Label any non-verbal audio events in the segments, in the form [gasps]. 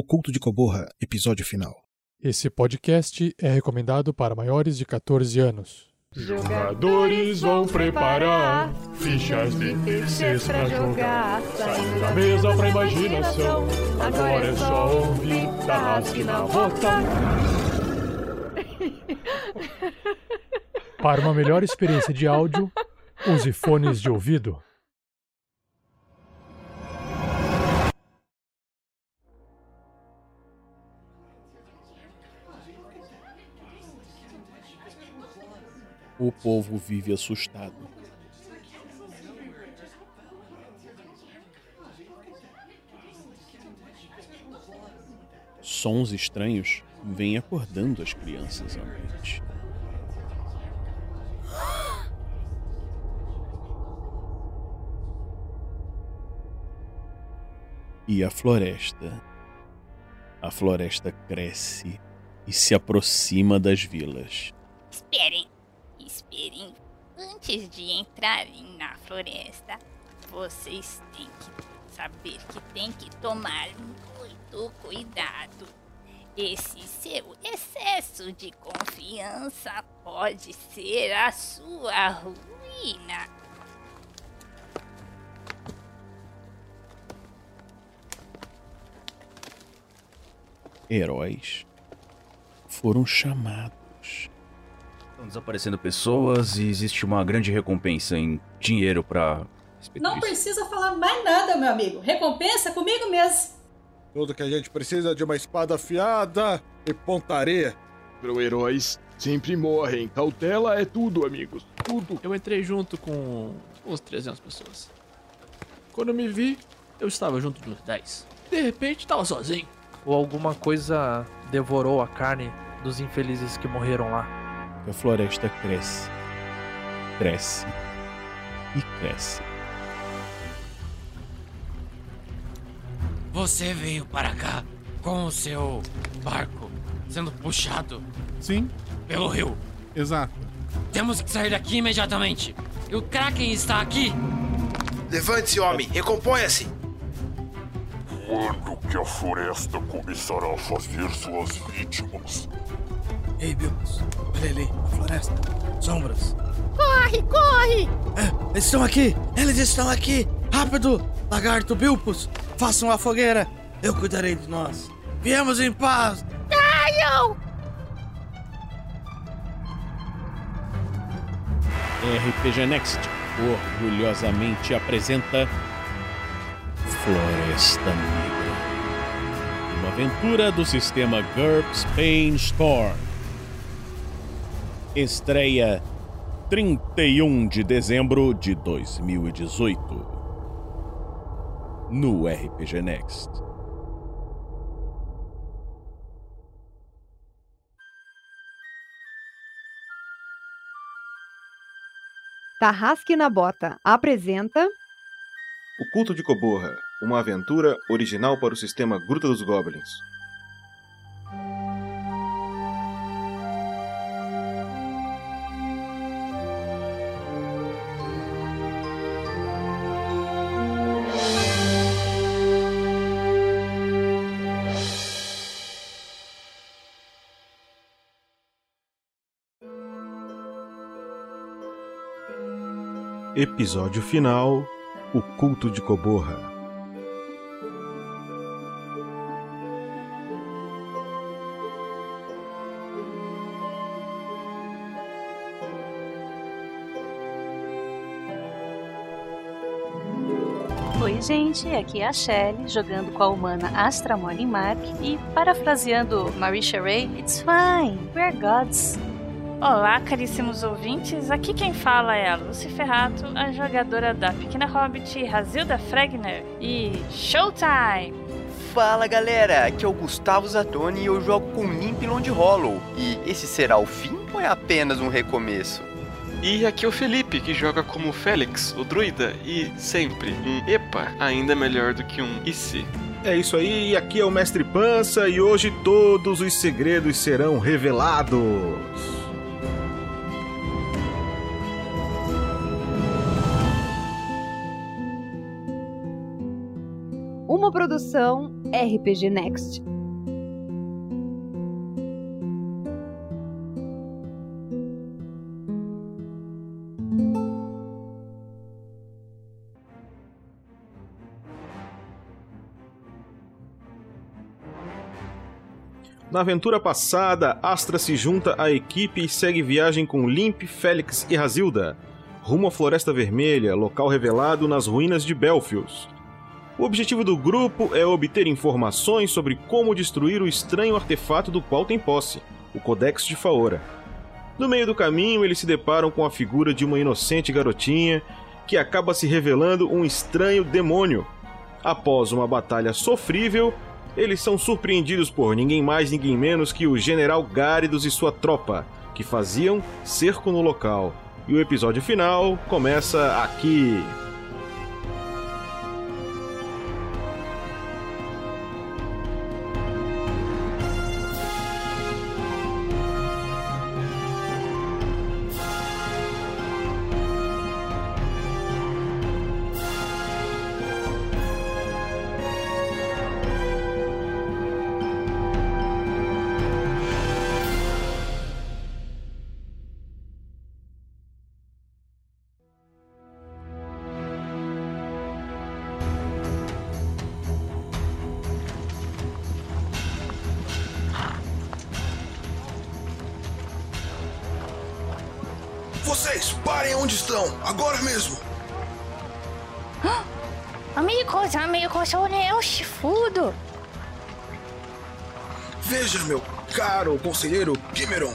O Culto de Coborra, episódio final. Esse podcast é recomendado para maiores de 14 anos. Jogadores vão preparar fichas de terceiros pra jogar. Saindo da mesa pra imaginação. Agora é só ouvir Tarrasque na bota. Para uma melhor experiência de áudio, use fones de ouvido. O povo vive assustado. Sons estranhos vêm acordando as crianças à noite. E a floresta. A floresta cresce e se aproxima das vilas. Esperem, Antes de entrarem na floresta, vocês têm que saber que tem que tomar muito cuidado. Esse seu excesso de confiança pode ser a sua ruína. Heróis foram chamados. Desaparecendo pessoas e existe uma grande recompensa em dinheiro pra. respeito Não precisa falar mais nada, meu amigo. Recompensa comigo mesmo. Tudo que a gente precisa é de uma espada afiada e pontaria. Pro heróis sempre morrem. Cautela é tudo, amigos. Tudo. Eu entrei junto com uns 300 pessoas. Quando eu me vi, eu estava junto de uns 10. De repente, estava sozinho. Ou alguma coisa devorou a carne dos infelizes que morreram lá. A floresta cresce, cresce e cresce. Você veio para cá com o seu barco sendo puxado Sim, pelo rio. exato. Temos que sair daqui imediatamente. E o Kraken está aqui. Levante-se, homem, recomponha-se. Quando que a floresta começará a fazer suas vítimas? Ei, Bilbos, olha ali, a floresta. Sombras. Corre, corre! É, eles estão aqui! Eles estão aqui! Rápido! Lagarto Bilpos, façam a fogueira! Eu cuidarei de nós! Viemos em paz! Caiam! RPG Next orgulhosamente apresenta Floresta Negra. Uma aventura do sistema GURPS Pain Storm. Estreia 31 de dezembro de 2018. No RPG Next. Tarrasque na Bota apresenta O Culto de Coborra, uma aventura original para o sistema Gruta dos Goblins. Episódio final: O Culto de Coborra. Oi, gente, aqui é a Shelly, jogando com a humana Astra Molly Mark e parafraseando Marisha Ray, It's fine, we're gods. Olá, caríssimos ouvintes, aqui quem fala é a Lucy Ferrato, a jogadora da Pequena Hobbit, Razilda Fregner, e Showtime! Fala galera, aqui é o Gustavo Zatoni e eu jogo com Limp Long Hollow. E esse será o fim ou é apenas um recomeço? E aqui é o Felipe, que joga como Félix, o druida, e sempre um EPA ainda melhor do que um IC. É isso aí, aqui é o Mestre Pança e hoje todos os segredos serão revelados. Produção RPG Next. Na aventura passada, Astra se junta à equipe e segue viagem com Limp, Félix e Razilda, rumo à Floresta Vermelha, local revelado nas ruínas de Belfius. O objetivo do grupo é obter informações sobre como destruir o estranho artefato do qual tem posse, o Codex de Faora. No meio do caminho, eles se deparam com a figura de uma inocente garotinha que acaba se revelando um estranho demônio. Após uma batalha sofrível, eles são surpreendidos por ninguém mais, ninguém menos que o General Gáridos e sua tropa, que faziam cerco no local. E o episódio final começa aqui. Conselheiro Kimeron.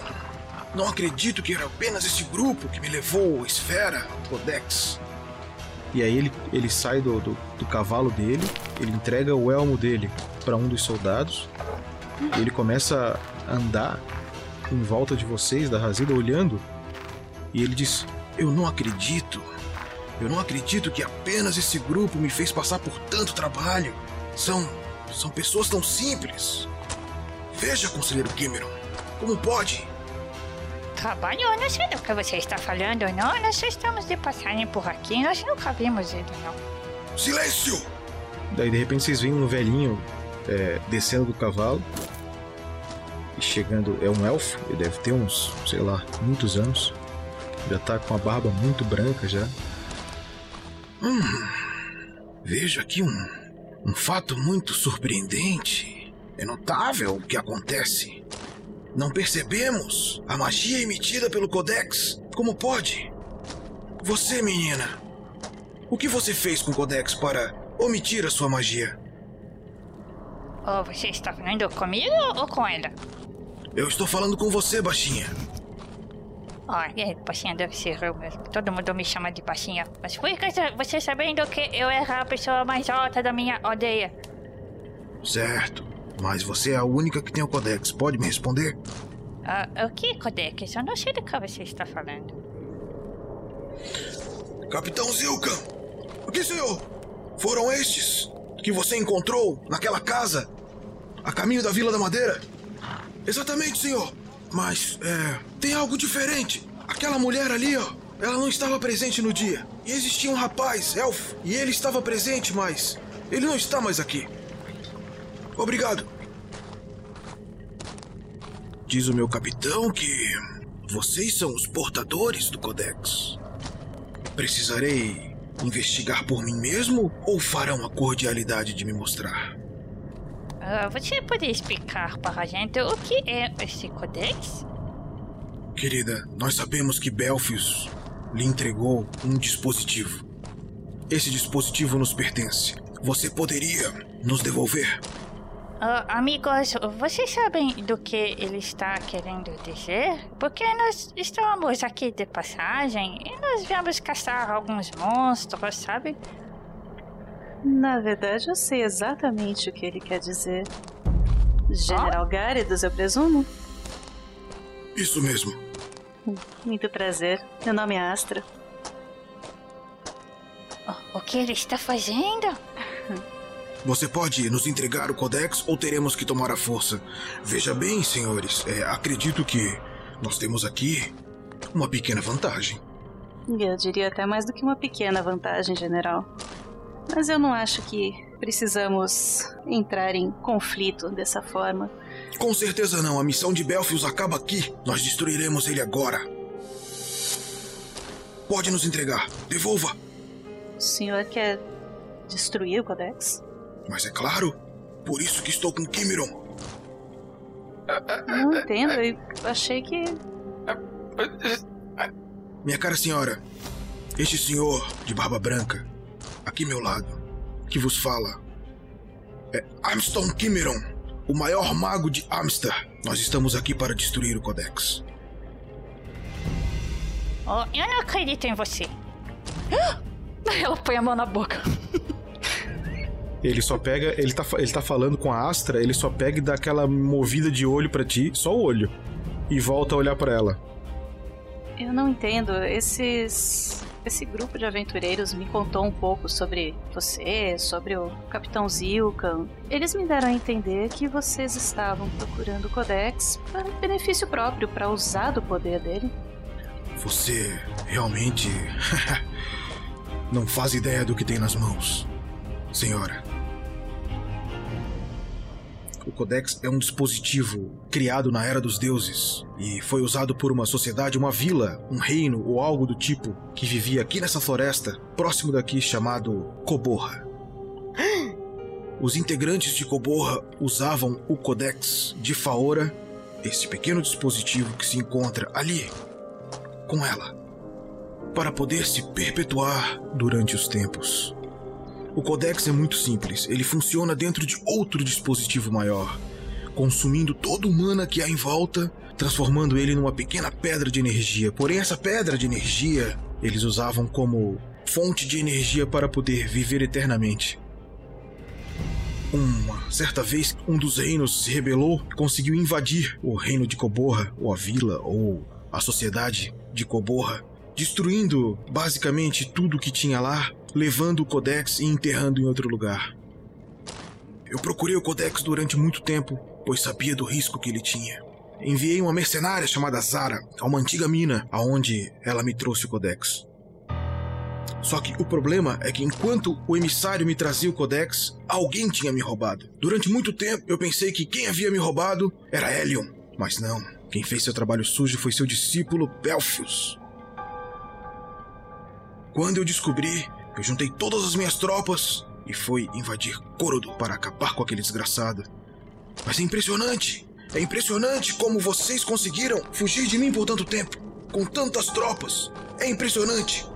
Não acredito que era apenas esse grupo que me levou a esfera Codex. E aí ele, ele sai do, do, do cavalo dele, ele entrega o elmo dele para um dos soldados, e ele começa a andar em volta de vocês, da Razida, olhando, e ele diz: Eu não acredito. Eu não acredito que apenas esse grupo me fez passar por tanto trabalho. São. são pessoas tão simples. Veja, conselheiro Kimeron, como pode? Trabalho, eu não sei do que você está falando, não. Nós só estamos de passagem por aqui, nós nunca vimos ele, não. Silêncio! Daí de repente vocês veem um velhinho é, descendo do cavalo e chegando. É um elfo, ele deve ter uns, sei lá, muitos anos. Já tá com a barba muito branca já. Hum, vejo aqui um, um fato muito surpreendente. É notável o que acontece. Não percebemos a magia emitida pelo Codex. Como pode? Você, menina, o que você fez com o Codex para omitir a sua magia? Oh, você está falando comigo ou com ela? Eu estou falando com você, baixinha. Olha, baixinha deve ser eu mesmo. Todo mundo me chama de baixinha. Mas foi você sabendo que eu era a pessoa mais alta da minha aldeia. Certo. Mas você é a única que tem o Codex. Pode me responder? Ah, o que Codex? Eu não sei do que você está falando. Capitão Zilkan! O que, senhor? Foram estes que você encontrou naquela casa a caminho da Vila da Madeira? Exatamente, senhor. Mas, é. Tem algo diferente. Aquela mulher ali, ó. Ela não estava presente no dia. E existia um rapaz, elfo, e ele estava presente, mas. Ele não está mais aqui. Obrigado. Diz o meu capitão que. Vocês são os portadores do Codex. Precisarei investigar por mim mesmo ou farão a cordialidade de me mostrar? Uh, você pode explicar para a gente o que é esse Codex? Querida, nós sabemos que Belfius lhe entregou um dispositivo. Esse dispositivo nos pertence. Você poderia nos devolver? Uh, amigos, vocês sabem do que ele está querendo dizer? Porque nós estamos aqui de passagem e nós viemos caçar alguns monstros, sabe? Na verdade, eu sei exatamente o que ele quer dizer. General oh? Gáridos, eu presumo? Isso mesmo. Muito prazer. Meu nome é Astra. O, o que ele está fazendo? [laughs] Você pode nos entregar o Codex ou teremos que tomar a força? Veja bem, senhores, é, acredito que nós temos aqui uma pequena vantagem. Eu diria até mais do que uma pequena vantagem, general. Mas eu não acho que precisamos entrar em conflito dessa forma. Com certeza não. A missão de Belfius acaba aqui. Nós destruiremos ele agora. Pode nos entregar. Devolva. O senhor quer destruir o Codex? Mas é claro. Por isso que estou com Kimeron. Não entendo. Eu achei que. Minha cara senhora, este senhor de barba branca, aqui meu lado, que vos fala, é Armstrong Kimeron, o maior mago de Amster. Nós estamos aqui para destruir o Codex. Oh, eu não acredito em você. [laughs] Ela põe a mão na boca. Ele só pega. Ele tá, ele tá falando com a Astra, ele só pega e dá aquela movida de olho para ti, só o olho. E volta a olhar para ela. Eu não entendo. Esses. Esse grupo de aventureiros me contou um pouco sobre você, sobre o Capitão Zilkan. Eles me deram a entender que vocês estavam procurando o Codex para benefício próprio, para usar do poder dele. Você realmente [laughs] não faz ideia do que tem nas mãos, senhora. O Codex é um dispositivo criado na Era dos Deuses e foi usado por uma sociedade, uma vila, um reino ou algo do tipo que vivia aqui nessa floresta, próximo daqui, chamado Coborra. Os integrantes de Coborra usavam o Codex de Faora, esse pequeno dispositivo que se encontra ali, com ela, para poder se perpetuar durante os tempos. O Codex é muito simples, ele funciona dentro de outro dispositivo maior, consumindo toda o mana que há em volta, transformando ele numa pequena pedra de energia. Porém, essa pedra de energia eles usavam como fonte de energia para poder viver eternamente. Uma certa vez, um dos reinos se rebelou e conseguiu invadir o reino de Coborra, ou a vila, ou a sociedade de Coborra, destruindo basicamente tudo que tinha lá, levando o Codex e enterrando em outro lugar. Eu procurei o Codex durante muito tempo, pois sabia do risco que ele tinha. Enviei uma mercenária chamada Zara a uma antiga mina, aonde ela me trouxe o Codex. Só que o problema é que enquanto o emissário me trazia o Codex, alguém tinha me roubado. Durante muito tempo eu pensei que quem havia me roubado era Helion, mas não. Quem fez seu trabalho sujo foi seu discípulo Belfius. Quando eu descobri, eu juntei todas as minhas tropas e fui invadir Corodo para acabar com aquele desgraçado. Mas é impressionante! É impressionante como vocês conseguiram fugir de mim por tanto tempo, com tantas tropas. É impressionante!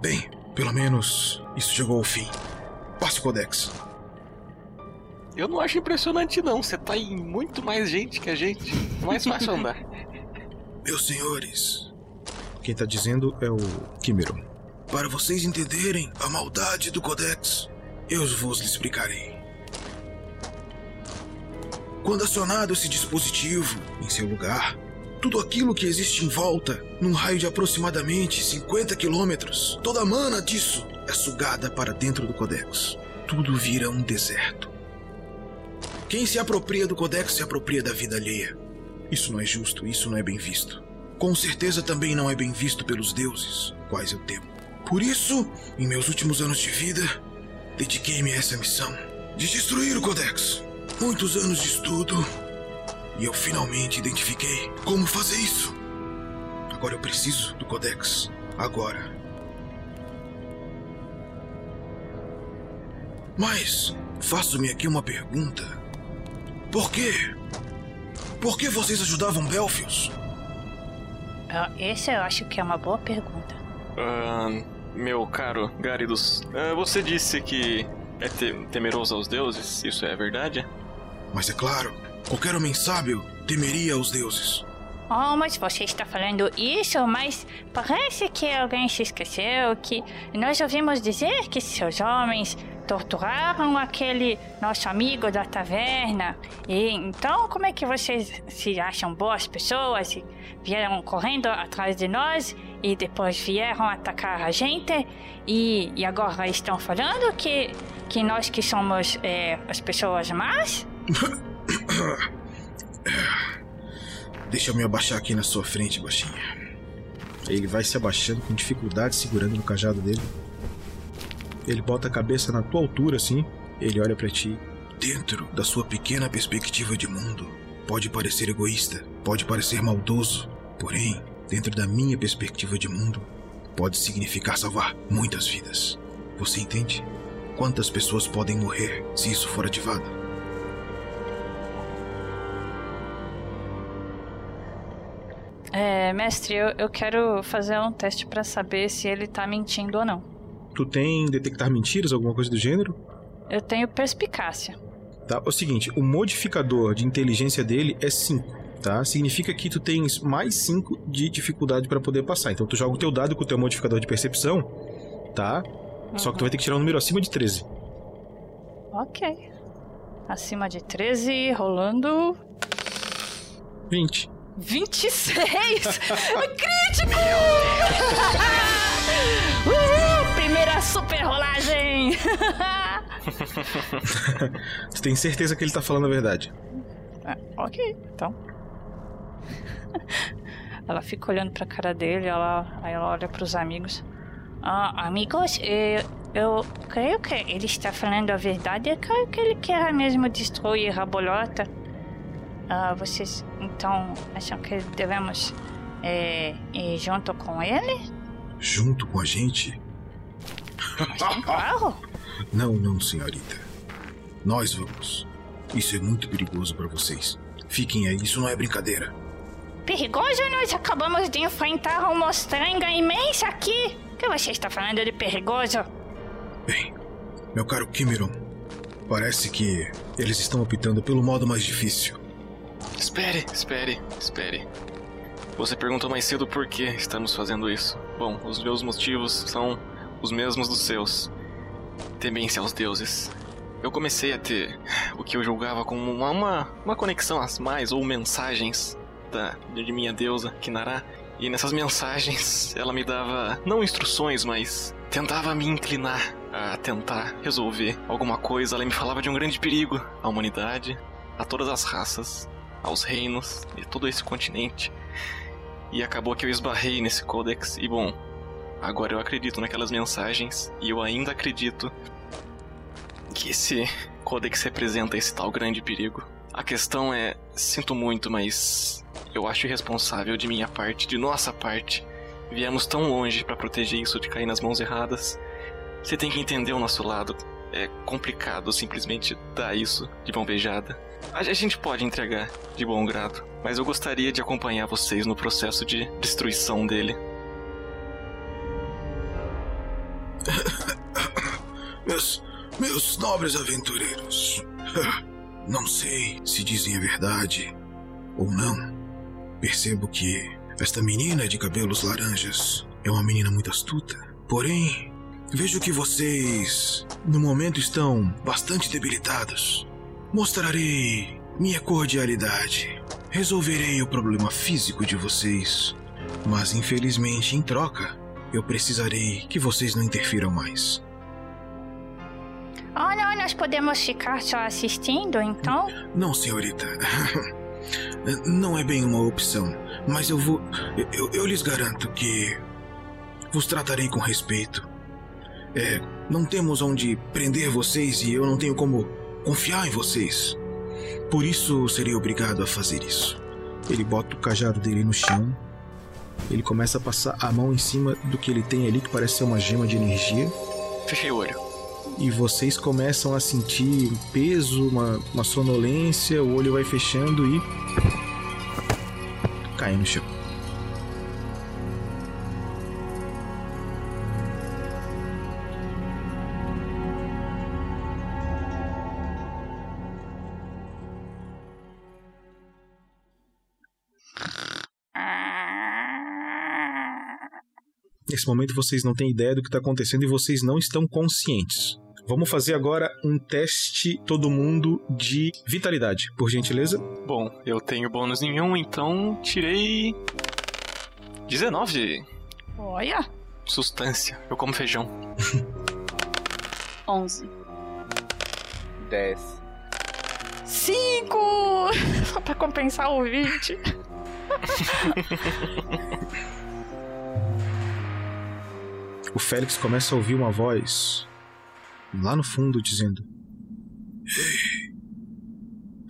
Bem, pelo menos isso chegou ao fim. Passe o Codex. Eu não acho impressionante não, você tá em muito mais gente que a gente. É mais fácil andar. [laughs] Meus senhores, Quem tá dizendo é o Kimeron. Para vocês entenderem a maldade do Codex, eu vos explicarei. Quando acionado esse dispositivo em seu lugar, tudo aquilo que existe em volta, num raio de aproximadamente 50 quilômetros, toda a mana disso é sugada para dentro do Codex. Tudo vira um deserto. Quem se apropria do Codex se apropria da vida alheia. Isso não é justo, isso não é bem visto. Com certeza também não é bem visto pelos deuses, quais eu temo. Por isso, em meus últimos anos de vida, dediquei-me a essa missão de destruir o Codex. Muitos anos de estudo e eu finalmente identifiquei como fazer isso. Agora eu preciso do Codex. Agora. Mas faço-me aqui uma pergunta. Por quê? Por que vocês ajudavam Belfius? Ah, Essa eu acho que é uma boa pergunta. Ah, meu caro Garidus, ah, você disse que é te- temeroso aos deuses, isso é verdade? Mas é claro, qualquer homem sábio temeria os deuses. Oh, mas você está falando isso, mas parece que alguém se esqueceu que nós ouvimos dizer que seus homens torturaram aquele nosso amigo da taverna. E então, como é que vocês se acham boas pessoas e vieram correndo atrás de nós e depois vieram atacar a gente e, e agora estão falando que, que nós que somos é, as pessoas más? [coughs] Deixa eu me abaixar aqui na sua frente, baixinha. Ele vai se abaixando com dificuldade, segurando no cajado dele. Ele bota a cabeça na tua altura assim, ele olha para ti. Dentro da sua pequena perspectiva de mundo, pode parecer egoísta, pode parecer maldoso, porém, dentro da minha perspectiva de mundo, pode significar salvar muitas vidas. Você entende? Quantas pessoas podem morrer se isso for ativado? É, mestre, eu, eu quero fazer um teste para saber se ele tá mentindo ou não. Tu tem detectar mentiras, alguma coisa do gênero? Eu tenho perspicácia. Tá, é o seguinte, o modificador de inteligência dele é 5, tá? Significa que tu tens mais 5 de dificuldade para poder passar. Então tu joga o teu dado com o teu modificador de percepção, tá? Uhum. Só que tu vai ter que tirar um número acima de 13. Ok. Acima de 13, rolando. 20. 26! [laughs] Crítico! [laughs] Uhul! Primeira super rolagem! [laughs] tu tem certeza que ele tá falando a verdade? É, ok, então. [laughs] ela fica olhando pra cara dele, ela, aí ela olha pros amigos. Ah, amigos, eu, eu creio que ele está falando a verdade. Eu creio que ele quer mesmo destruir a bolota. Ah, vocês então acham que devemos é, ir junto com ele? Junto com a gente? Claro. [laughs] não, não, senhorita. Nós vamos. Isso é muito perigoso para vocês. Fiquem aí, isso não é brincadeira. Perigoso? Nós acabamos de enfrentar uma mostrenga imensa aqui. O que você está falando de perigoso? Bem, meu caro Kimeron, parece que eles estão optando pelo modo mais difícil. Espere, espere, espere. Você perguntou mais cedo por que estamos fazendo isso. Bom, os meus motivos são os mesmos dos seus. Temência aos deuses. Eu comecei a ter o que eu julgava como uma, uma, uma conexão às mais ou mensagens da, de minha deusa, Kinara. E nessas mensagens ela me dava não instruções, mas tentava me inclinar a tentar resolver alguma coisa. Ela me falava de um grande perigo à humanidade, a todas as raças, aos reinos de todo esse continente. E acabou que eu esbarrei nesse codex e bom, agora eu acredito naquelas mensagens e eu ainda acredito que esse codex representa esse tal grande perigo. A questão é, sinto muito, mas eu acho irresponsável de minha parte, de nossa parte. Viemos tão longe para proteger isso de cair nas mãos erradas. Você tem que entender o nosso lado. É complicado simplesmente dar isso de mão beijada. A gente pode entregar de bom grado, mas eu gostaria de acompanhar vocês no processo de destruição dele. [coughs] meus, meus nobres aventureiros, não sei se dizem a verdade ou não. Percebo que esta menina de cabelos laranjas é uma menina muito astuta. Porém, vejo que vocês, no momento, estão bastante debilitados. Mostrarei minha cordialidade. Resolverei o problema físico de vocês. Mas infelizmente, em troca, eu precisarei que vocês não interfiram mais. Não, nós podemos ficar só assistindo, então? Não, senhorita. [laughs] Não é bem uma opção, mas eu vou. Eu, eu lhes garanto que vos tratarei com respeito. É, não temos onde prender vocês e eu não tenho como confiar em vocês. Por isso serei obrigado a fazer isso. Ele bota o cajado dele no chão. Ele começa a passar a mão em cima do que ele tem ali, que parece ser uma gema de energia. Fechei o olho. E vocês começam a sentir um peso, uma, uma sonolência, o olho vai fechando e. cai no chão. Nesse momento vocês não têm ideia do que está acontecendo e vocês não estão conscientes. Vamos fazer agora um teste, todo mundo, de vitalidade, por gentileza. Bom, eu tenho bônus nenhum, então tirei. 19. Olha! Substância, eu como feijão. 11. 10. 5! Só pra compensar o 20. [laughs] o Félix começa a ouvir uma voz lá no fundo dizendo: Ei!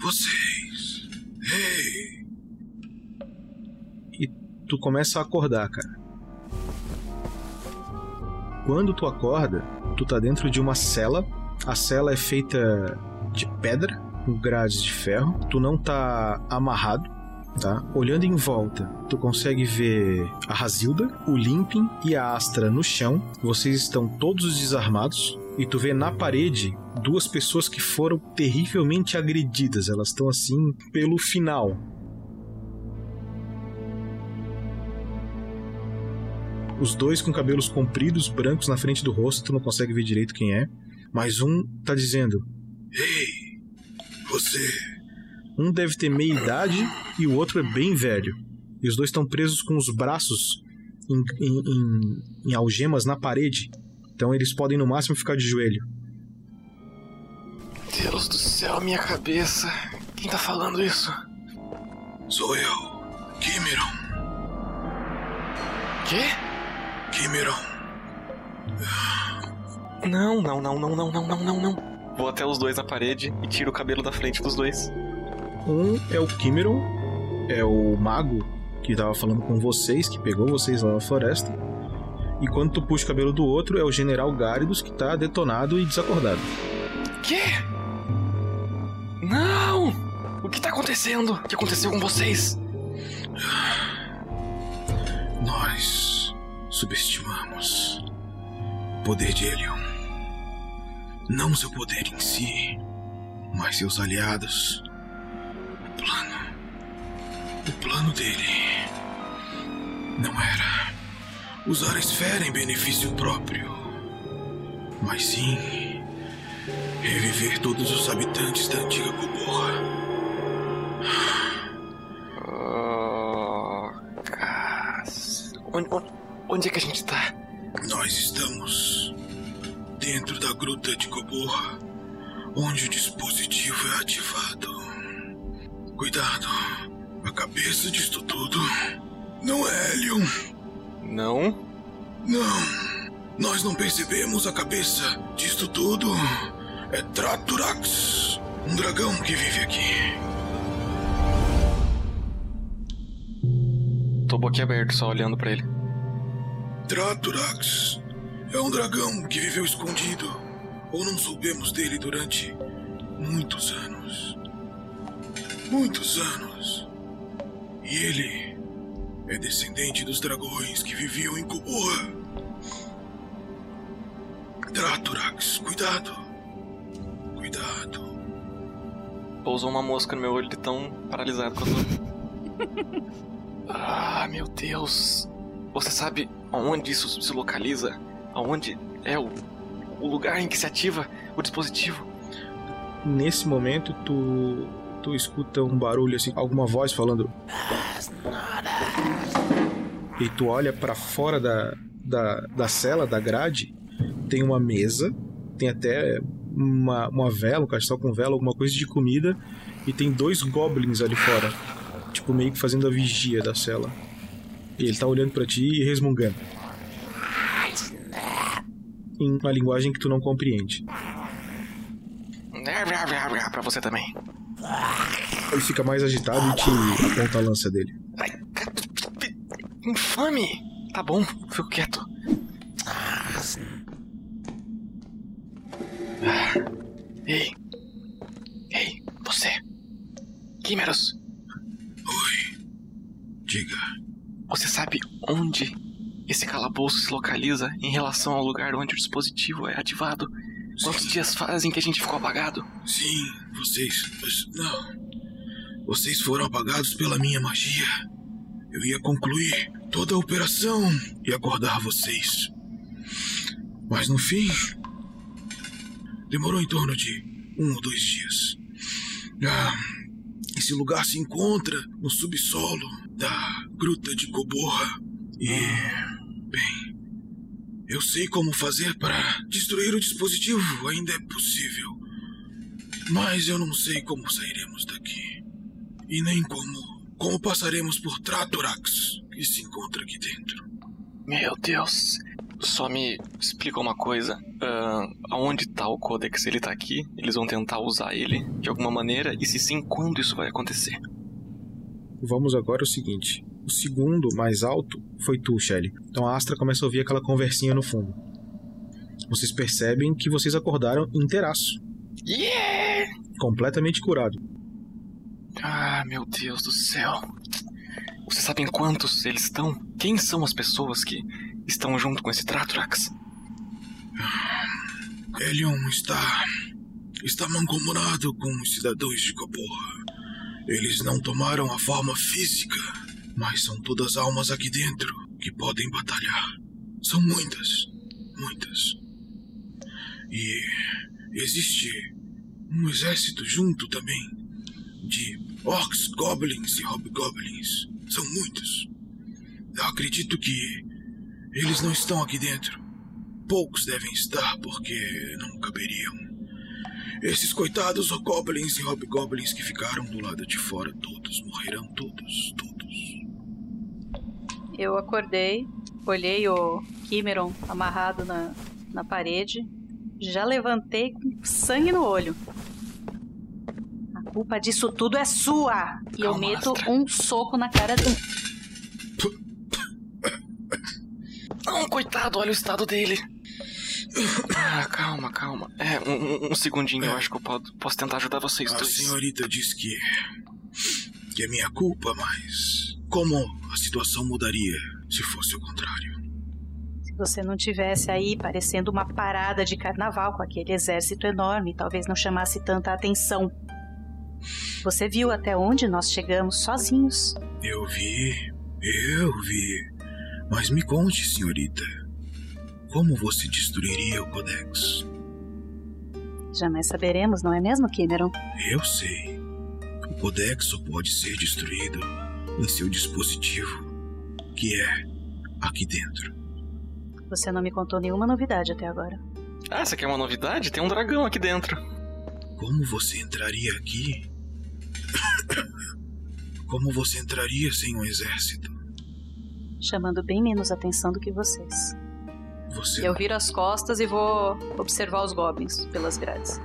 Vocês! Ei! E tu começa a acordar, cara. Quando tu acorda, tu tá dentro de uma cela. A cela é feita de pedra, com grades de ferro. Tu não tá amarrado, tá? Olhando em volta, tu consegue ver a Razilda, o Limpin e a Astra no chão. Vocês estão todos desarmados. E tu vê na parede duas pessoas que foram terrivelmente agredidas. Elas estão assim pelo final. Os dois com cabelos compridos, brancos na frente do rosto, tu não consegue ver direito quem é. Mas um tá dizendo: Ei! Você! Um deve ter meia idade e o outro é bem velho. E os dois estão presos com os braços em, em, em, em algemas na parede. Então eles podem no máximo ficar de joelho. Deus do céu, minha cabeça. Quem tá falando isso? Sou eu, Kimeron. Quê? Kimeron. Não, não, não, não, não, não, não, não, não. Vou até os dois na parede e tiro o cabelo da frente dos dois. Um é o Kimeron, é o mago que tava falando com vocês, que pegou vocês lá na floresta. E quando tu puxa o cabelo do outro, é o General Gáridos que tá detonado e desacordado. Quê? Não! O que tá acontecendo? O que aconteceu com vocês? Nós subestimamos o poder de Helion. Não seu poder em si, mas seus aliados. O plano. O plano dele não era usar a esfera em benefício próprio, mas sim reviver todos os habitantes da antiga Gomorra. Oh, onde, onde, onde é que a gente tá? Nós estamos dentro da gruta de Gomorra, onde o dispositivo é ativado. Cuidado, a cabeça disto tudo não é Helion. Não? Não. Nós não percebemos a cabeça disto tudo. É Traturax, um dragão que vive aqui. Tô boquiaberto, só olhando para ele. Traturax é um dragão que viveu escondido, ou não soubemos dele durante muitos anos. Muitos anos. E ele é descendente dos dragões que viviam em Koboa. Traturax, cuidado. Cuidado. Pousou uma mosca no meu olho de tão paralisado quando. [laughs] ah, meu Deus. Você sabe aonde isso se localiza? Aonde é o, o lugar em que se ativa o dispositivo? Nesse momento, tu, tu escuta um barulho assim, alguma voz falando. E tu olha para fora da, da, da cela, da grade, tem uma mesa, tem até uma, uma vela, um castelo com vela, alguma coisa de comida, e tem dois goblins ali fora, tipo meio que fazendo a vigia da cela. E ele tá olhando para ti e resmungando. Em uma linguagem que tu não compreende. Pra você também. Ele fica mais agitado e te aponta a lança dele. Infame! Tá bom, fico quieto. Ei! Ei, você! Quimeros! Oi. Diga. Você sabe onde esse calabouço se localiza em relação ao lugar onde o dispositivo é ativado? Quantos dias fazem que a gente ficou apagado? Sim, vocês. Não. Vocês foram apagados pela minha magia. Eu ia concluir toda a operação e acordar vocês. Mas no fim. Demorou em torno de um ou dois dias. Ah, esse lugar se encontra no subsolo da Gruta de Coborra. E. Bem. Eu sei como fazer para destruir o dispositivo, ainda é possível. Mas eu não sei como sairemos daqui. E nem como. Como passaremos por Tratorax, que se encontra aqui dentro. Meu Deus. Só me explica uma coisa. Uh, aonde tá o Codex? Ele tá aqui? Eles vão tentar usar ele de alguma maneira? E se sim, quando isso vai acontecer? Vamos agora ao seguinte. O segundo mais alto foi tu, Shelly. Então a Astra começa a ouvir aquela conversinha no fundo. Vocês percebem que vocês acordaram inteiraço. Yeah! Completamente curado. Ah, meu Deus do céu. Vocês sabem quantos eles estão? Quem são as pessoas que estão junto com esse Tratrax? Helion está. está mancomunado com os cidadãos de Coporra. Eles não tomaram a forma física, mas são todas almas aqui dentro que podem batalhar. São muitas, muitas. E existe um exército junto também de orcs, goblins e hobgoblins. São muitos. Eu acredito que eles não estão aqui dentro. Poucos devem estar porque não caberiam. Esses coitados goblins e hobgoblins que ficaram do lado de fora, todos morrerão, todos, todos. Eu acordei, olhei o Kimeron amarrado na, na parede, já levantei com sangue no olho. A culpa disso tudo é sua! E eu meto Astra. um soco na cara dele. Não, coitado, olha o estado dele. Ah, calma, calma. É, um, um segundinho, eu acho que eu posso, posso tentar ajudar vocês a dois. A senhorita diz que. que é minha culpa, mas. Como a situação mudaria se fosse o contrário? Se você não tivesse aí parecendo uma parada de carnaval com aquele exército enorme, talvez não chamasse tanta atenção. Você viu até onde nós chegamos sozinhos? Eu vi, eu vi. Mas me conte, senhorita, como você destruiria o Codex? Jamais saberemos, não é mesmo, Cameron? Eu sei. O Codex só pode ser destruído em seu dispositivo, que é aqui dentro. Você não me contou nenhuma novidade até agora. Ah, essa aqui é uma novidade? Tem um dragão aqui dentro. Como você entraria aqui? [coughs] Como você entraria sem um exército? chamando bem menos atenção do que vocês. Você Eu viro as costas e vou observar os goblins pelas grades.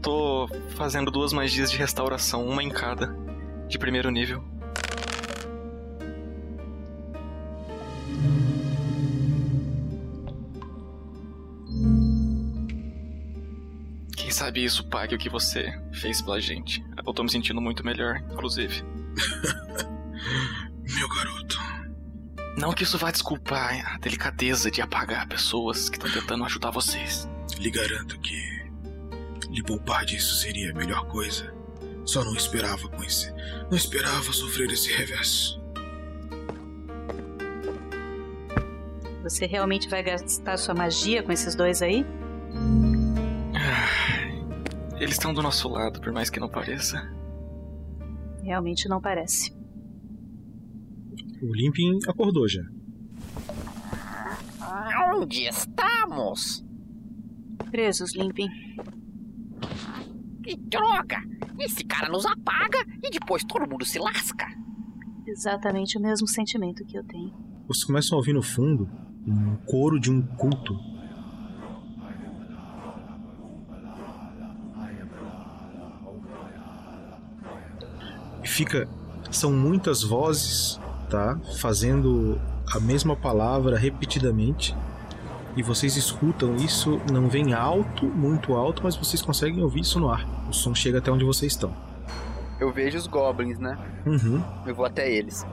Tô fazendo duas magias de restauração, uma em cada, de primeiro nível. Quem sabe isso pague o que você fez pela gente. Eu tô me sentindo muito melhor, inclusive. [laughs] Meu garoto. Não que isso vá desculpar a delicadeza de apagar pessoas que estão tentando ajudar vocês. Lhe garanto que lhe poupar disso seria a melhor coisa. Só não esperava com esse. Não esperava sofrer esse revés. Você realmente vai gastar sua magia com esses dois aí? Ah, eles estão do nosso lado, por mais que não pareça. Realmente não parece. O Limpin acordou já. Onde estamos? Presos, Limpin. Que droga! Esse cara nos apaga e depois todo mundo se lasca. Exatamente o mesmo sentimento que eu tenho. Vocês começam a ouvir no fundo um coro de um culto. E fica. São muitas vozes tá? Fazendo a mesma palavra repetidamente. E vocês escutam isso, não vem alto, muito alto, mas vocês conseguem ouvir isso no ar. O som chega até onde vocês estão. Eu vejo os goblins, né? Uhum. Eu vou até eles.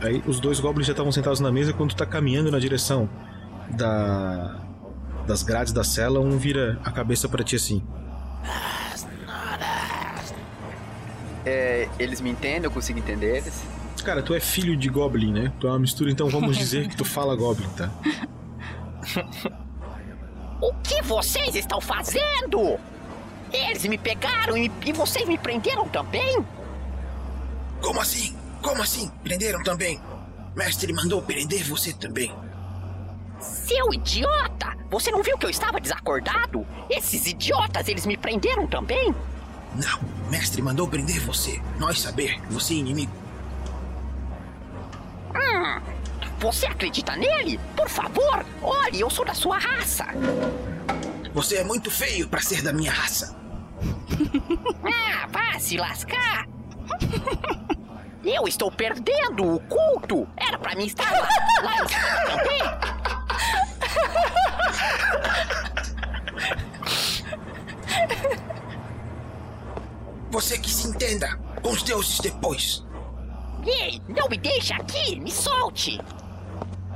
Aí os dois goblins já estavam sentados na mesa quando tu tá caminhando na direção da das grades da cela, um vira a cabeça para ti assim. É, eles me entendem? Eu consigo entender eles? Cara, tu é filho de Goblin, né? Tu é uma mistura, então vamos dizer que tu [laughs] fala Goblin, tá? o que vocês estão fazendo? Eles me pegaram e, e vocês me prenderam também? Como assim? Como assim? Prenderam também? Mestre mandou prender você também. Seu idiota! Você não viu que eu estava desacordado? Esses idiotas, eles me prenderam também? Não, mestre mandou prender você. Nós saber você é inimigo. Hum, Você acredita nele? Por favor, olhe, eu sou da sua raça. Você é muito feio para ser da minha raça. [laughs] ah, vá se lascar. [laughs] Eu estou perdendo o culto. Era para mim estar lá, lá em cima. Você que se entenda com os deuses depois. Ei, não me deixe aqui, me solte.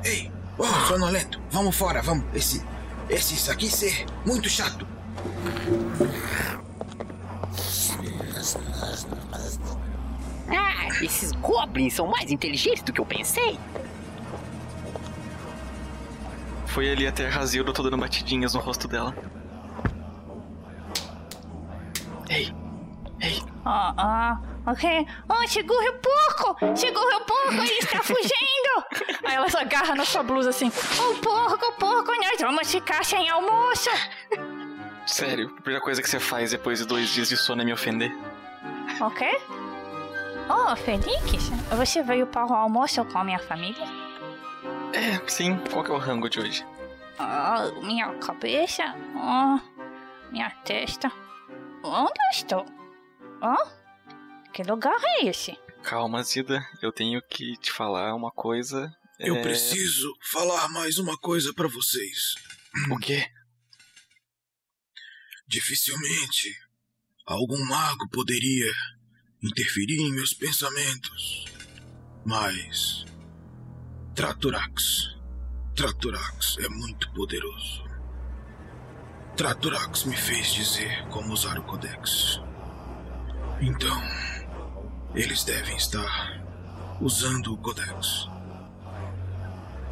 Ei, oh, sonolento, vamos fora, vamos. Esse, esse isso aqui ser muito chato. Ah, esses goblins são mais inteligentes do que eu pensei. Foi ali até a Razilda, eu tô dando batidinhas no rosto dela. Ei, ei. Ah, ah, ok. Oh, segura o porco! Segura o porco, ele está [laughs] fugindo! Aí ela agarra na sua blusa assim. O porco, o porco, nós vamos ficar sem almoço! Sério, a primeira coisa que você faz depois de dois dias de sono é me ofender. Ok? Oh, Felix, você veio para o almoço com a minha família? É, sim. Qual que é o rango de hoje? Oh, minha cabeça. Oh, minha testa. Onde eu estou? Oh, que lugar é esse? Calma, Zida. Eu tenho que te falar uma coisa. Eu é... preciso falar mais uma coisa para vocês. O quê? Dificilmente algum mago poderia interferir em meus pensamentos. Mas. Traturax. Traturax é muito poderoso. Traturax me fez dizer como usar o Codex. Então, eles devem estar usando o Codex.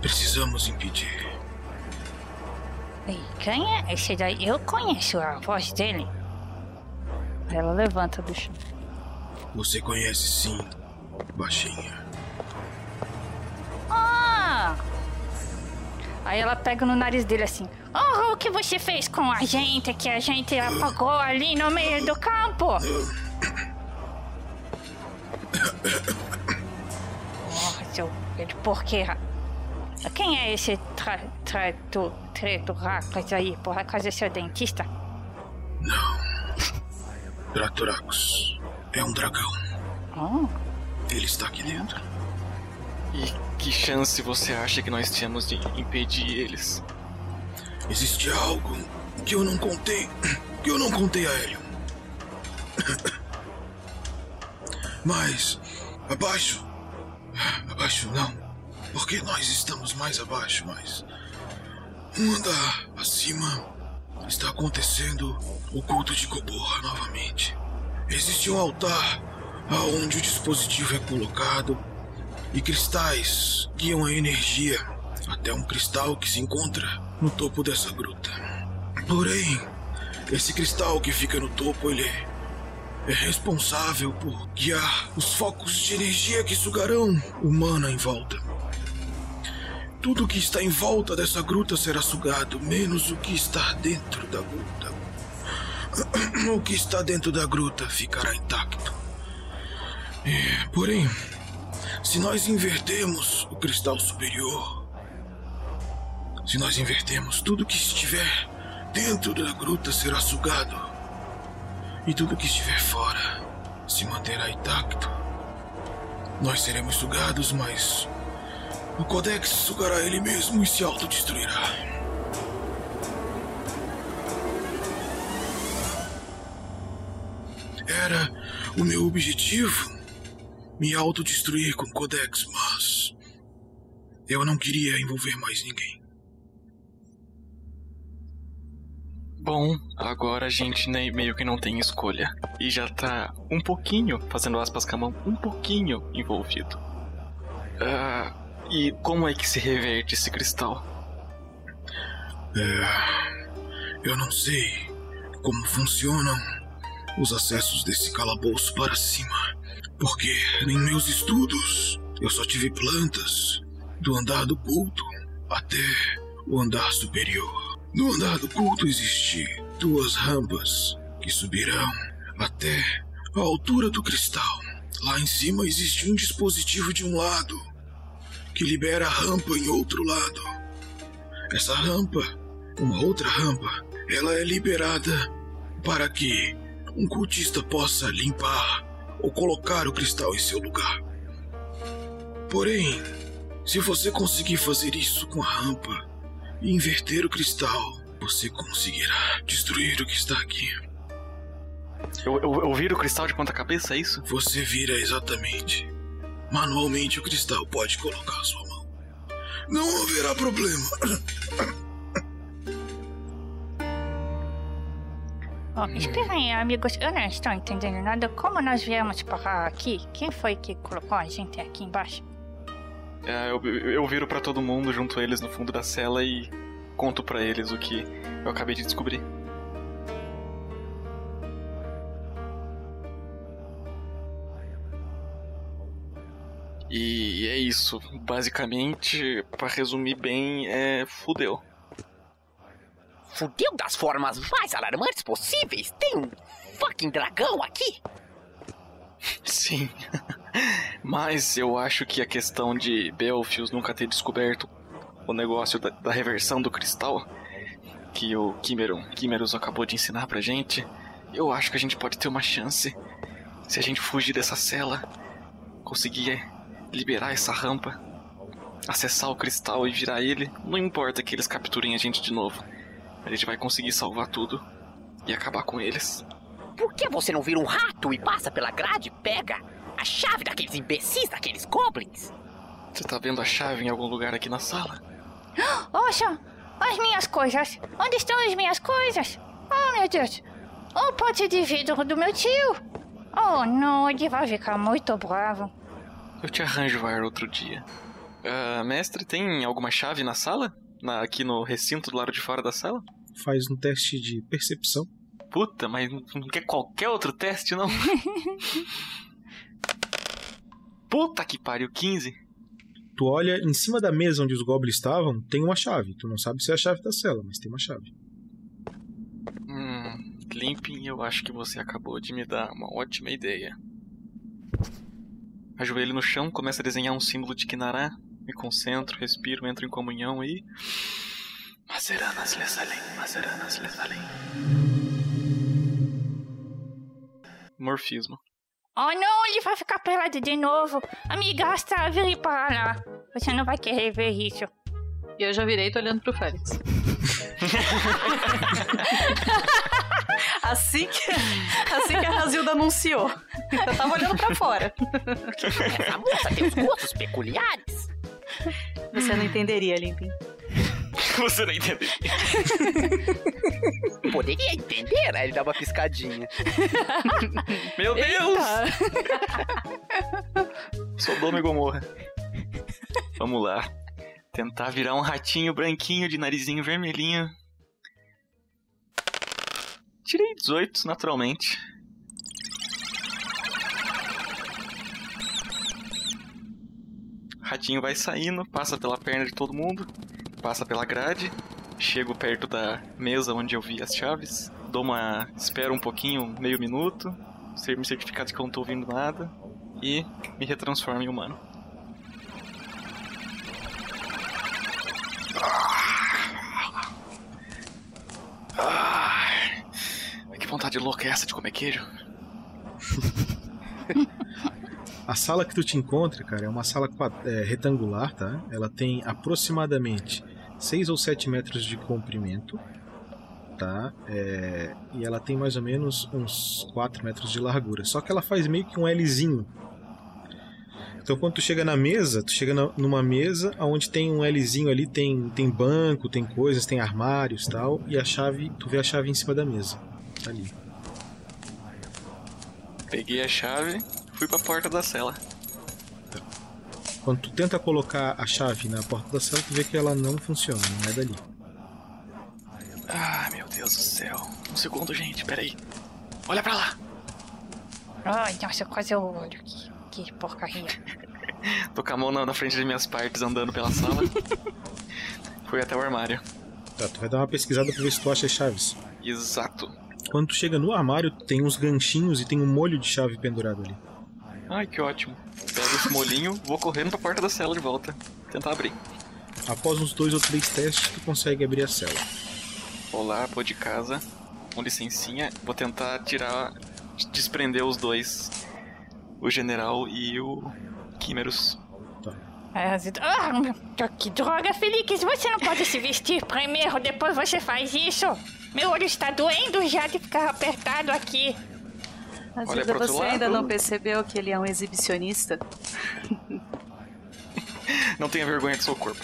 Precisamos impedir. E quem é esse daí? Eu conheço a voz dele. Ela levanta do chão. Você conhece sim, baixinha. Ah! Aí ela pega no nariz dele assim. Oh, o que você fez com a gente que a gente apagou ali no meio do campo? Oh, seu de porqueira. Quem é esse tra, tra, tu, treto racas aí? Por acaso é seu dentista? Não. Tratorax é um dragão. Oh. Ele está aqui dentro. E que chance você acha que nós temos de impedir eles? Existe algo que eu não contei. que eu não contei a Hélio. Mas. abaixo. Abaixo não. Porque nós estamos mais abaixo, mas. Um andar acima está acontecendo o culto de Coborra novamente. Existe um altar aonde o dispositivo é colocado e cristais guiam a energia até um cristal que se encontra no topo dessa gruta. Porém, esse cristal que fica no topo, ele é responsável por guiar os focos de energia que sugarão o mana em volta. Tudo que está em volta dessa gruta será sugado, menos o que está dentro da gruta. [clears throat] O que está dentro da gruta ficará intacto. É, porém, se nós invertermos o cristal superior, se nós invertermos tudo que estiver dentro da gruta será sugado, e tudo que estiver fora se manterá intacto. Nós seremos sugados, mas o Codex sugará ele mesmo e se autodestruirá. Era o meu objetivo me autodestruir com o Codex, mas eu não queria envolver mais ninguém. Bom, agora a gente né, meio que não tem escolha. E já tá um pouquinho, fazendo aspas com a mão, um pouquinho envolvido. Ah, e como é que se reverte esse cristal? É. Eu não sei como funcionam os acessos desse calabouço para cima, porque em meus estudos eu só tive plantas do andar do culto até o andar superior. No andar do culto existem duas rampas que subirão até a altura do cristal. Lá em cima existe um dispositivo de um lado que libera a rampa em outro lado. Essa rampa, uma outra rampa, ela é liberada para que um cultista possa limpar ou colocar o cristal em seu lugar. Porém, se você conseguir fazer isso com a rampa e inverter o cristal, você conseguirá destruir o que está aqui. Eu, eu, eu viro o cristal de ponta cabeça, é isso? Você vira exatamente. Manualmente o cristal pode colocar a sua mão. Não haverá problema. Oh, espera aí, amigos. Eu não estou entendendo nada. Como nós viemos parar aqui? Quem foi que colocou a gente aqui embaixo? É, eu, eu viro para todo mundo junto a eles no fundo da cela e conto para eles o que eu acabei de descobrir. E é isso. Basicamente, para resumir bem, é fudeu. Fudeu das formas mais alarmantes possíveis? Tem um fucking dragão aqui? Sim. [laughs] Mas eu acho que a questão de Belfius nunca ter descoberto o negócio da, da reversão do cristal que o Kimeron, Kimerus acabou de ensinar pra gente, eu acho que a gente pode ter uma chance se a gente fugir dessa cela, conseguir liberar essa rampa, acessar o cristal e virar ele, não importa que eles capturem a gente de novo. A gente vai conseguir salvar tudo e acabar com eles. Por que você não vira um rato e passa pela grade e pega a chave daqueles imbecis, daqueles goblins? Você tá vendo a chave em algum lugar aqui na sala? [gasps] Oxa, as minhas coisas. Onde estão as minhas coisas? Oh, meu Deus. O pote de vidro do meu tio. Oh, não, ele vai ficar muito bravo. Eu te arranjo ar outro dia. Uh, mestre, tem alguma chave na sala? Na, aqui no recinto do lado de fora da sala? Faz um teste de percepção. Puta, mas não quer qualquer outro teste, não? [laughs] Puta que pariu, 15. Tu olha em cima da mesa onde os goblins estavam, tem uma chave. Tu não sabe se é a chave da cela, mas tem uma chave. Hum, Limping, eu acho que você acabou de me dar uma ótima ideia. Ajoelho no chão, começo a desenhar um símbolo de Kinará, me concentro, respiro, entro em comunhão e. Mazeranas Lesalim, Mazeranas Lesalim. Morfismo. Oh não, ele vai ficar pelado de novo. Amiga, vire para lá. Você não vai querer ver isso. E eu já virei, tô olhando pro Félix. [laughs] assim, que, assim que a Razilda anunciou. Eu tava olhando pra fora. Essa moça tem os gostos peculiares. Você não entenderia, Limpin. Você não entenderia. [laughs] Poderia entender? Aí ele dá uma piscadinha. [laughs] Meu Deus! [laughs] Sodoma e Gomorra. Vamos lá. Tentar virar um ratinho branquinho de narizinho vermelhinho. Tirei 18, naturalmente. Ratinho vai saindo, passa pela perna de todo mundo, passa pela grade, chego perto da mesa onde eu vi as chaves, dou uma. espero um pouquinho, meio minuto, me certificar de que eu não tô ouvindo nada e me retransformo em humano. Ah, que vontade louca é essa de comer queijo? [laughs] A sala que tu te encontra, cara, é uma sala é, retangular, tá? Ela tem aproximadamente 6 ou 7 metros de comprimento, tá? É, e ela tem mais ou menos uns 4 metros de largura. Só que ela faz meio que um Lzinho. Então quando tu chega na mesa, tu chega na, numa mesa onde tem um Lzinho ali, tem, tem banco, tem coisas, tem armários tal, e a chave, tu vê a chave em cima da mesa. Ali. Peguei a chave, fui pra porta da cela. Quando tu tenta colocar a chave na porta da cela, tu vê que ela não funciona, não é dali. Ah, meu Deus do céu. Um segundo, gente, peraí. Olha pra lá. Ai, nossa, quase eu olho. Que, que porcaria. [laughs] Tô com a mão na frente das minhas partes andando pela sala. [laughs] Fui até o armário. Tá, tu vai dar uma pesquisada pra ver se tu acha as chaves. Exato. Quando tu chega no armário, tem uns ganchinhos e tem um molho de chave pendurado ali. Ai, que ótimo. Pego esse molinho, vou correndo pra porta da cela de volta. tentar abrir. Após uns dois ou três testes, tu consegue abrir a cela. Olá, pô de casa. Com licencinha, vou tentar tirar. desprender os dois. O general e o Quimerus. É, ah, que droga, Felix! Você não pode se vestir primeiro, depois você faz isso! Meu olho está doendo já de ficar apertado aqui. Mas você ainda não percebeu que ele é um exibicionista? não tenha vergonha do seu corpo.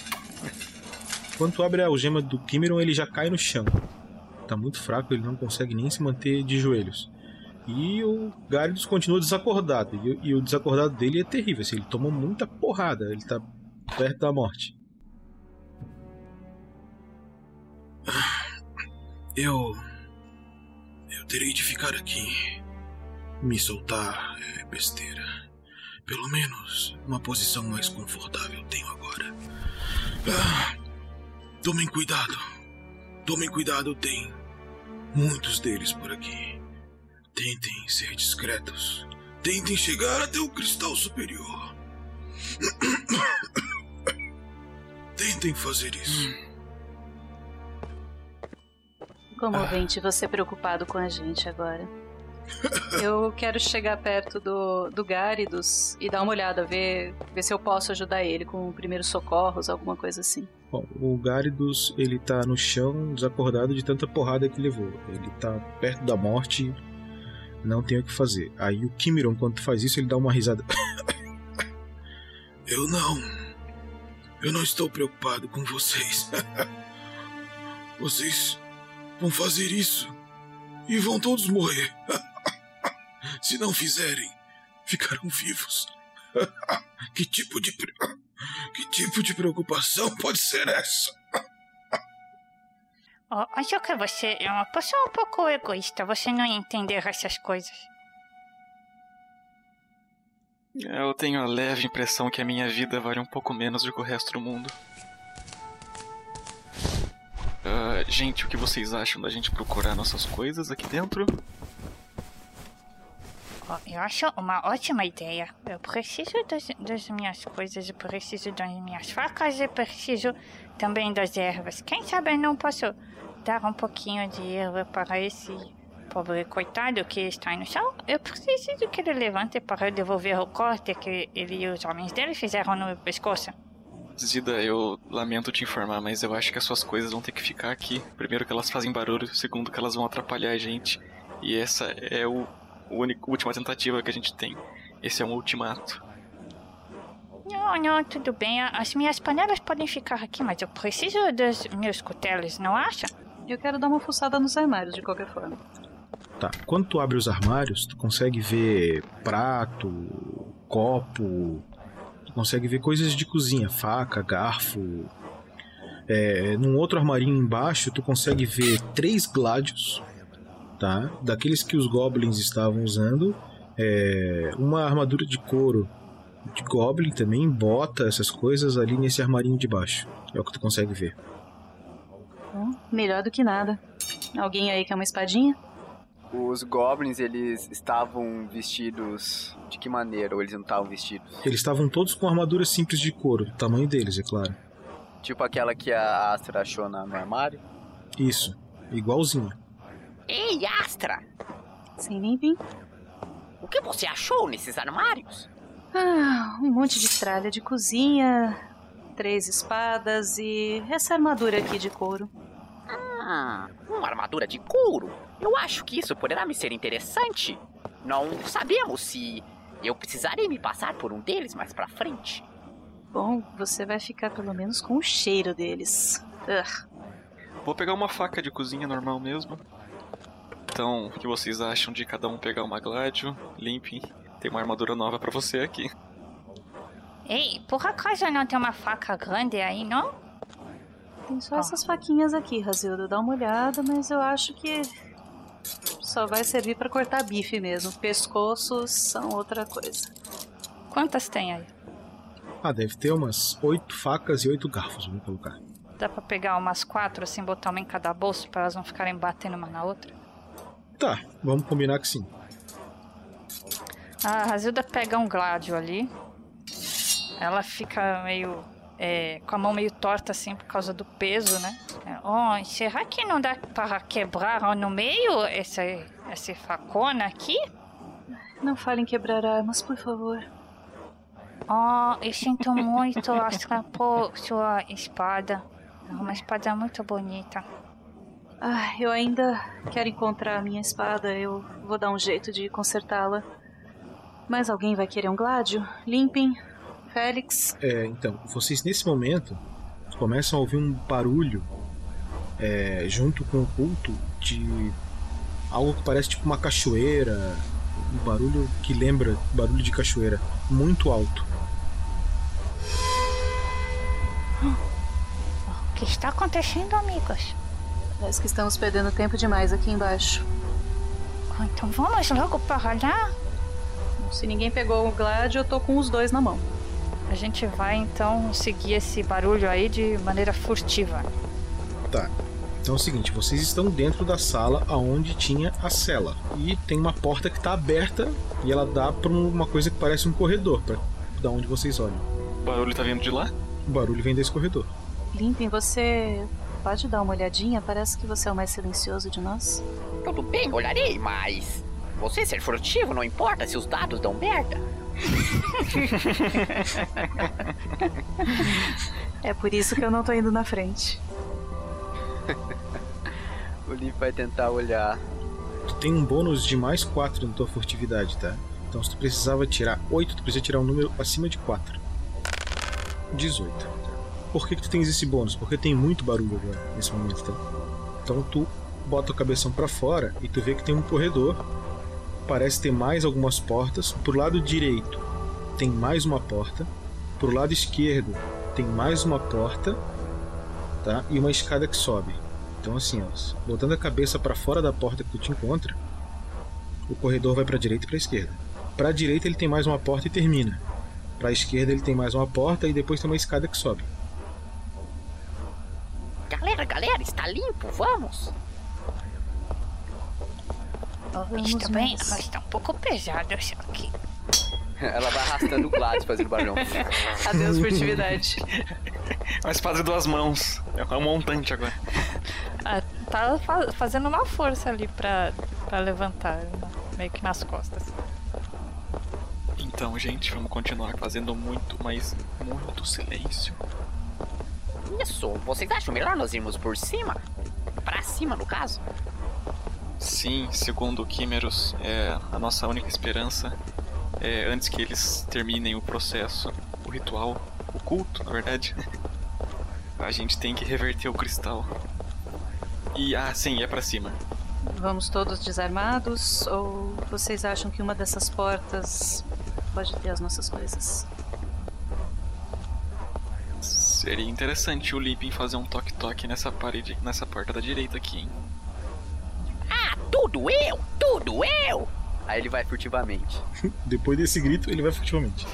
Quando tu abre a algema do Kimeron, ele já cai no chão. Tá muito fraco, ele não consegue nem se manter de joelhos. E o Gyarados continua desacordado. E, e, o desacordado dele é terrível. Assim, ele tomou muita porrada. Ele tá perto da morte. Eu. Eu terei de ficar aqui. Me soltar é besteira. Pelo menos uma posição mais confortável tenho agora. Ah, tomem cuidado. Tomem cuidado, tem muitos deles por aqui. Tentem ser discretos. Tentem chegar até o cristal superior. [coughs] Tentem fazer isso. Comovente você preocupado com a gente agora. Eu quero chegar perto do, do Gáridos e dar uma olhada, ver, ver se eu posso ajudar ele com primeiros socorros, alguma coisa assim. Bom, o Gáridos, ele tá no chão, desacordado de tanta porrada que levou. Ele tá perto da morte, não tem o que fazer. Aí o Kimiron, quando faz isso, ele dá uma risada. Eu não. Eu não estou preocupado com vocês. vocês vão fazer isso e vão todos morrer. Se não fizerem, ficarão vivos. [laughs] que tipo de que tipo de preocupação pode ser essa? Oh, acho que você é uma pessoa um pouco egoísta. Você não entender essas coisas. Eu tenho a leve impressão que a minha vida vale um pouco menos do que o resto do mundo. Uh, gente, o que vocês acham da gente procurar nossas coisas aqui dentro? Eu acho uma ótima ideia. Eu preciso das, das, minhas coisas, eu preciso das minhas facas, eu preciso também das ervas. Quem sabe eu não posso dar um pouquinho de erva para esse pobre coitado que está no chão. Eu preciso que ele levante para devolver o corte que ele e os homens dele fizeram no pescoço. Zida, eu lamento te informar, mas eu acho que as suas coisas vão ter que ficar aqui. Primeiro que elas fazem barulho, segundo que elas vão atrapalhar a gente. E essa é o, o único, última tentativa que a gente tem. Esse é um ultimato. Não, não, tudo bem. As minhas panelas podem ficar aqui, mas eu preciso dos meus cutelos, não acha? Eu quero dar uma fuçada nos armários, de qualquer forma. Tá. Quando tu abre os armários, tu consegue ver prato, copo, tu consegue ver coisas de cozinha, faca, garfo. É, num outro armarinho embaixo, tu consegue ver três gládios, tá? Daqueles que os goblins estavam usando. É, uma armadura de couro de goblin também, bota, essas coisas ali nesse armarinho de baixo. É o que tu consegue ver. Bom, melhor do que nada. Alguém aí quer uma espadinha? Os goblins, eles estavam vestidos de que maneira? Ou eles não estavam vestidos? Eles estavam todos com armaduras simples de couro, do tamanho deles, é claro. Tipo aquela que a Astra achou no armário? Isso, igualzinho. Ei, Astra! Sim, nem vim. O que você achou nesses armários? Ah, um monte de tralha de cozinha, três espadas e essa armadura aqui de couro. Ah, uma armadura de couro? Eu acho que isso poderá me ser interessante. Não sabemos se eu precisarei me passar por um deles mais pra frente. Bom, você vai ficar pelo menos com o cheiro deles. Ugh. Vou pegar uma faca de cozinha normal mesmo. Então, o que vocês acham de cada um pegar uma gládio? Limpem. Tem uma armadura nova para você aqui. Ei, por acaso não tem uma faca grande aí, não? Tem só essas faquinhas aqui, Razilda. Dá uma olhada, mas eu acho que só vai servir para cortar bife mesmo. Pescoços são outra coisa. Quantas tem aí? Ah, deve ter umas oito facas e oito garfos, vamos colocar. Dá pra pegar umas quatro, assim, botar uma em cada bolso para elas não ficarem batendo uma na outra? Tá, vamos combinar que sim. A Razilda pega um gládio ali. Ela fica meio é, com a mão meio torta assim por causa do peso, né? É, oh, será que não dá para quebrar no meio essa, essa facona aqui? Não falem quebrar armas, por favor. Oh, eu sinto muito, Astra, por sua espada. É uma espada muito bonita. Ah, eu ainda quero encontrar a minha espada. Eu vou dar um jeito de consertá-la. Mas alguém vai querer um gládio? Limpem. Félix. É, então, vocês nesse momento começam a ouvir um barulho é, junto com o culto de algo que parece tipo uma cachoeira. Um barulho que lembra barulho de cachoeira, muito alto. O que está acontecendo, amigos? Parece que estamos perdendo tempo demais aqui embaixo. Então vamos logo para lá? Se ninguém pegou o Glad, eu tô com os dois na mão. A gente vai então seguir esse barulho aí de maneira furtiva. Tá. Então é o seguinte, vocês estão dentro da sala aonde tinha a cela e tem uma porta que está aberta e ela dá para uma coisa que parece um corredor, para da onde vocês olham. O barulho tá vindo de lá? O barulho vem desse corredor. Limpem, você pode dar uma olhadinha? Parece que você é o mais silencioso de nós. Tudo bem, olharei, mas você ser furtivo não importa se os dados dão merda. é por isso que eu não tô indo na frente. [laughs] o Lee vai tentar olhar. Tu tem um bônus de mais 4 na tua furtividade, tá? Então se tu precisava tirar 8, tu precisa tirar um número acima de 4. 18. Por que, que tu tens esse bônus? Porque tem muito barulho agora, nesse momento, tá? Então tu bota a cabeção para fora e tu vê que tem um corredor. Parece ter mais algumas portas. Pro lado direito tem mais uma porta. Pro lado esquerdo tem mais uma porta, tá? E uma escada que sobe. Então assim, ó, botando a cabeça para fora da porta que tu te encontra, o corredor vai para direita e para esquerda. Para direita ele tem mais uma porta e termina. Para esquerda ele tem mais uma porta e depois tem uma escada que sobe. Galera, galera, está limpo, vamos! Vamos está bem, mas está um pouco pesado isso aqui. [laughs] Ela vai arrastando o Gladys fazendo barulhão. [laughs] Adeus, furtividade. Uma espada de duas mãos. É um montante agora. Ah, tá fazendo uma força ali pra, pra levantar, meio que nas costas. Então, gente, vamos continuar fazendo muito, mas muito silêncio. Isso, vocês acham melhor nós irmos por cima? Pra cima, no caso? Sim, segundo o é a nossa única esperança é antes que eles terminem o processo, o ritual, o culto, na verdade. [laughs] A gente tem que reverter o cristal. E ah, sim, é para cima. Vamos todos desarmados ou vocês acham que uma dessas portas pode ter as nossas coisas? Seria interessante o Limpin fazer um toque-toque nessa parede, nessa porta da direita aqui, hein? Ah, tudo eu! Tudo eu! Aí ele vai furtivamente. [laughs] Depois desse grito, ele vai furtivamente.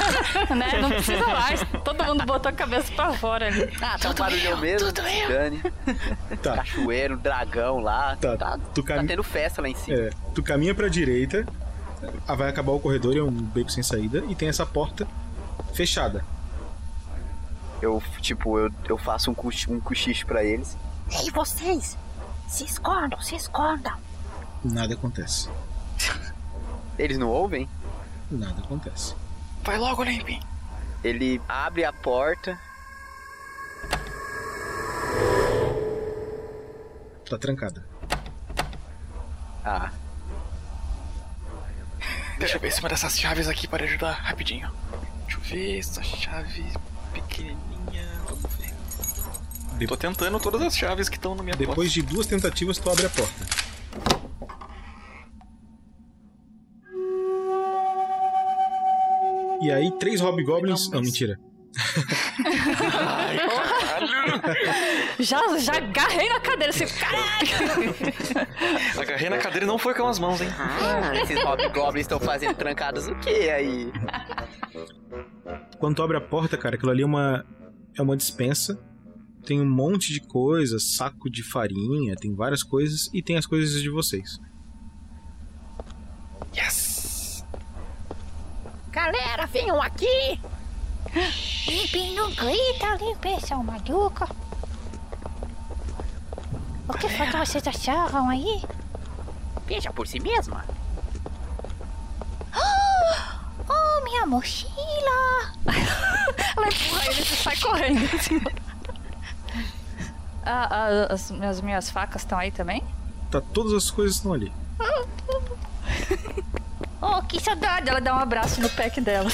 [laughs] né? Não precisa mais. Todo mundo botou a cabeça pra fora ali. Ah, tá um barulhão mesmo. Tudo eu. Dani. [laughs] Tá. Cachoeiro, dragão lá. Tá, tá, tu cam... tá tendo festa lá em cima. É, tu caminha pra direita, vai acabar o corredor, é um beco sem saída, e tem essa porta fechada eu, tipo, eu, eu faço um, coch, um cochicho pra eles. Ei, vocês! Se escondam, se escondam! Nada acontece. Eles não ouvem? Nada acontece. Vai logo, Limpin. Ele abre a porta. Tá trancada. Ah. Deixa eu ver se uma dessas chaves aqui para ajudar rapidinho. Deixa eu ver essa chave pequenininha. Vamos ver. De... Tô tentando todas as chaves que estão na minha Depois posse. de duas tentativas, tu abre a porta. E aí, três hobgoblins. Não, mentira. Ai, caralho! já, já agarrei na cadeira, assim, caralho! Agarrei na cadeira e não foi com as mãos, hein? Ah, esses hobgoblins estão fazendo trancadas o que aí? Quando tu abre a porta, cara, aquilo ali é uma, é uma dispensa. Tem um monte de coisas, saco de farinha, tem várias coisas e tem as coisas de vocês. Yes! Galera, venham aqui! Limpe, não grita, limpe, seu maluco. O que foi que vocês acharam aí? Veja por si mesma. Oh, minha mochila! [laughs] Ela empurra ele e sai correndo. Assim. Ah, ah, as, as minhas facas estão aí também? Tá, todas as coisas estão ali. [laughs] Oh, que saudade! Ela dá um abraço no pack dela.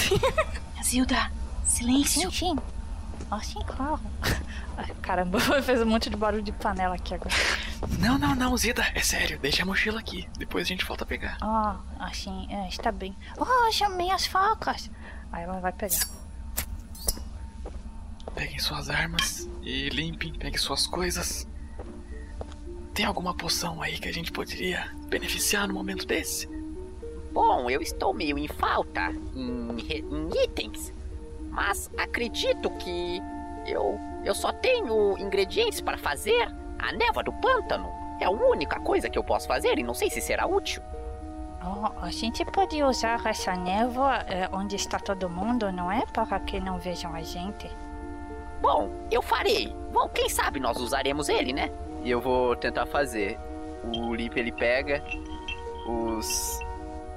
Zilda, silêncio. Sim, sim. Assim, claro. [laughs] Caramba, [laughs] fez um monte de barulho de panela aqui agora. Não, não, não, Zida, é sério, deixa a mochila aqui. Depois a gente volta a pegar. Ah, assim, é, está bem. Oh, chamei as facas. Aí ela vai pegar. Peguem suas armas e limpem, peguem suas coisas. Tem alguma poção aí que a gente poderia beneficiar no momento desse? Bom, eu estou meio em falta em, re- em itens. Mas acredito que eu, eu só tenho ingredientes para fazer a névoa do pântano. É a única coisa que eu posso fazer e não sei se será útil. Oh, a gente pode usar essa névoa é, onde está todo mundo, não é? Para que não vejam a gente. Bom, eu farei. Bom, quem sabe nós usaremos ele, né? E eu vou tentar fazer. O Limp ele pega os,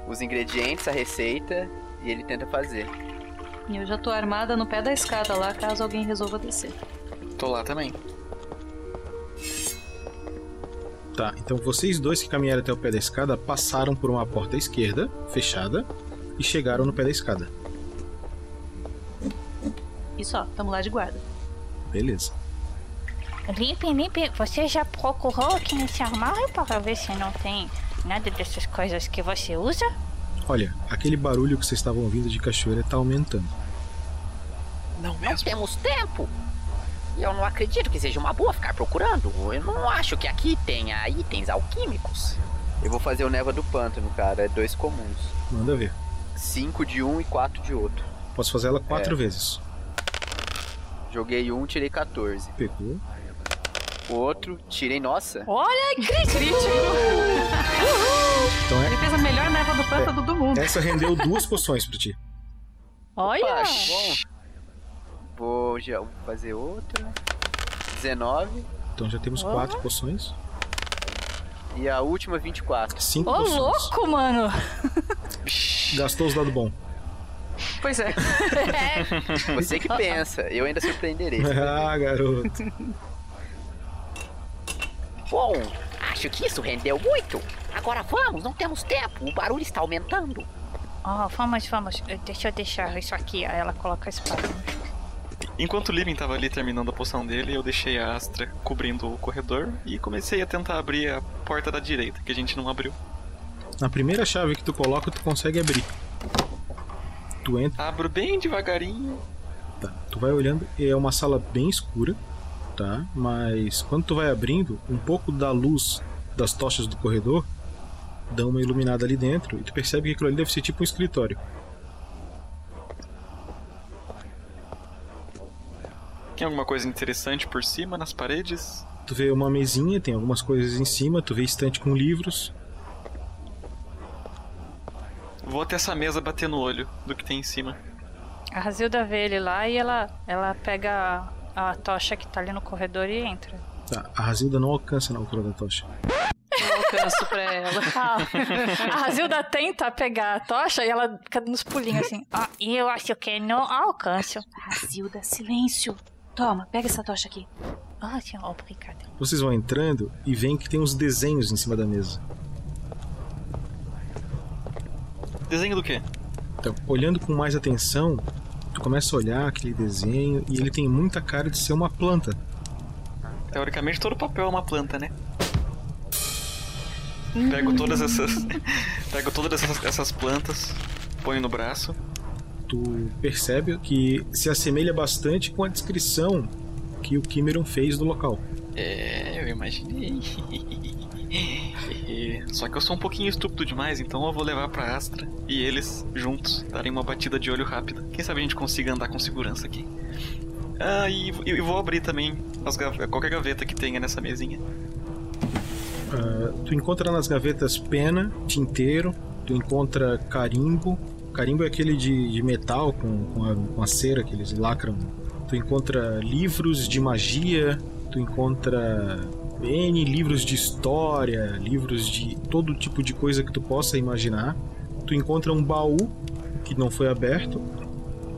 os ingredientes, a receita, e ele tenta fazer. E eu já tô armada no pé da escada lá, caso alguém resolva descer. Tô lá também. Tá, então vocês dois que caminharam até o pé da escada passaram por uma porta à esquerda, fechada, e chegaram no pé da escada. E só, tamo lá de guarda. Beleza. Limpe, limpe, você já procurou aqui nesse armário para ver se não tem nada dessas coisas que você usa? Olha, aquele barulho que vocês estavam ouvindo de cachoeira tá aumentando. Não Não temos tempo. E eu não acredito que seja uma boa ficar procurando. Eu não acho que aqui tenha itens alquímicos. Eu vou fazer o névoa do pântano, cara. É dois comuns. Manda ver. Cinco de um e quatro de outro. Posso fazer ela quatro É. vezes. Joguei um, tirei 14. Pegou. O outro, tirei, nossa. Olha, crítico! Então Ele é. fez a melhor névoa do pântano do mundo. Essa rendeu duas poções pra ti. Olha! Opa, bom. Vou já fazer outra. 19. Então já temos quatro poções. E a última, 24. Cinco Ô, poções. louco, mano! Gastou os dados bom. Pois [laughs] é. Você que pensa, eu ainda surpreenderei. [laughs] ah, garoto. Bom, acho que isso rendeu muito. Agora vamos, não temos tempo. O barulho está aumentando. Oh, vamos, vamos. Deixa eu deixar isso aqui. Aí ela coloca a espada. Enquanto o Living tava ali terminando a poção dele, eu deixei a Astra cobrindo o corredor e comecei a tentar abrir a porta da direita, que a gente não abriu. Na primeira chave que tu coloca, tu consegue abrir. Tu entra. Abro bem devagarinho. Tá. Tu vai olhando, é uma sala bem escura, tá? Mas quando tu vai abrindo, um pouco da luz das tochas do corredor dá uma iluminada ali dentro e tu percebe que aquilo ali deve ser tipo um escritório. Tem alguma coisa interessante por cima, nas paredes? Tu vê uma mesinha, tem algumas coisas em cima, tu vê estante com livros. Vou até essa mesa bater no olho do que tem em cima. A Razilda vê ele lá e ela, ela pega a, tocha que tá ali no corredor e entra. Tá, a Razilda não alcança na altura da tocha. Eu alcanço pra ela. [laughs] A Razilda tenta pegar a tocha e ela fica nos pulinhos assim. Ah, e eu acho que não alcanço. Razilda, silêncio. Toma, pega essa tocha aqui. Ah, sim, obrigada. Vocês vão entrando e veem que tem uns desenhos em cima da mesa. Desenho do quê? Então, olhando com mais atenção, tu começa a olhar aquele desenho e ele tem muita cara de ser uma planta. Teoricamente todo papel é uma planta, né? Pego todas essas. [laughs] Pego todas essas, essas plantas, ponho no braço. Tu percebe que se assemelha bastante com a descrição que o Kimeron fez do local. É, eu imaginei. [laughs] E- Só que eu sou um pouquinho estúpido demais, então eu vou levar pra Astra e eles juntos darem uma batida de olho rápida. Quem sabe a gente consiga andar com segurança aqui. Ah, e, e vou abrir também as gave- qualquer gaveta que tenha nessa mesinha. Ah, tu encontra nas gavetas pena, tinteiro, tu encontra carimbo, carimbo é aquele de, de metal com, com a, com a cera que eles lacram. Tu encontra livros de magia, tu encontra N livros de história, livros de todo tipo de coisa que tu possa imaginar. Tu encontra um baú que não foi aberto.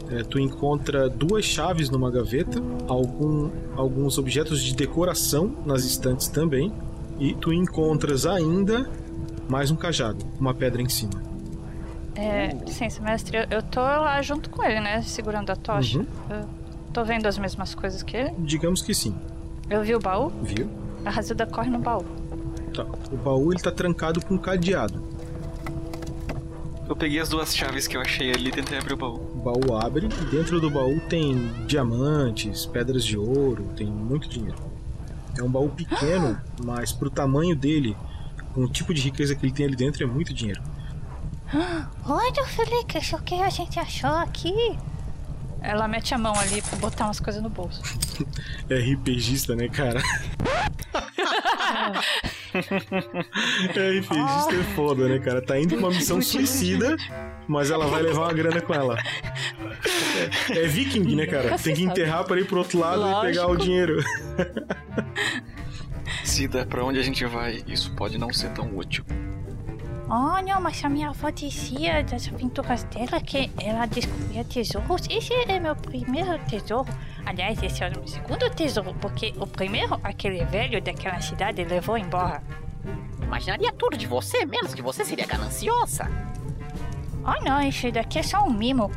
É, tu encontra duas chaves numa gaveta, algum, alguns objetos de decoração nas estantes também. E tu encontras ainda mais um cajado, uma pedra em cima. É, licença, mestre, eu, eu tô lá junto com ele, né? Segurando a tocha. Uhum. Eu tô vendo as mesmas coisas que ele. Digamos que sim. Eu vi o baú? Viu? A Razilda corre no baú. Tá. O baú ele tá trancado com um cadeado. Eu peguei as duas chaves que eu achei ali e tentei abrir o baú. O baú abre e dentro do baú tem diamantes, pedras de ouro, tem muito dinheiro. É um baú pequeno, [gasps] mas pro tamanho dele, com o tipo de riqueza que ele tem ali dentro, é muito dinheiro. [gasps] Olha, Felix, o que a gente achou aqui? Ela mete a mão ali pra botar umas coisas no bolso. É RPGista, né, cara? é RPGista é foda, né, cara? Tá indo pra uma missão suicida, mas ela vai levar uma grana com ela. É, é viking, né, cara? Tem que enterrar pra ir pro outro lado Lógico. e pegar o dinheiro. Cida, pra onde a gente vai, isso pode não ser tão útil. Olha, mas a minha avó dizia das aventuras dela que ela descobria tesouros. Esse é meu primeiro tesouro. Aliás, esse é o meu segundo tesouro, porque o primeiro, aquele velho daquela cidade, levou embora. Imaginaria tudo de você, menos que você seria gananciosa. Oh não, esse daqui é só um mimo.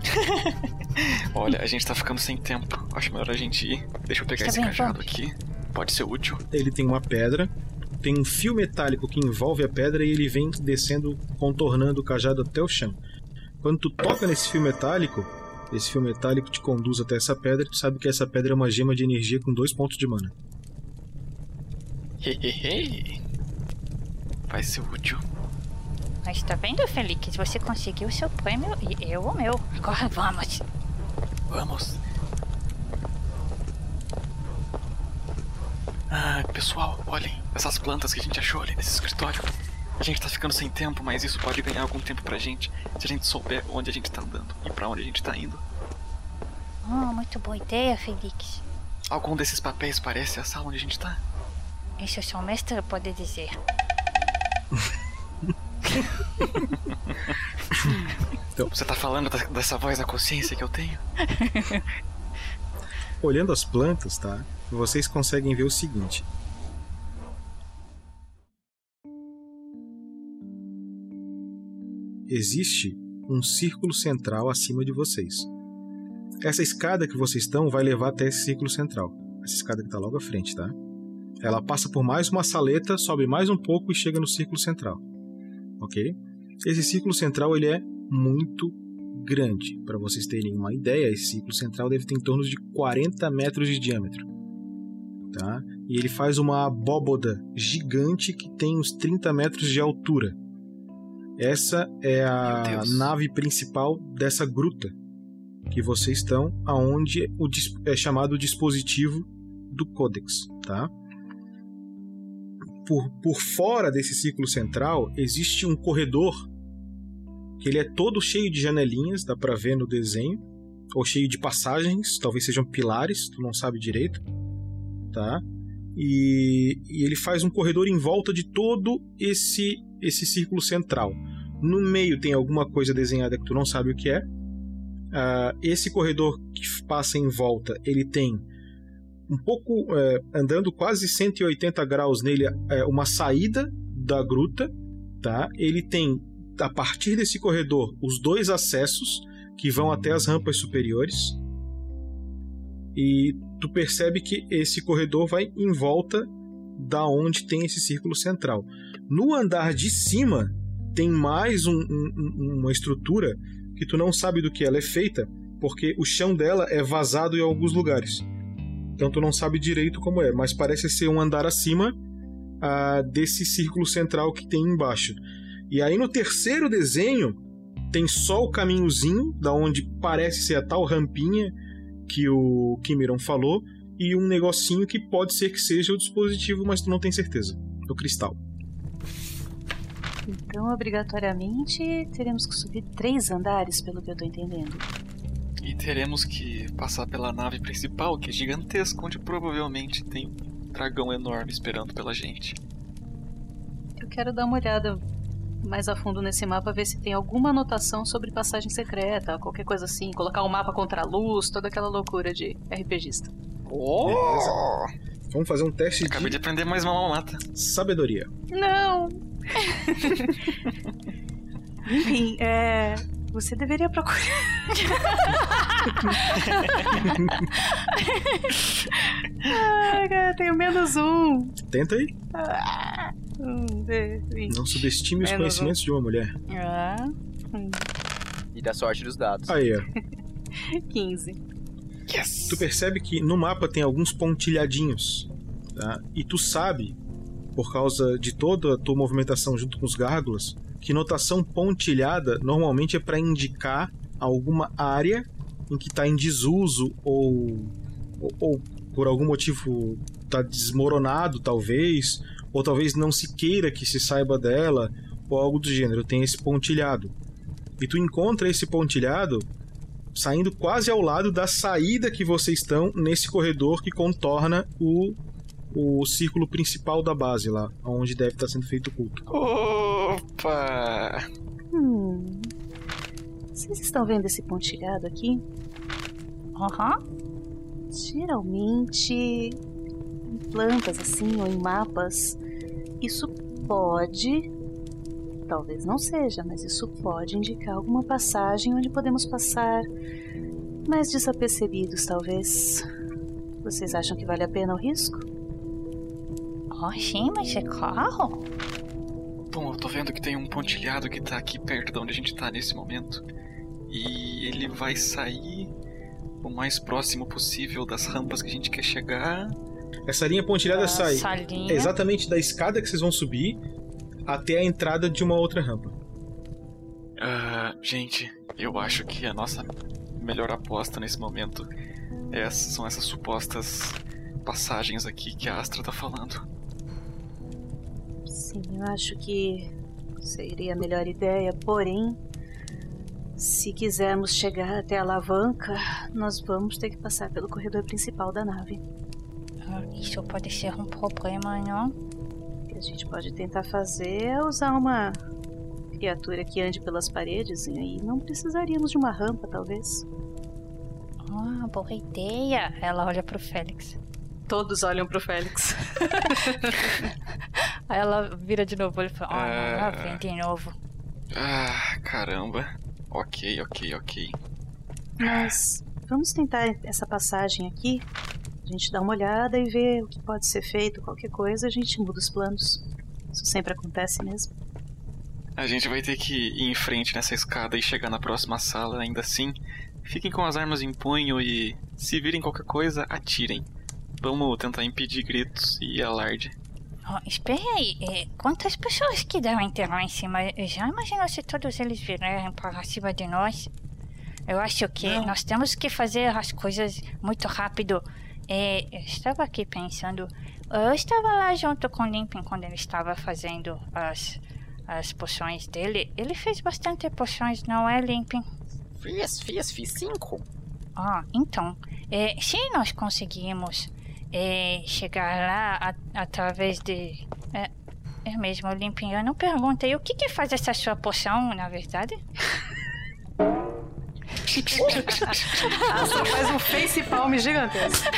[laughs] Olha, a gente tá ficando sem tempo. Acho melhor a gente ir. Deixa eu pegar Está esse bem, cajado vamos. aqui. Pode ser útil. Ele tem uma pedra, tem um fio metálico que envolve a pedra e ele vem descendo, contornando o cajado até o chão. Quando tu toca nesse fio metálico, esse fio metálico te conduz até essa pedra e tu sabe que essa pedra é uma gema de energia com dois pontos de mana. Hehehe. Vai ser útil. Mas tá vendo, Felix? Você conseguiu o seu prêmio e eu o meu. Agora vamos. Vamos. Ah, pessoal, olhem. Essas plantas que a gente achou ali nesse escritório. A gente tá ficando sem tempo, mas isso pode ganhar algum tempo pra gente se a gente souber onde a gente tá andando e pra onde a gente tá indo. Oh, muito boa ideia, Felix. Algum desses papéis parece a sala onde a gente tá? Isso só o mestre pode dizer. Então, Você tá falando da- dessa voz da consciência que eu tenho? Olhando as plantas, tá? Vocês conseguem ver o seguinte. Existe um círculo central acima de vocês. Essa escada que vocês estão vai levar até esse círculo central. Essa escada que está logo à frente, tá? Ela passa por mais uma saleta, sobe mais um pouco e chega no círculo central. Ok? Esse círculo central ele é muito grande. Para vocês terem uma ideia, esse círculo central deve ter em torno de 40 metros de diâmetro. Tá? E ele faz uma abóboda gigante que tem uns 30 metros de altura. Essa é a nave principal dessa gruta que vocês estão, aonde o é chamado o dispositivo do Codex, tá? Por, por fora desse círculo central existe um corredor que ele é todo cheio de janelinhas, dá pra ver no desenho, ou cheio de passagens, talvez sejam pilares, tu não sabe direito, tá? E, e ele faz um corredor em volta de todo esse esse círculo central. No meio tem alguma coisa desenhada que tu não sabe o que é. Ah, esse corredor que passa em volta, ele tem um pouco é, andando quase 180 graus nele, é, uma saída da gruta, tá? Ele tem a partir desse corredor os dois acessos que vão até as rampas superiores. E tu percebe que esse corredor vai em volta da onde tem esse círculo central. No andar de cima tem mais um- um- um- uma estrutura que tu não sabe do que ela é feita, porque o chão dela é vazado em alguns lugares. Então tu não sabe direito como é, mas parece ser um andar acima ah, desse círculo central que tem embaixo. E aí no terceiro desenho tem só o caminhozinho, da onde parece ser a tal rampinha que o Kimiron falou, e um negocinho que pode ser que seja o dispositivo, mas tu não tem certeza. O cristal. Então, obrigatoriamente, teremos que subir três andares, pelo que eu tô entendendo. E teremos que passar pela nave principal, que é gigantesca, onde provavelmente tem um dragão enorme esperando pela gente. Eu quero dar uma olhada mais a fundo nesse mapa, ver se tem alguma anotação sobre passagem secreta, qualquer coisa assim, colocar o mapa contra a luz, toda aquela loucura de RPGista. Oh! Vamos fazer um teste Acabei de aprender mais uma mamata. Sabedoria. Não! [laughs] Enfim, é. Você deveria procurar. [laughs] Ai, cara, tenho menos um. Tenta aí. Ah, um, dois, vinte. Não subestime os Menos conhecimentos de uma mulher. Ah, E da sorte dos dados. Aí, ó. [laughs] 15. Tu percebe que no mapa tem alguns pontilhadinhos, tá? E tu sabe, por causa de toda a tua movimentação junto com os gárgulas, que notação pontilhada normalmente é para indicar alguma área em que está em desuso ou, ou, ou por algum motivo está desmoronado, talvez, ou talvez não se queira que se saiba dela, ou algo do gênero. Tem esse pontilhado. E tu encontra esse pontilhado saindo quase ao lado da saída que vocês estão nesse corredor que contorna o, o círculo principal da base lá, onde deve estar sendo feito o culto. Opa! Hum. Vocês estão vendo esse pontilhado aqui? Aham. Geralmente, em plantas assim, ou em mapas, isso pode. Talvez não seja, mas isso pode indicar alguma passagem onde podemos passar mais desapercebidos, talvez. Vocês acham que vale a pena o risco? Oh, sim, mas é claro. Bom, eu tô vendo que tem um pontilhado que tá aqui perto de onde a gente tá nesse momento. E ele vai sair o mais próximo possível das rampas que a gente quer chegar. Essa linha pontilhada sai Essa linha. exatamente da escada que vocês vão subir até a entrada de uma outra rampa. Ah, gente, eu acho que a nossa melhor aposta nesse momento é- são essas supostas passagens aqui que a Astra tá falando. Sim, eu acho que seria a melhor ideia, porém, se quisermos chegar até a alavanca, nós vamos ter que passar pelo corredor principal da nave. Ah, Isso pode ser um problema, não? O que a gente pode tentar fazer é usar uma criatura que ande pelas paredes e aí não precisaríamos de uma rampa, talvez. Ah, boa ideia. Ela olha pro Félix. Todos olham pro Félix. [laughs] Aí ela vira de novo e fala: Ah, não, lá vem de novo. Ah, caramba. Ok, ok, ok. Mas vamos tentar essa passagem aqui. A gente dá uma olhada e vê o que pode ser feito, qualquer coisa, a gente muda os planos. Isso sempre acontece mesmo. A gente vai ter que ir em frente nessa escada e chegar na próxima sala ainda assim. Fiquem com as armas em punho e, se virem qualquer coisa, atirem. Vamos tentar impedir gritos e alarde. Oh, espera aí, é, quantas pessoas que devem ter lá em cima? Já imaginou se todos eles virarem para cima de nós? Eu acho que nós temos que fazer as coisas muito rápido. É, eu estava aqui pensando. Eu estava lá junto com o Limpin quando ele estava fazendo as, as poções dele. Ele fez bastante poções, não é, Limpin? Fiz, fiz, fiz cinco. Ah, então, é, se nós conseguirmos é, chegar lá a- através de. É, é mesmo, Limpin, eu não perguntei o que, que faz essa sua poção, na verdade? [laughs] Asta faz um face palm gigantesco.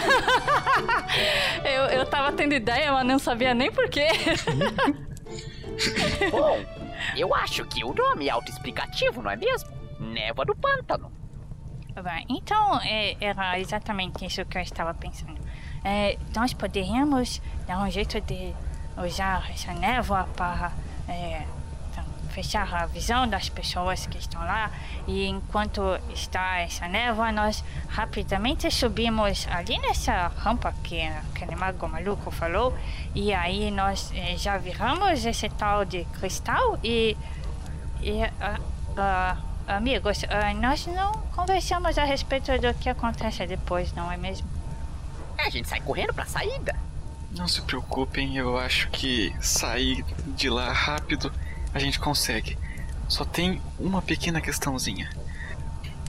[laughs] eu, eu tava tendo ideia, mas não sabia nem porquê. [laughs] Bom, eu acho que o nome é autoexplicativo, não é mesmo? Névoa do pântano. Então, é, era exatamente isso que eu estava pensando. É, nós poderíamos dar um jeito de usar essa névoa para é, fechar a visão das pessoas que estão lá. E enquanto está essa névoa, nós rapidamente subimos ali nessa rampa que aquele mago maluco falou. E aí nós é, já viramos esse tal de cristal e. e ah, ah, amigos, ah, nós não conversamos a respeito do que acontece depois, não é mesmo? A gente sai correndo pra saída. Não se preocupem, eu acho que sair de lá rápido A gente consegue. Só tem uma pequena questãozinha.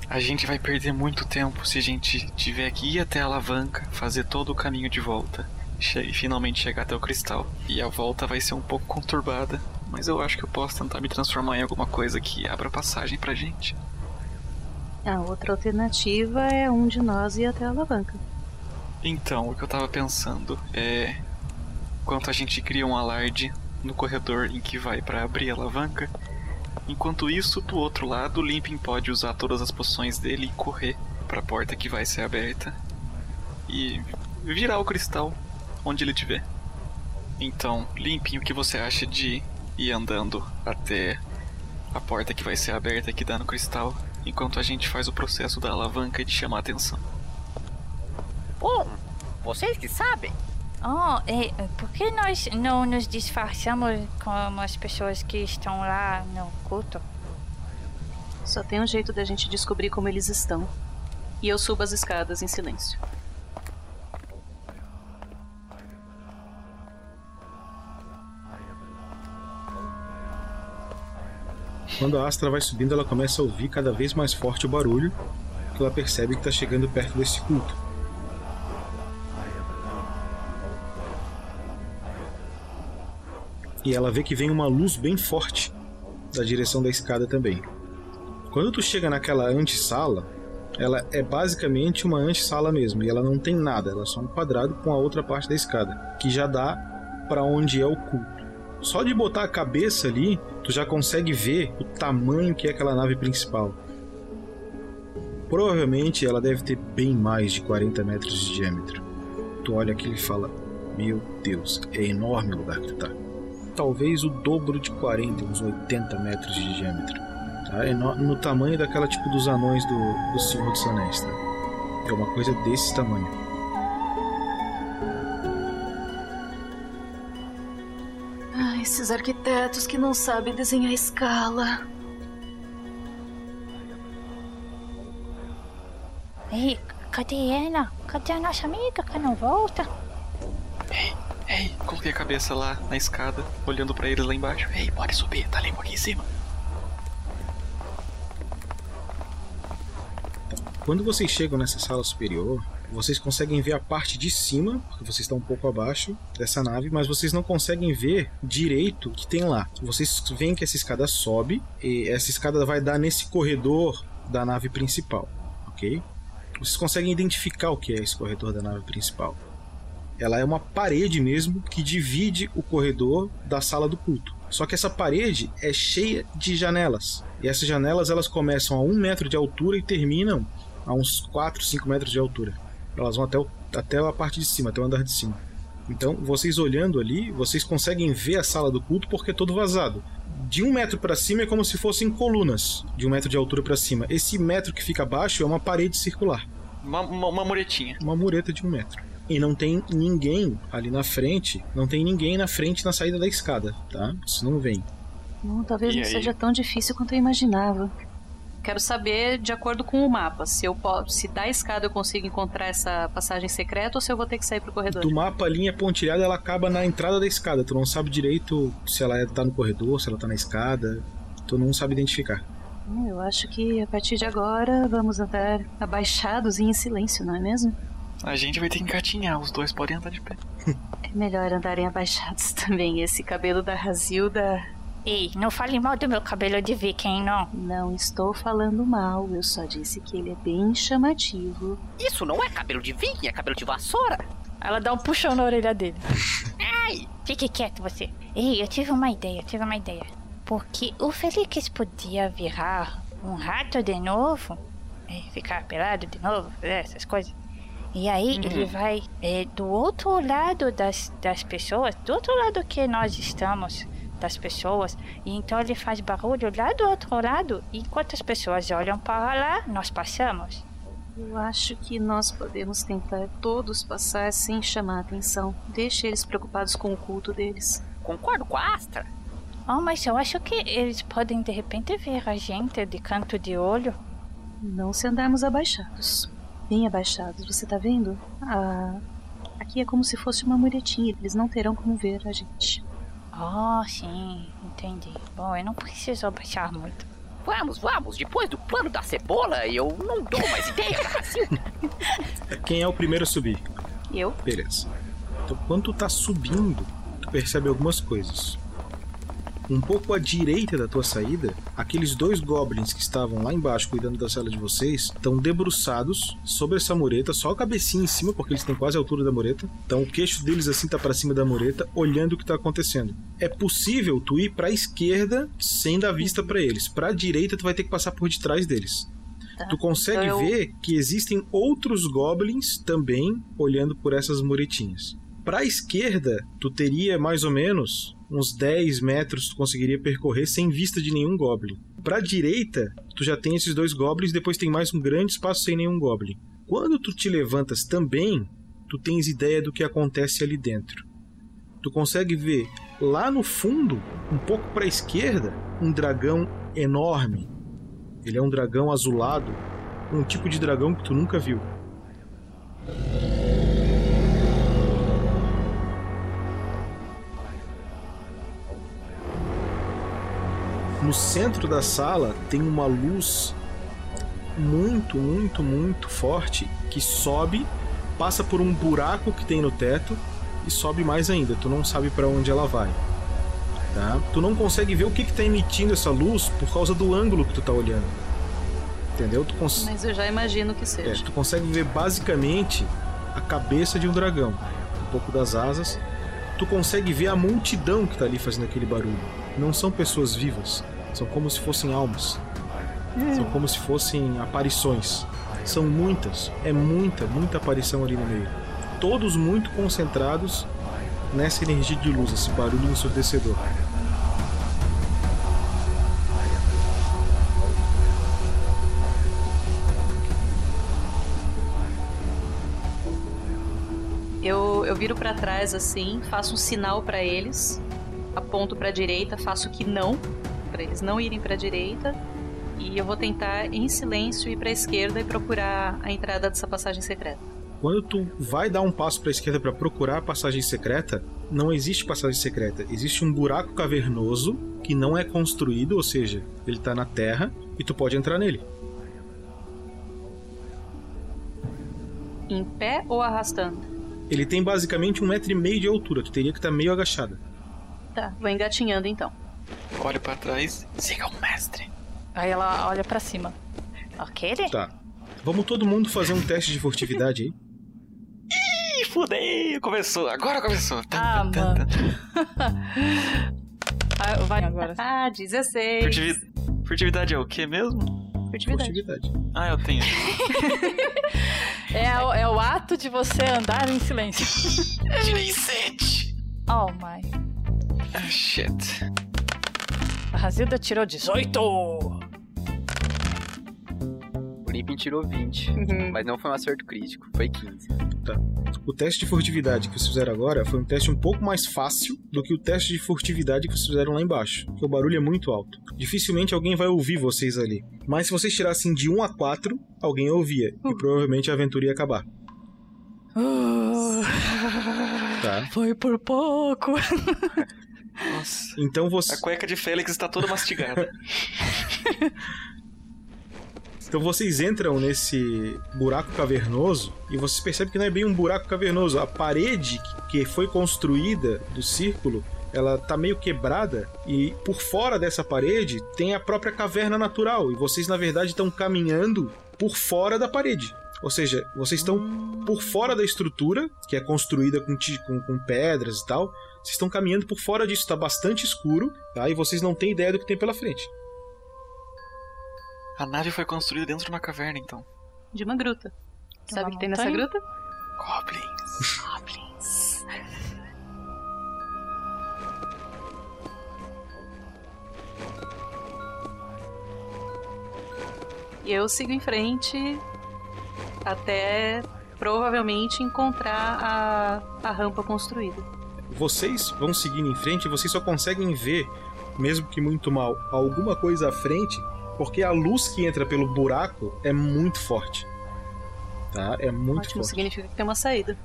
A gente vai perder muito tempo se a gente tiver que ir até a alavanca, fazer todo o caminho de volta e finalmente chegar até o cristal. E a volta vai ser um pouco conturbada, mas eu acho que eu posso tentar me transformar em alguma coisa que abra passagem pra gente. A outra alternativa é um de nós ir até a alavanca. Então, o que eu tava pensando é. Enquanto a gente cria um alarde no corredor em que vai para abrir a alavanca, enquanto isso, do outro lado, o Limping pode usar todas as poções dele e correr para a porta que vai ser aberta e virar o cristal onde ele estiver. Então, Limping, o que você acha de ir andando até a porta que vai ser aberta que dá no cristal, enquanto a gente faz o processo da alavanca e de chamar a atenção? Bom, vocês que sabem. Oh, é, por que nós não nos disfarçamos como as pessoas que estão lá no culto? Só tem um jeito da gente descobrir como eles estão. E eu subo as escadas em silêncio. Quando a Astra vai subindo, ela começa a ouvir cada vez mais forte o barulho, que ela percebe que está chegando perto desse culto. E ela vê que vem uma luz bem forte da direção da escada também. Quando tu chega naquela antessala, ela é basicamente uma antessala mesmo, e ela não tem nada, ela é só um quadrado com a outra parte da escada, que já dá para onde é o culto. Só de botar a cabeça ali, tu já consegue ver o tamanho que é aquela nave principal. Provavelmente ela deve ter bem mais de 40 metros de diâmetro. Tu olha aquilo e fala: Meu Deus, é enorme o lugar que tu tá. Talvez o dobro de 40, uns 80 metros de diâmetro. Tá? É no, no tamanho daquela tipo dos anões do, do Senhor dos Anéis. Tá? É uma coisa desse tamanho. Ah, esses arquitetos que não sabem desenhar escala. Ei, cadê ela? Cadê a nossa amiga que não volta? Ei, ei, coloquei a cabeça lá na escada, olhando para eles lá embaixo. Ei, pode subir, tá limpo aqui em cima. Quando vocês chegam nessa sala superior, vocês conseguem ver a parte de cima, porque vocês estão um pouco abaixo dessa nave, mas vocês não conseguem ver direito o que tem lá. Vocês veem que essa escada sobe e essa escada vai dar nesse corredor da nave principal, ok? Vocês conseguem identificar o que é esse corredor da nave principal. Ela é uma parede mesmo que divide o corredor da sala do culto. Só que essa parede é cheia de janelas. E essas janelas elas começam a um metro de altura e terminam a uns 4, 5 metros de altura. Elas vão até, o, até a parte de cima, até o andar de cima. Então, vocês olhando ali, vocês conseguem ver a sala do culto porque é todo vazado. De um metro para cima é como se fossem colunas de um metro de altura para cima. Esse metro que fica abaixo é uma parede circular. Uma, uma, uma muretinha. Uma mureta de um metro. E não tem ninguém ali na frente, não tem ninguém na frente na saída da escada, tá? Isso não vem. Não, talvez E não aí? seja tão difícil quanto eu imaginava. Quero saber, de acordo com o mapa, se eu posso, se da escada eu consigo encontrar essa passagem secreta ou se eu vou ter que sair pro corredor. Do mapa, a linha pontilhada ela acaba na entrada da escada. Tu não sabe direito se ela tá no corredor, se ela tá na escada. Tu não sabe identificar. Hum, Eu acho que a partir de agora vamos andar abaixados e em silêncio, não é mesmo? A gente vai ter que engatinhar, os dois podem andar de pé. É melhor andarem abaixados [laughs] também. Esse cabelo da Razilda. Ei, não fale mal do meu cabelo de viking, não. Não estou falando mal, eu só disse que ele é bem chamativo. Isso não é cabelo de viking, é cabelo de vassoura. Ela dá um puxão na orelha dele. [laughs] Ai! Fique quieto você. Ei, eu tive uma ideia, eu tive uma ideia. Porque o Felix podia virar um rato de novo, é, ficar pelado de novo, é, essas coisas. E aí Uhum. ele vai é, do outro lado das, das pessoas, do outro lado que nós estamos das pessoas, e então ele faz barulho lá do outro lado, e enquanto as pessoas olham para lá, nós passamos. Eu acho que nós podemos tentar todos passar sem chamar atenção. Deixe eles preocupados com o culto deles. Concordo com a Astra. Oh, mas eu acho que eles podem de repente ver a gente de canto de olho. Não se andarmos abaixados. Bem abaixados, você tá vendo? Ah, aqui é como se fosse uma muretinha. Eles não terão como ver a gente. Oh, sim, entendi. Bom, eu não preciso abaixar muito. Vamos, vamos, depois do plano da cebola, eu não dou mais ideia, Cacilda. [laughs] Quem é o primeiro a subir? Eu. Beleza. Então, quando tu tá subindo, tu percebe algumas coisas. Um pouco à direita da tua saída, aqueles dois goblins que estavam lá embaixo cuidando da cela de vocês estão debruçados sobre essa mureta, só a cabecinha em cima, porque eles têm quase a altura da mureta. Então o queixo deles assim tá para cima da mureta, olhando o que tá acontecendo. É possível tu ir para a esquerda sem dar vista para eles. Para a direita tu vai ter que passar por detrás deles. Tá. Tu consegue Então eu- ver que existem outros goblins também olhando por essas muretinhas. Para a esquerda, tu teria mais ou menos uns 10 metros tu conseguiria percorrer sem vista de nenhum goblin. Para a direita, tu já tem esses dois goblins, depois tem mais um grande espaço sem nenhum goblin. Quando tu te levantas também, tu tens ideia do que acontece ali dentro. Tu consegue ver lá no fundo, um pouco para a esquerda, um dragão enorme. Ele é um dragão azulado, um tipo de dragão que tu nunca viu. No centro da sala tem uma luz muito, muito, muito forte que sobe, passa por um buraco que tem no teto e sobe mais ainda. Tu não sabe para onde ela vai. Tá? Tu não consegue ver o que está emitindo essa luz por causa do ângulo que tu tá olhando. Entendeu? Tu, cons Mas eu já imagino que é, seja. tu consegue ver basicamente a cabeça de um dragão, um pouco das asas. Tu consegue ver a multidão que tá ali fazendo aquele barulho. Não são pessoas vivas, são como se fossem almas. São como se fossem aparições. São muitas, é muita, muita aparição ali no meio. Todos muito concentrados nessa energia de luz, esse barulho ensurdecedor. Eu, eu viro pra trás assim, faço um sinal pra eles, aponto pra direita, faço que não, pra eles não irem pra direita, e eu vou tentar em silêncio ir pra esquerda e procurar a entrada dessa passagem secreta. Quando tu vai dar um passo para a esquerda para procurar a passagem secreta, não existe passagem secreta. Existe um buraco cavernoso que não é construído, ou seja, ele tá na terra e tu pode entrar nele. Em pé ou arrastando? Ele tem basicamente um metro e meio de altura. Tu teria que estar meio agachada. Tá, vou engatinhando então. Olha pra trás. Siga o mestre. Aí ela olha pra cima. Ok? Tá. Vamos todo mundo fazer um teste de furtividade aí. Ih, fudei. Começou. Agora começou. Ah, mano. [laughs] ah, vai agora. Ah, 16. Furtivi- Furtividade é o que mesmo? Furtividade. Ah, eu tenho. [laughs] É, o- é o ato de você andar em silêncio. [laughs] Tirei 7. Oh my. Ah, shit. A Razilda tirou 18. O Limpin tirou 20, mas não foi um acerto crítico, foi 15. Tá. O teste de furtividade que vocês fizeram agora foi um teste um pouco mais fácil do que o teste de furtividade que vocês fizeram lá embaixo, porque o barulho é muito alto. Dificilmente alguém vai ouvir vocês ali. Mas se vocês tirassem de 1 a 4, alguém ouvia, e provavelmente a aventura ia acabar. Tá. Foi por pouco. [laughs] Nossa. Então você. A cueca de Félix está toda mastigada. [laughs] Então vocês entram nesse buraco cavernoso e vocês percebem que não é bem um buraco cavernoso. A parede que foi construída do círculo, ela tá meio quebrada e por fora dessa parede tem a própria caverna natural e vocês na verdade estão caminhando por fora da parede. Ou seja, vocês estão por fora da estrutura, que é construída com, com, com pedras e tal. Vocês estão caminhando por fora disso, tá bastante escuro, tá? E vocês não têm ideia do que tem pela frente. A nave foi construída dentro de uma caverna, então. De uma gruta. Sabe o que tem nessa gruta? Goblins. [laughs] Goblins. E eu sigo em frente até provavelmente encontrar a, a rampa construída. Vocês vão seguindo em frente e vocês só conseguem ver, mesmo que muito mal, alguma coisa à frente, porque a luz que entra pelo buraco é muito forte. Tá? É muito Ótimo, forte. significa que tem uma saída.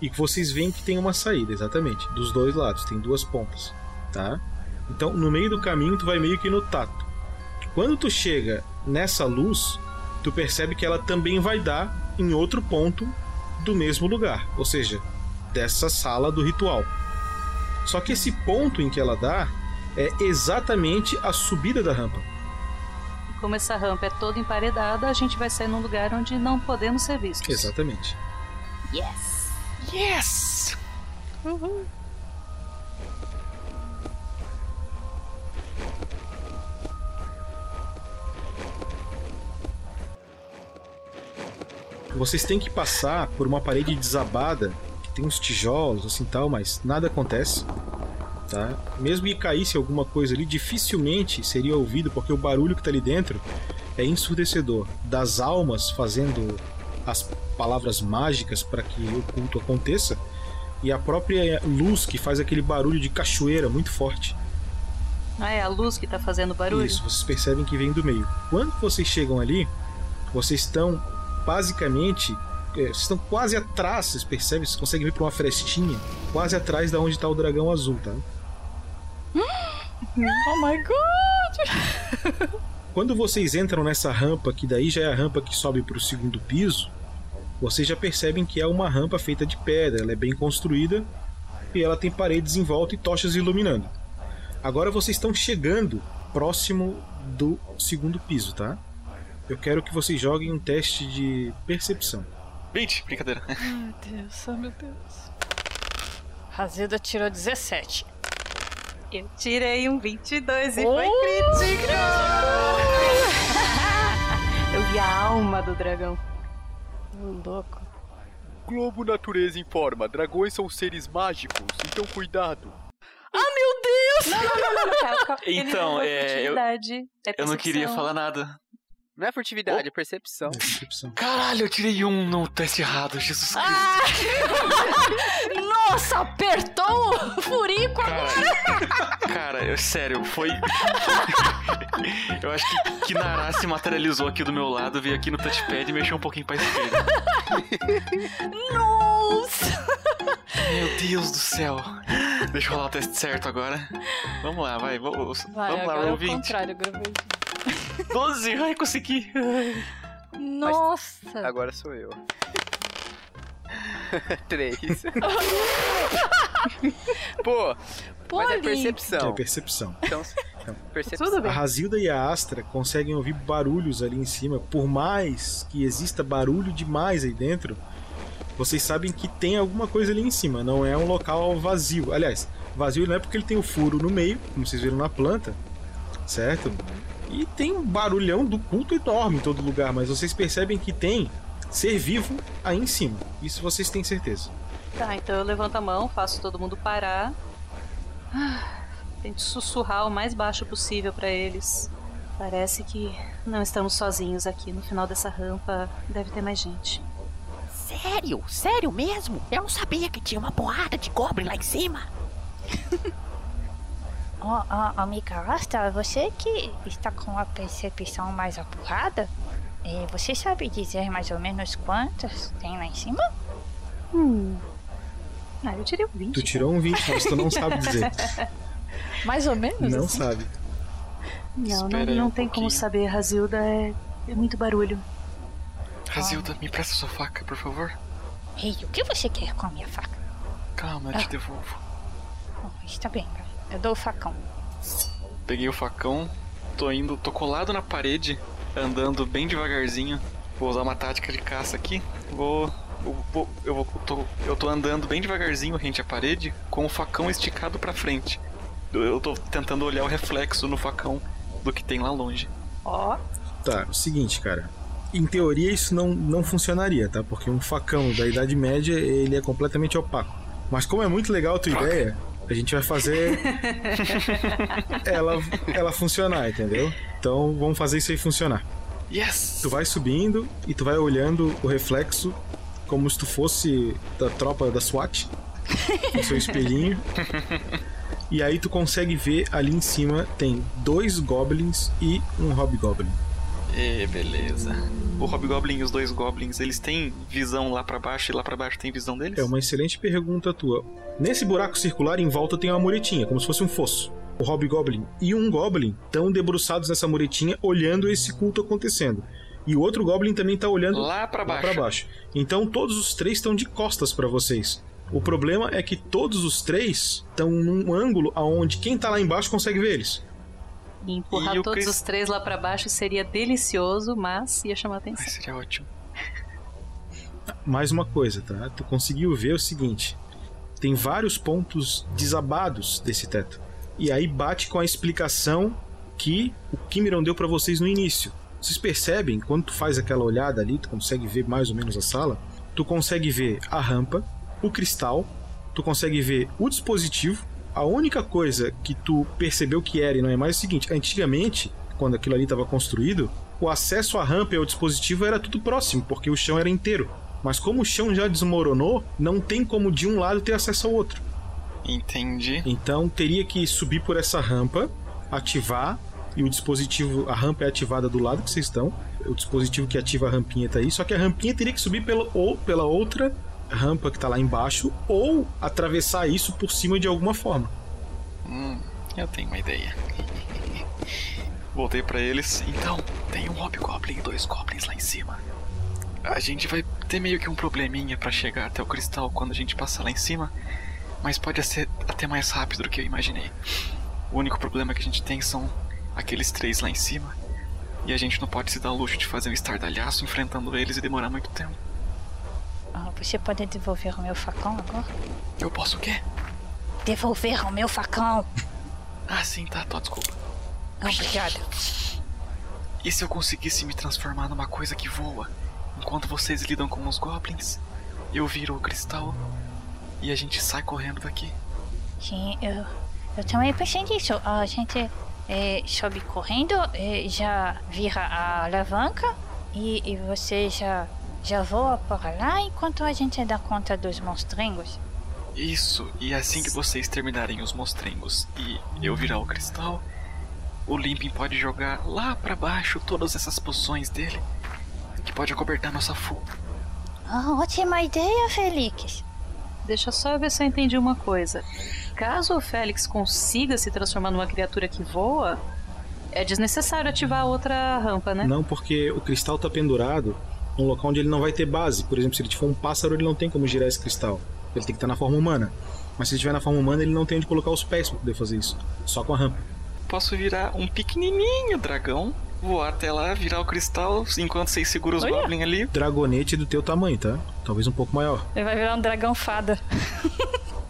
E que vocês veem que tem uma saída, exatamente, dos dois lados, tem duas pontas. tá? Então, no meio do caminho, tu vai meio que no tato. Quando tu chega nessa luz, tu percebe que ela também vai dar em outro ponto do mesmo lugar, ou seja, dessa sala do ritual. Só que esse ponto em que ela dá é exatamente a subida da rampa. Como essa rampa é toda emparedada, a gente vai sair num lugar onde não podemos ser vistos. Exatamente. Yes! Yes! Uhul. Vocês têm que passar por uma parede desabada, tem uns tijolos assim tal, mas nada acontece. Tá? Mesmo que caísse alguma coisa ali, dificilmente seria ouvido, porque o barulho que tá ali dentro é ensurdecedor. Das almas fazendo as palavras mágicas para que o culto aconteça, e a própria luz que faz aquele barulho de cachoeira muito forte. Ah, é a luz que tá fazendo barulho? Isso, vocês percebem que vem do meio. Quando vocês chegam ali, vocês estão basicamente. É, Vocês estão quase atrás, vocês percebem? Vocês conseguem ver por uma frestinha, quase atrás da onde está o dragão azul, tá? [gasps] Oh my god! [laughs] Quando vocês entram nessa rampa, que daí já é a rampa que sobe para o segundo piso, vocês já percebem que é uma rampa feita de pedra, ela é bem construída e ela tem paredes em volta e tochas iluminando. Agora vocês estão chegando próximo do segundo piso, tá? Eu quero que vocês joguem um teste de percepção. 20, brincadeira. Meu Deus, oh meu Deus. Razilda tirou 17. Eu tirei um 22 e Oh! foi crítico! [laughs] Eu vi a alma do dragão. Louco. Globo Natureza informa: dragões são seres mágicos, então cuidado. Ah, meu Deus! Não, não, não, não, calma, calma. Ele Então, é, eu-. É Eu não queria falar nada. Não é furtividade, é percepção. Caralho, eu tirei um no teste errado, Jesus Cristo. Ah! [laughs] Nossa, apertou o furico agora! [laughs] Cara, eu, sério, foi. [laughs] eu acho que Kinara se materializou aqui do meu lado, veio aqui no touchpad e mexeu um pouquinho pra esquerda. Nossa! Meu Deus do céu. Deixa eu rolar o teste certo agora. Vamos lá, vai. Vamos, Vai, vamos lá, é roll o 20. contrário, gravei. 12, ai, consegui. Nossa! Agora sou eu. [laughs] Três. [laughs] Pô, mas é percepção. É percepção. Então, percepção. Tudo A Razilda e a Astra conseguem ouvir barulhos ali em cima. Por mais que exista barulho demais aí dentro, vocês sabem que tem alguma coisa ali em cima. Não é um local vazio. Aliás, vazio não é porque ele tem o furo no meio, como vocês viram na planta, certo? E tem um barulhão do culto enorme em todo lugar, mas vocês percebem que tem ser vivo aí em cima. Isso vocês têm certeza. Tá, então eu levanto a mão, faço todo mundo parar. Ah, Tento sussurrar o mais baixo possível pra eles. Parece que não estamos sozinhos aqui. No final dessa rampa deve ter mais gente. Sério? Sério mesmo? Eu não sabia que tinha uma porrada de goblin lá em cima. [laughs] Ó, ó, amiga Asta, você que está com a percepção mais apurada, eh, você sabe dizer mais ou menos quantas tem lá em cima? Hum. Ah, eu tirei um 20. Tu tirou um 20, mas tu não sabe dizer. [laughs] Mais ou menos? Não assim? sabe. Não, não, Espera aí não um tem como saber, Razilda. É, é muito barulho. Razilda, me presta sua faca, por favor. Ei, o que você quer com a minha faca? Calma, eu te devolvo. Oh, está bem, eu dou o facão. Peguei o facão, tô indo, tô colado na parede, andando bem devagarzinho. Vou usar uma tática de caça aqui. Vou. Eu, vou, eu, vou, tô, eu tô andando bem devagarzinho rente à parede, com o facão esticado pra frente. Eu, eu tô tentando olhar o reflexo no facão do que tem lá longe. Ó. Tá, o seguinte, cara. Em teoria isso não, não funcionaria, tá? Porque um facão da Idade Média, ele é completamente opaco. Mas como é muito legal a tua ideia, a gente vai fazer [laughs] ela, ela funcionar, entendeu? Então vamos fazer isso aí funcionar. Yes! Tu vai subindo e tu vai olhando o reflexo como se tu fosse da tropa da SWAT, com seu espelhinho. [laughs] E aí tu consegue ver ali em cima tem dois goblins e um hobgoblin. E beleza. O Hobgoblin e os dois Goblins, eles têm visão lá pra baixo e lá pra baixo tem visão deles? É uma excelente pergunta tua. Nesse buraco circular em volta tem uma muretinha, como se fosse um fosso. O Hobgoblin e um Goblin estão debruçados nessa muretinha olhando esse culto acontecendo. E o outro Goblin também tá olhando Lá pra baixo. baixo. Então todos os três estão de costas pra vocês. O problema é que todos os três estão num ângulo aonde quem tá lá embaixo consegue ver eles. E empurrar E todos Chris- os três lá pra baixo seria delicioso, mas ia chamar atenção. Seria ótimo. Mais uma coisa, tá? Tu conseguiu ver o seguinte: tem vários pontos desabados desse teto. E aí bate com a explicação que o Kimiron deu pra vocês no início. Vocês percebem, quando tu faz aquela olhada ali, tu consegue ver mais ou menos a sala, tu consegue ver a rampa, o cristal, tu consegue ver o dispositivo. A única coisa que tu percebeu que era e não é mais é o seguinte: antigamente, quando aquilo ali estava construído, o acesso à rampa e ao dispositivo era tudo próximo, porque o chão era inteiro. Mas como o chão já desmoronou, não tem como de um lado ter acesso ao outro. Entendi. Então teria que subir por essa rampa, ativar e o dispositivo, a rampa é ativada do lado que vocês estão. O dispositivo que ativa a rampinha tá aí, só que a rampinha teria que subir pela, ou pela outra rampa que tá lá embaixo ou atravessar isso por cima de alguma forma. Hum, eu tenho uma ideia. [laughs] Voltei pra eles. Então, tem um Hobgoblin e dois Goblins lá em cima. A gente vai ter meio que um probleminha pra chegar até o cristal quando a gente passar lá em cima, mas pode ser até mais rápido do que eu imaginei. O único problema que a gente tem são aqueles três lá em cima, e a gente não pode se dar o luxo de fazer um estardalhaço enfrentando eles e demorar muito tempo. Ah, você pode devolver o meu facão agora? Eu posso o quê? Devolver o meu facão! [laughs] Ah, sim, tá, tô, desculpa. Obrigado. E se eu conseguisse me transformar numa coisa que voa? Enquanto vocês lidam com os goblins, eu viro o cristal e a gente sai correndo daqui. Sim, eu, eu também pensei nisso. A gente eh, sobe correndo, eh, já vira a alavanca e, e você já, já voa para lá enquanto a gente dá conta dos monstringos. Isso, e assim que vocês terminarem os monstrengos e eu virar o cristal, o Limpin pode jogar lá pra baixo todas essas poções dele, que pode acobertar nossa fuga. Ah, ótima ideia, Felix. Deixa só eu ver se eu entendi uma coisa. Caso o Félix consiga se transformar numa criatura que voa, é desnecessário ativar a outra rampa, né? Não, porque o cristal tá pendurado num local onde ele não vai ter base. Por exemplo, se ele for um pássaro, ele não tem como girar esse cristal. Ele tem que estar na forma humana. Mas se ele estiver na forma humana, ele não tem onde colocar os pés pra poder fazer isso. Só com a rampa. Posso virar um pequenininho dragão, voar até lá, virar o cristal, enquanto vocês seguram os goblins ali. Dragonete do teu tamanho, tá? Talvez um pouco maior. Ele vai virar um dragão fada. [laughs]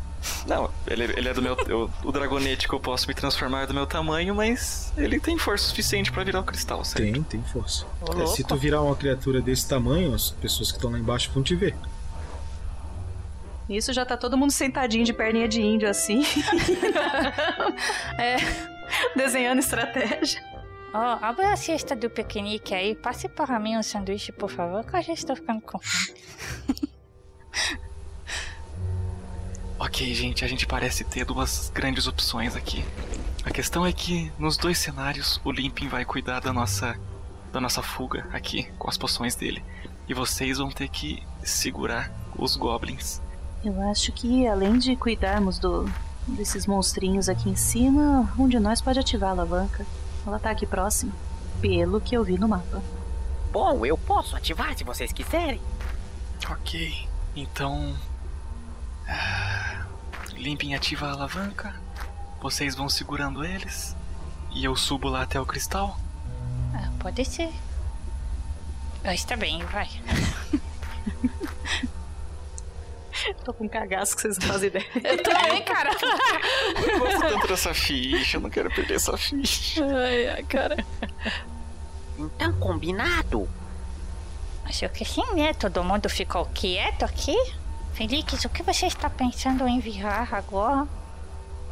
Não, ele, ele é do meu. eu- o dragonete que eu posso me transformar é do meu tamanho, mas ele tem força suficiente pra virar o cristal, certo? Tem, tem força. É, se tu virar uma criatura desse tamanho, as pessoas que estão lá embaixo vão te ver. Isso já tá todo mundo sentadinho de perninha de índio assim. [laughs] é, desenhando estratégia. Ó, abra a cesta do piquenique aí. Passe para mim um sanduíche, por favor, que eu já estou ficando com fome. [laughs] Ok, gente, a gente parece ter duas grandes opções aqui. A questão é que nos dois cenários o Limpin vai cuidar da nossa da nossa fuga aqui com as poções dele. E vocês vão ter que segurar os goblins. Eu acho que além de cuidarmos do desses monstrinhos aqui em cima, um de nós pode ativar a alavanca. Ela tá aqui próximo, pelo que eu vi no mapa. Bom, eu posso ativar se vocês quiserem. Ok, então. ah, Limpin ativa a alavanca. Vocês vão segurando eles. E eu subo lá até o cristal. Ah, pode ser. Ah, está bem, vai. [laughs] Tô com um cagaço que vocês não fazem ideia. Eu também, cara. Eu gosto tanto dessa ficha, eu não quero perder essa ficha. Ai, ai, cara. Então, combinado. Acho que sim, né? Todo mundo ficou quieto aqui. Felix, o que você está pensando em virar agora?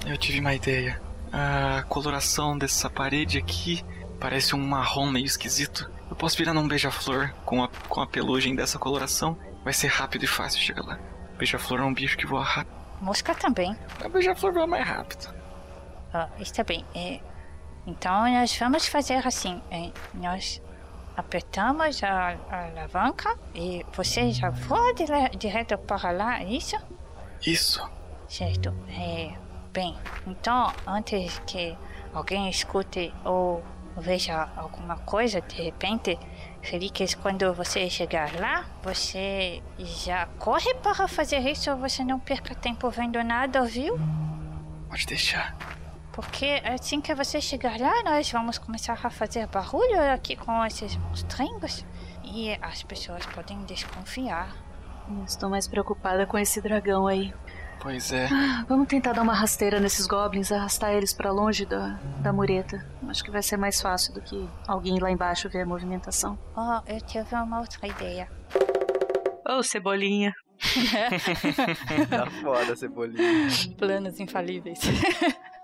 Eu tive uma ideia. A coloração dessa parede aqui parece um marrom meio esquisito. Eu posso virar num beija-flor com a, com a pelugem dessa coloração. Vai ser rápido e fácil chegar lá. Beija-flor é um bicho que voa rápido. Mosca também. A beija-flor voa mais rápido. Ah, está bem. É, então nós vamos fazer assim. é, nós apertamos a, a alavanca e você já voa dire, direto para lá, é isso? Isso. Certo. É, bem, então, antes que alguém escute ou veja alguma coisa, de repente, Felix, quando você chegar lá, você já corre para fazer isso, você não perca tempo vendo nada, viu? Pode deixar. Porque assim que você chegar lá, nós vamos começar a fazer barulho aqui com esses monstrinhos e as pessoas podem desconfiar. Estou mais preocupada com esse dragão aí. Pois é. Ah, vamos tentar dar uma rasteira nesses goblins, arrastar eles para longe da, da mureta. Acho que vai ser mais fácil do que alguém lá embaixo ver a movimentação. Oh, eu tive uma outra ideia. Ô, oh, cebolinha. [laughs] tá foda, cebolinha. Planos infalíveis. [laughs]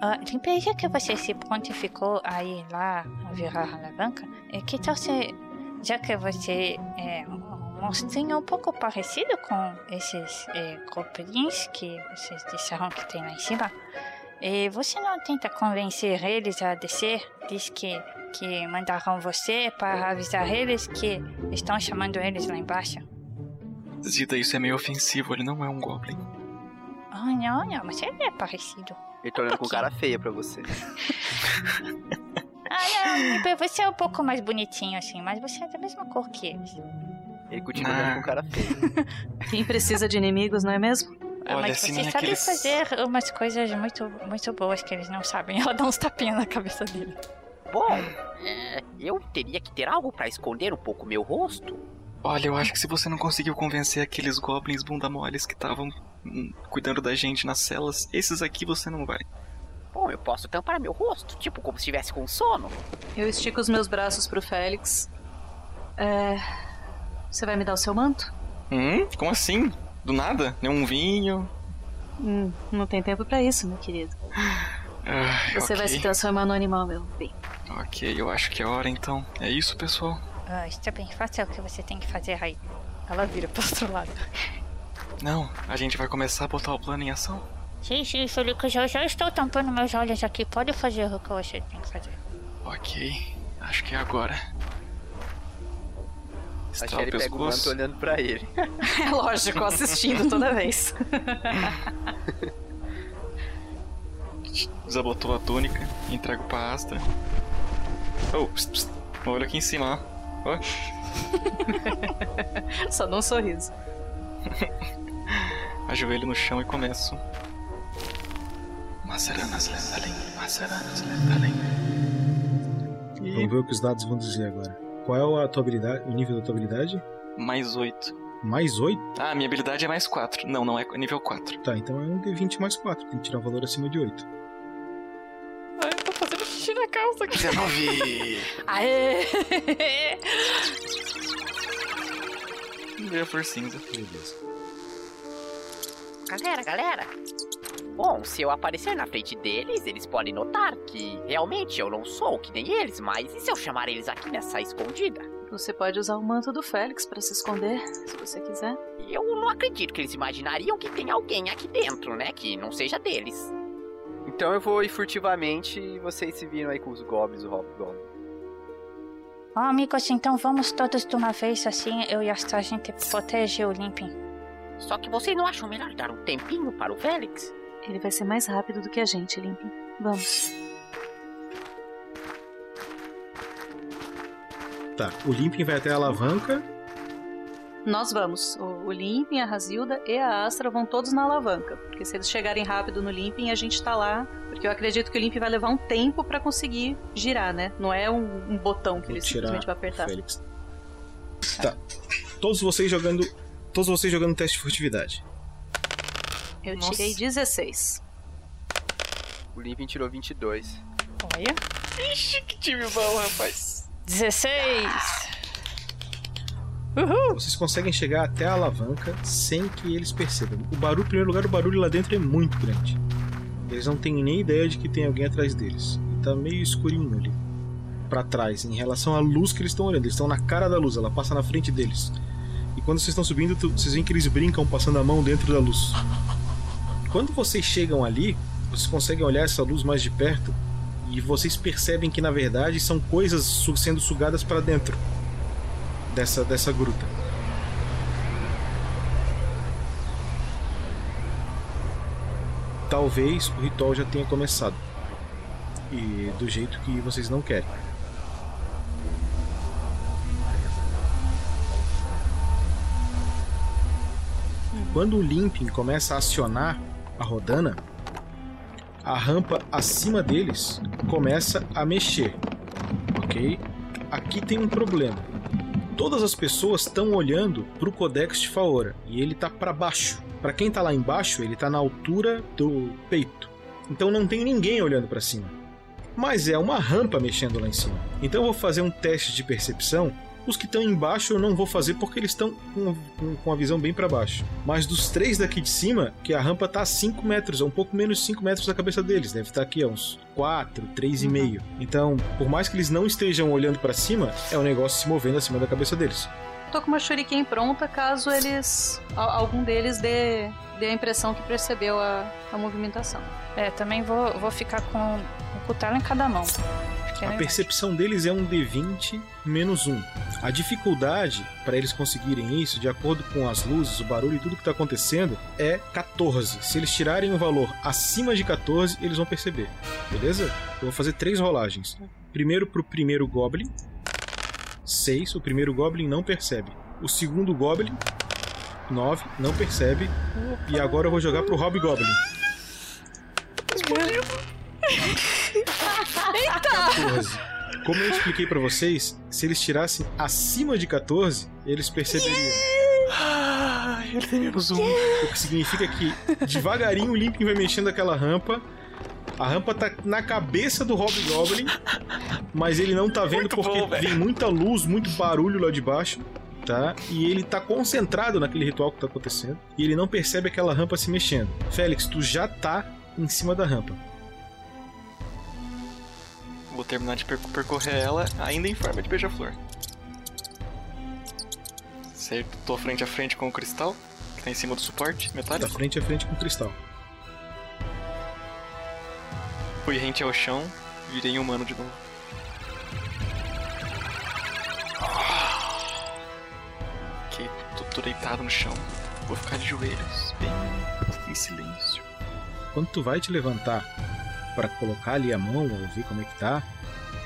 Uh, que você se prontificou a ir lá virar a alavanca, é que tal se, já que você é um monstrinho um pouco parecido com esses é, que vocês disseram que tem lá em cima, e você não tenta convencer eles a descer? Diz que, que mandaram você para avisar eles que estão chamando eles lá embaixo. Zida, isso é meio ofensivo, ele não é um goblin. Ah, oh, não, não, mas ele é parecido. Ele tá olhando com cara feia pra você. [laughs] ah, não, você é um pouco mais bonitinho assim, mas você é da mesma cor que eles. Ele continua olhando com cara feia. Quem precisa de inimigos, não é mesmo? Ah, Olha, mas você sabe aqueles... fazer umas coisas muito, muito boas que eles não sabem. [laughs] Ela dá uns tapinhas na cabeça dele. Bom, é, eu teria que ter algo para esconder um pouco meu rosto. Olha, eu acho que se você não conseguiu convencer aqueles goblins bunda moles que estavam hum, cuidando da gente nas celas, esses aqui você não vai. Bom, eu posso tampar meu rosto, tipo como se estivesse com sono. Eu estico os meus braços pro Félix. É. Você vai me dar o seu manto? Hum? Como assim? Do nada? Nem um vinho? Hum, não tem tempo para isso, meu querido. Ah, você okay. vai se transformar no animal, meu bem. Ok, eu acho que é hora então. É isso, pessoal? Ah, está bem, faça o que você tem que fazer aí. Ela vira pro outro lado. [laughs] Não, a gente vai começar a botar o plano em ação. Sim, sim, Felipe, já, já estou tampando meus olhos aqui. Pode fazer o que você tem que fazer. Ok, acho que é agora. A Sherry pega o manto olhando pra ele. [laughs] É lógico, assistindo toda vez. [laughs] Desabotou a túnica, entrega pra Astra. Oh, olha aqui em cima, ó. Só dá um sorriso. Ajoelho no chão e começo. Maceranas Lendalin, Maceranas Lendalin. E... Vamos ver o que os dados vão dizer agora. Qual é a tua habilidade, o nível da tua habilidade? Mais 8. Mais 8? Ah, minha habilidade é mais 4. Não, não é nível 4. Tá, então é um D20 mais 4. Tem que tirar o um valor acima de 8. Na calça aqui. 19! Aê! Veio a flor cinza. Beleza. Galera, galera. Bom, se eu aparecer na frente deles, eles podem notar que realmente eu não sou que nem eles, mas e se eu chamar eles aqui nessa escondida? Você pode usar o manto do Félix para se esconder, se você quiser. Eu não acredito que eles imaginariam que tem alguém aqui dentro, né? Que não seja deles. Então eu vou ir furtivamente e vocês se viram aí com os goblins, o Hobgoblin. Ó, oh, amigos, então vamos todos de uma vez, assim eu e a gente protege o Limping. Só que vocês não acham melhor dar um tempinho para o Félix? Ele vai ser mais rápido do que a gente, Limping. Vamos. Tá, o Limping vai até a alavanca. Nós vamos. O, o Limping, a Razilda e a Astra vão todos na alavanca. Porque se eles chegarem rápido no Limping, a gente tá lá. Porque eu acredito que o Limping vai levar um tempo para conseguir girar, né? Não é um, um botão que Vou ele simplesmente vai apertar. Félix. Tá. Todos vocês jogando. Todos vocês jogando teste de furtividade. Eu Nossa. tirei 16. O Limping tirou 22. Olha. Ixi, que time bom, rapaz. 16! Vocês conseguem chegar até a alavanca sem que eles percebam. O barulho, em primeiro lugar, o barulho lá dentro é muito grande. Eles não têm nem ideia de que tem alguém atrás deles. E tá meio escurinho ali. para trás, em relação à luz que eles estão olhando. Eles estão na cara da luz, ela passa na frente deles. E quando vocês estão subindo, vocês veem que eles brincam passando a mão dentro da luz. Quando vocês chegam ali, vocês conseguem olhar essa luz mais de perto E vocês percebem que na verdade são coisas sendo sugadas para dentro dessa, dessa gruta. Talvez o ritual já tenha começado. E do jeito que vocês não querem. Quando o Limping começa a acionar a rodana, a rampa acima deles começa a mexer. Ok? Aqui tem um problema. Todas as pessoas estão olhando para o Codex de Faora e ele tá para baixo. Para quem tá lá embaixo, ele tá na altura do peito. Então não tem ninguém olhando para cima. Mas é uma rampa mexendo lá em cima. Então eu vou fazer um teste de percepção. Os que estão embaixo eu não vou fazer porque eles estão com, com- com a visão bem para baixo. Mas dos três daqui de cima, que a rampa tá a 5 metros, é um pouco menos de 5 metros da cabeça deles. Deve estar aqui a uns 4, 3,5. Então, por mais que eles não estejam olhando para cima, é um negócio se movendo acima da cabeça deles. Tô com uma shuriken pronta caso eles. algum deles dê, dê a impressão que percebeu a, a movimentação. É, também vou, vou ficar com o cutelo em cada mão. A percepção deles é um D20 menos 1. A dificuldade para eles conseguirem isso, de acordo com as luzes, o barulho e tudo que está acontecendo, é 14. Se eles tirarem um valor acima de 14, eles vão perceber. Beleza? Eu vou fazer três rolagens. Primeiro pro primeiro Goblin. 6. O primeiro Goblin não percebe. O segundo Goblin. 9. Não percebe. E agora eu vou jogar pro Hobgoblin. Eita! 14. Como eu expliquei pra vocês, se eles tirassem acima de 14, eles perceberiam. Ah, ele tem menos um. O que significa que devagarinho o Limping vai mexendo aquela rampa. A rampa tá na cabeça do Hobgoblin, mas ele não tá vendo porque vem muita luz, muito barulho lá de baixo, tá? E ele tá concentrado naquele ritual que tá acontecendo e ele não percebe aquela rampa se mexendo. Félix, tu já tá em cima da rampa. Vou terminar de perco- percorrer ela ainda em forma de beija-flor. Certo, tô frente a frente com o cristal, que tá em cima do suporte metálico. frente a frente com o cristal. Fui rente ao chão, virei humano de novo. Ok, tô, tô deitado no chão. Vou ficar de joelhos, bem em silêncio. Quando tu vai te levantar para colocar ali a mão ou ver como é que tá,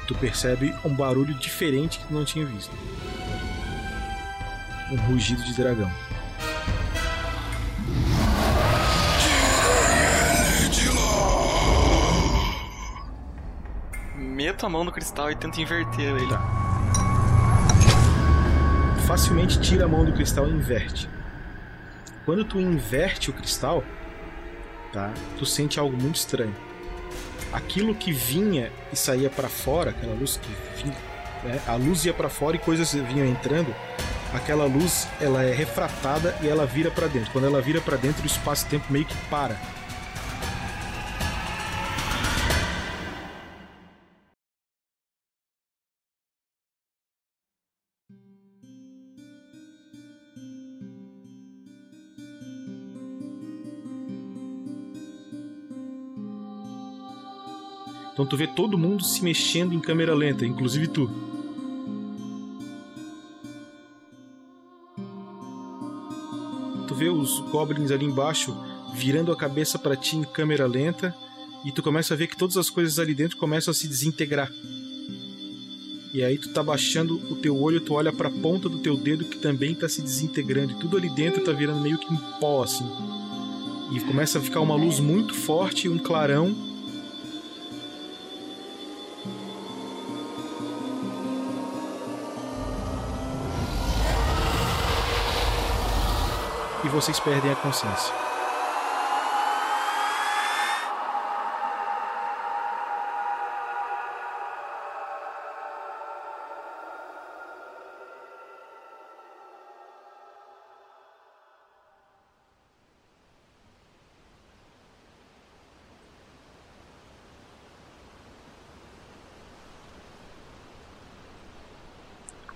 tu percebe um barulho diferente que tu não tinha visto. Um rugido de dragão. Meto a mão no cristal e tento inverter ele. Facilmente tira a mão do cristal e inverte. Quando tu inverte o cristal, tá? Tu sente algo muito estranho. Aquilo que vinha e saía para fora, aquela luz que vinha, né? a luz ia para fora e coisas vinham entrando. Aquela luz, ela é refratada e ela vira para dentro. Quando ela vira para dentro, o espaço-tempo meio que para. Então tu vê todo mundo se mexendo em câmera lenta, inclusive tu. Tu vê os goblins ali embaixo virando a cabeça para ti em câmera lenta e tu começa a ver que todas as coisas ali dentro começam a se desintegrar. E aí tu tá baixando o teu olho, tu olha para a ponta do teu dedo que também tá se desintegrando e tudo ali dentro tá virando meio que um pó assim. E começa a ficar uma luz muito forte, um clarão vocês perdem a consciência.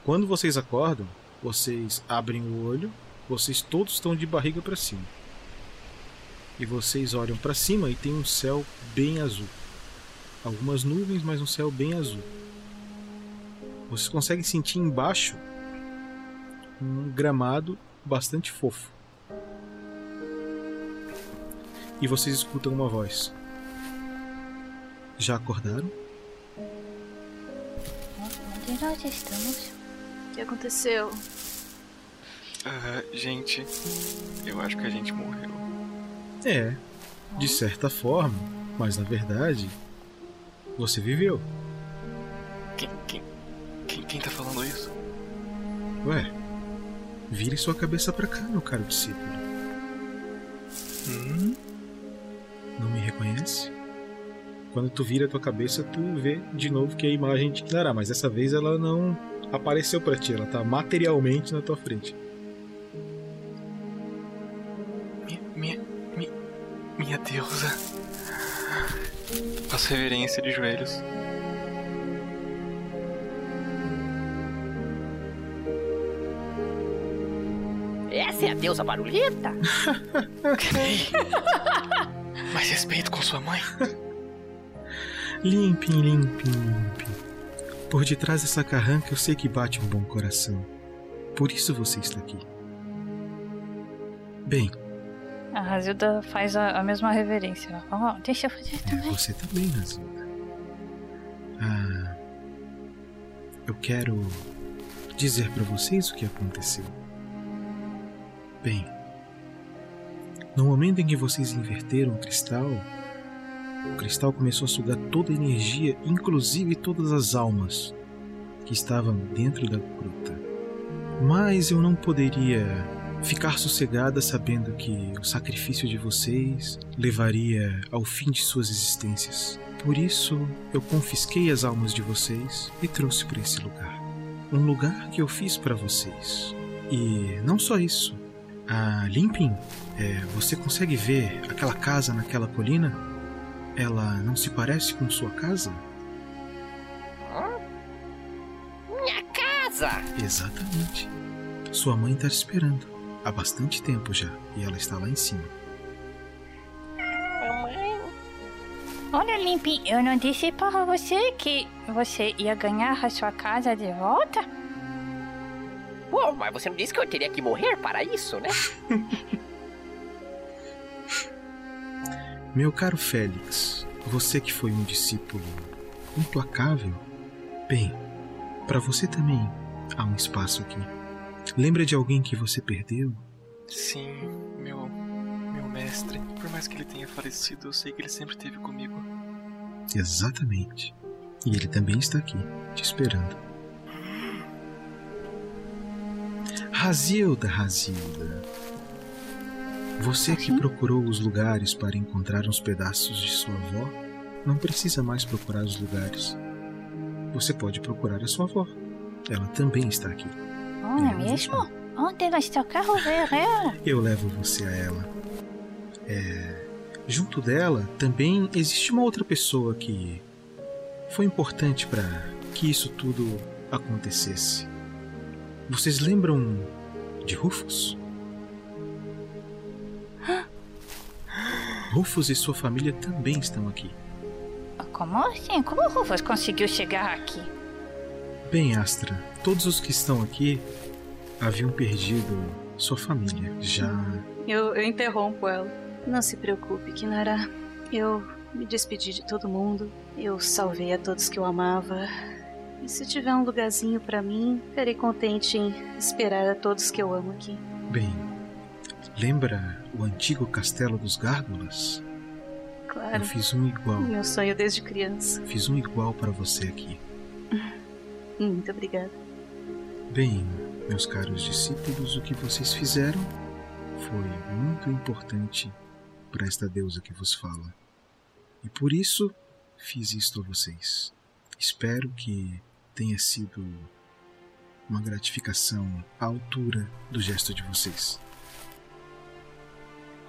Quando vocês acordam, vocês abrem o olho, vocês todos estão de barriga para cima. E vocês olham para cima e tem um céu bem azul. algumas nuvens, mas um céu bem azul. Vocês conseguem sentir embaixo um gramado bastante fofo. E vocês escutam uma voz. Já acordaram? Onde nós estamos? O que aconteceu? Ah, gente, eu acho que a gente morreu. É, de certa forma, mas na verdade, você viveu. Quem, quem, quem, quem tá falando isso? Ué, vire sua cabeça pra cá, meu caro discípulo. Hum? Não me reconhece? Quando tu vira a tua cabeça, tu vê de novo que a imagem te dará, mas dessa vez ela não apareceu pra ti, ela tá materialmente na tua frente. Faço reverência de joelhos. Essa é a deusa barulhenta? [laughs] Mais respeito com sua mãe. Limpem, limpem, limpem. Por detrás dessa carranca eu sei que bate um bom coração. Por isso você está aqui. Bem, A Razilda faz a, a mesma reverência. Ó, deixa eu fazer também. você também, Nazilda. Ah, eu quero dizer para vocês o que aconteceu. Bem, no momento em que vocês inverteram o cristal, o cristal começou a sugar toda a energia, inclusive todas as almas que estavam dentro da gruta. Mas eu não poderia ficar sossegada sabendo que o sacrifício de vocês levaria ao fim de suas existências. Por isso, eu confisquei as almas de vocês e trouxe para esse lugar. Um lugar que eu fiz para vocês. E não só isso. A Limpin, é, você consegue ver aquela casa naquela colina? Ela não se parece com sua casa? Minha casa! Exatamente. Sua mãe está te esperando há bastante tempo já e ela está lá em cima. Mamãe. Olha, Limpin, eu não disse para você que você ia ganhar a sua casa de volta? Pô, mas você não disse que eu teria que morrer para isso, né? [laughs] Meu caro Félix, você que foi um discípulo implacável, bem, para você também há um espaço aqui. Lembra de alguém que você perdeu? Sim, meu. meu mestre. Por mais que ele tenha falecido, eu sei que ele sempre esteve comigo. Exatamente. E ele também está aqui, te esperando. Razilda, Razilda. Você que procurou os lugares para encontrar uns pedaços de sua avó, não precisa mais procurar os lugares. Você pode procurar a sua avó. Ela também está aqui. Oh, é mesmo? Onde está? Eu quero ver ela. Eu levo você a ela. É, junto dela também existe uma outra pessoa que foi importante para que isso tudo acontecesse. Vocês lembram de Rufus? [gasps] Rufus e sua família também estão aqui. Como assim? Como o Rufus conseguiu chegar aqui? Bem, Astra, todos os que estão aqui haviam perdido sua família. Já. Eu, eu interrompo ela. Não se preocupe, Kinara. Eu me despedi de todo mundo. Eu salvei a todos que eu amava. E se tiver um lugarzinho para mim, ficarei contente em esperar a todos que eu amo aqui. Bem, lembra o antigo castelo dos Gárgulas? Claro. Eu fiz um igual. Meu sonho desde criança. Fiz um igual para você aqui. Muito obrigada. Bem, meus caros discípulos, o que vocês fizeram foi muito importante para esta deusa que vos fala. E por isso fiz isto a vocês. Espero que tenha sido uma gratificação à altura do gesto de vocês.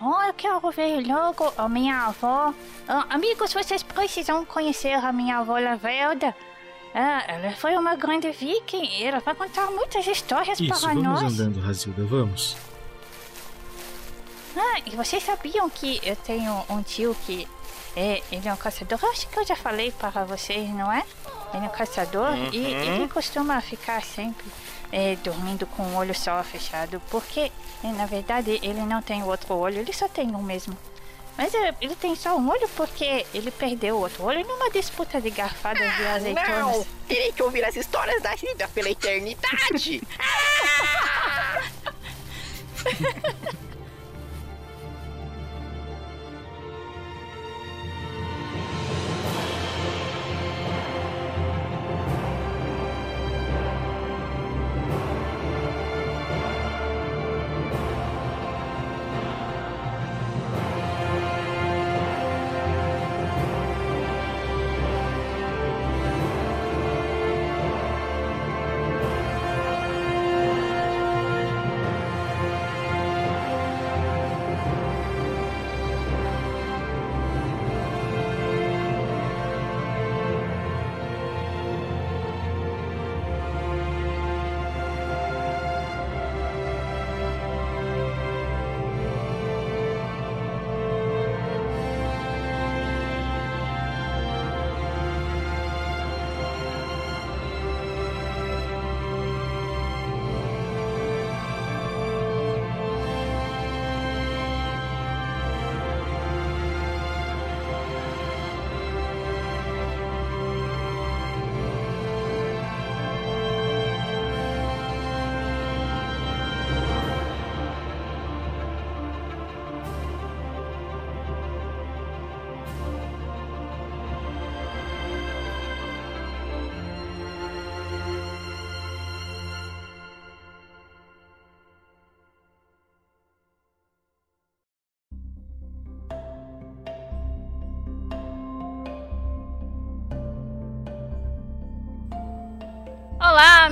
Oh, eu quero ver logo a minha avó. Ah, amigos, vocês precisam conhecer a minha avó Lavelda. Ah, ela foi uma grande viking. Ela vai contar muitas histórias Isso, para vamos nós. andando, Razilda, vamos. Ah, e vocês sabiam que eu tenho um tio que É, ele é um caçador. Eu acho que eu já falei para vocês, não é? Ele é um caçador Uhum. e ele costuma ficar sempre é, dormindo com o olho só fechado. Porque, é, na verdade, ele não tem outro olho, ele só tem um mesmo. Mas é, ele tem só um olho porque ele perdeu o outro olho numa disputa de garfadas de azeitonas. Não! Terei que ouvir as histórias da vida pela eternidade! Olá, [laughs] [laughs]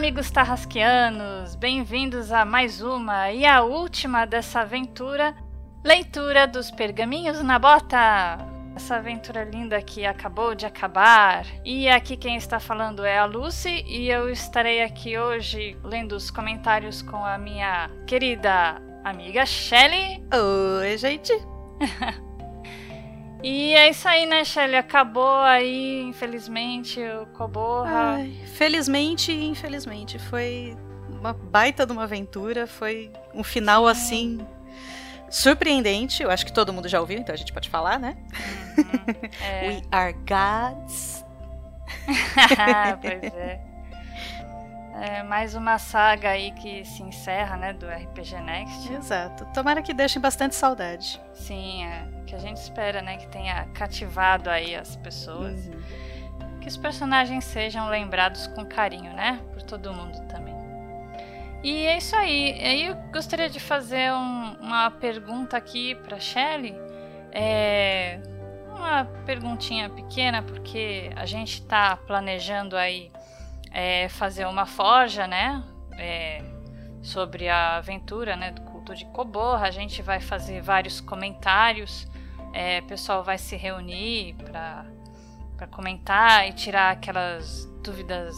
amigos tarrasquianos! Bem-vindos a mais uma e a última dessa aventura Leitura dos Pergaminhos na Bota! Essa aventura linda que acabou de acabar. E aqui quem está falando é a Lucy e eu estarei aqui hoje lendo os comentários com a minha querida amiga Shelly. Oi, gente! [laughs] E é isso aí, né, Shelly? Acabou aí, infelizmente, o Coborra. Ai, felizmente e infelizmente. Foi uma baita de uma aventura. Foi um final assim. Surpreendente, eu acho que todo mundo já ouviu, então a gente pode falar, né? [laughs] É. We are gods. [laughs] pois é. É mais uma saga aí que se encerra, né, do RPG Next. Exato. Tomara que deixem bastante saudade. Sim, é. Que a gente espera, né, que tenha cativado aí as pessoas. Que os personagens sejam lembrados com carinho, né? Por todo mundo também. E é isso aí. Aí eu gostaria de fazer um- uma pergunta aqui pra Shelly. É uma perguntinha pequena, porque a gente tá planejando aí é, fazer uma forja, né? É, sobre a aventura, né? Do culto de Coborra. A gente vai fazer vários comentários. É, o pessoal vai se reunir pra, pra comentar e tirar aquelas dúvidas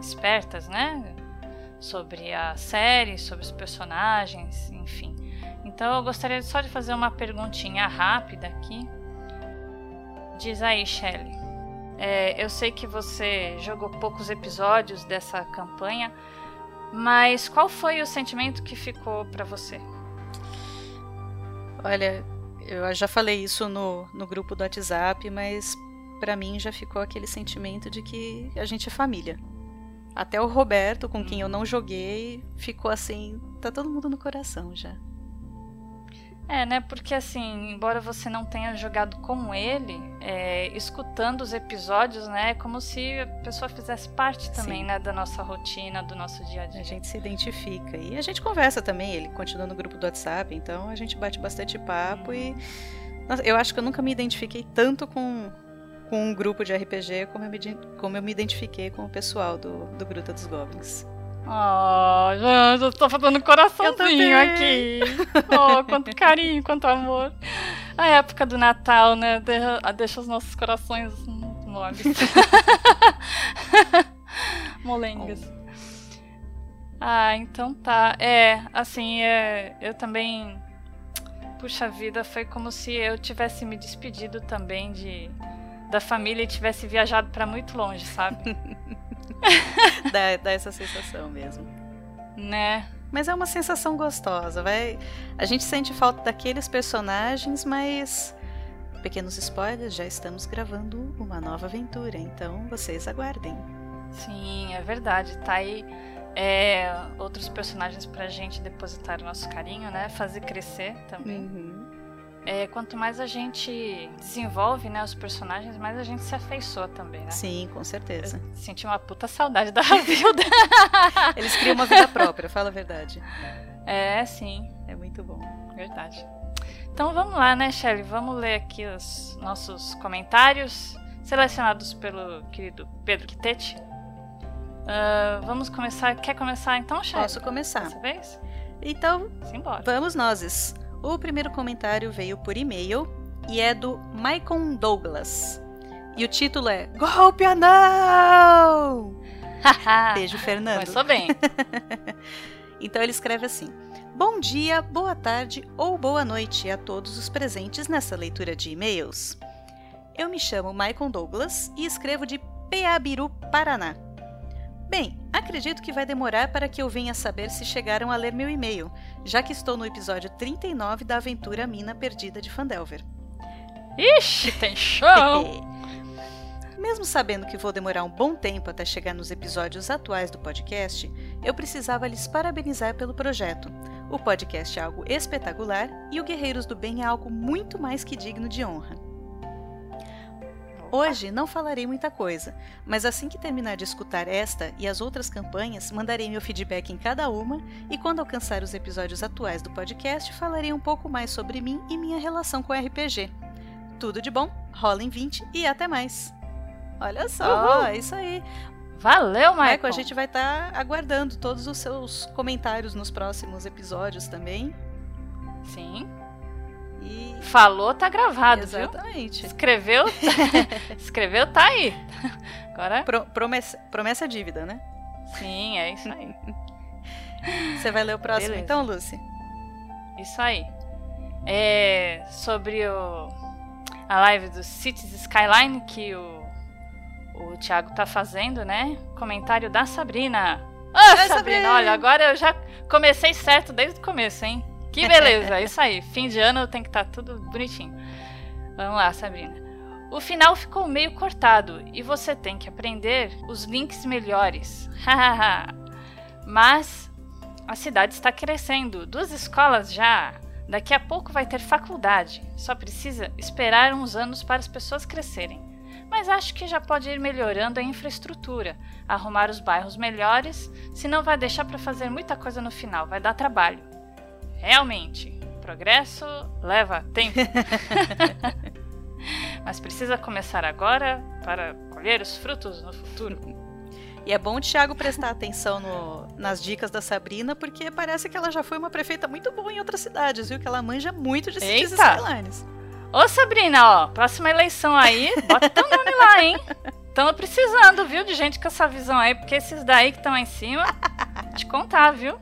espertas, né? Sobre a série, sobre os personagens, enfim. Então eu gostaria só de fazer uma perguntinha rápida aqui. Diz aí, Shelley. É, eu sei que você jogou poucos episódios dessa campanha, mas qual foi o sentimento que ficou pra você? Olha, eu já falei isso no, no grupo do WhatsApp, mas pra mim já ficou aquele sentimento de que a gente é família. Até o Roberto, com quem eu não joguei, ficou assim, tá todo mundo no coração já. É, né? Porque assim, embora você não tenha jogado com ele, é, escutando os episódios, né? É como se a pessoa fizesse parte também, Sim. né? Da nossa rotina, do nosso dia a dia. A gente se identifica. E a gente conversa também, ele continua no grupo do WhatsApp, então a gente bate bastante papo e. Eu acho que eu nunca me identifiquei tanto com, com um grupo de RPG como eu me, como eu me identifiquei com o pessoal do, do Gruta dos Goblins. Oh, já, já tô fazendo coraçãozinho aqui. Oh, quanto carinho, quanto amor. A época do Natal, né? Deixa, deixa os nossos corações moles. [laughs] Molengas. Ah, então tá. É, assim, é, eu também puxa vida, foi como se eu tivesse me despedido também de da família e tivesse viajado para muito longe, sabe? [laughs] [laughs] dá, dá essa sensação mesmo. Né? Mas é uma sensação gostosa, vai. A gente sente falta daqueles personagens, mas pequenos spoilers, já estamos gravando uma nova aventura, então vocês aguardem. Sim, é verdade. Tá aí é, outros personagens pra gente depositar o nosso carinho, né? Fazer crescer também. Uhum. É, quanto mais a gente desenvolve né, os personagens, mais a gente se afeiçoa também, né? Sim, com certeza. Eu senti uma puta saudade da [laughs] Ravilda. Eles criam uma vida própria, fala a verdade. É, sim. É muito bom. Verdade. Então vamos lá, né, Shelly? Vamos ler aqui os nossos comentários selecionados pelo querido Pedro Quitete. Uh, vamos começar. Quer começar então, Shelly? Posso começar. Dessa vez? Então, Simbora. vamos nós. O primeiro comentário veio por e-mail e é do Maicon Douglas. E o título é Golpe Anão! Beijo, Fernando. Começou bem. [laughs] então ele escreve assim: Bom dia, boa tarde ou boa noite a todos os presentes nessa leitura de e-mails. Eu me chamo Maicon Douglas e escrevo de Peabiru, Paraná. Bem, acredito que vai demorar para que eu venha saber se chegaram a ler meu e-mail, já que estou no episódio 39 da aventura Mina Perdida de Fandelver. Ixi, tem chão! [laughs] Mesmo sabendo que vou demorar um bom tempo até chegar nos episódios atuais do podcast, eu precisava lhes parabenizar pelo projeto. O podcast é algo espetacular e o Guerreiros do Bem é algo muito mais que digno de honra. Hoje não falarei muita coisa, mas assim que terminar de escutar esta e as outras campanhas, mandarei meu feedback em cada uma e quando alcançar os episódios atuais do podcast, falarei um pouco mais sobre mim e minha relação com RPG. Tudo de bom, rolem 20 e até mais. Olha só, Uhul. é isso aí. Valeu, Michael. Michael, a gente vai estar aguardando todos os seus comentários nos próximos episódios também. Sim. E... Falou, tá gravado, Exatamente. viu? Escreveu, [laughs] escreveu, tá aí. Agora. Pro, promessa, promessa é dívida, né? Sim, é isso aí. Você vai ler o próximo Beleza. então, Lucy? Isso aí. É sobre o a live do Cities Skyline que o o Thiago tá fazendo, né? Comentário da Sabrina. Ah, Sabrina, Sabrina! olha, agora eu já comecei certo desde o começo, hein? Que beleza, é isso aí. Fim de ano tem que estar tudo bonitinho. Vamos lá, Sabrina. O final ficou meio cortado e você tem que aprender os links melhores. [laughs] Mas a cidade está crescendo, duas escolas já. Daqui a pouco vai ter faculdade. Só precisa esperar uns anos para as pessoas crescerem. Mas acho que já pode ir melhorando a infraestrutura, arrumar os bairros melhores, senão vai deixar para fazer muita coisa no final, vai dar trabalho. Realmente, progresso leva tempo. [laughs] Mas precisa começar agora para colher os frutos no futuro. E é bom o Thiago prestar atenção no- nas dicas da Sabrina, porque parece que ela já foi uma prefeita muito boa em outras cidades, viu? Que ela manja muito de Cities! Skylines. Ô Sabrina, ó, próxima eleição aí, bota teu nome lá, hein? Estamos precisando, viu, de gente com essa visão aí, porque esses daí que estão aí em cima, te contar, viu?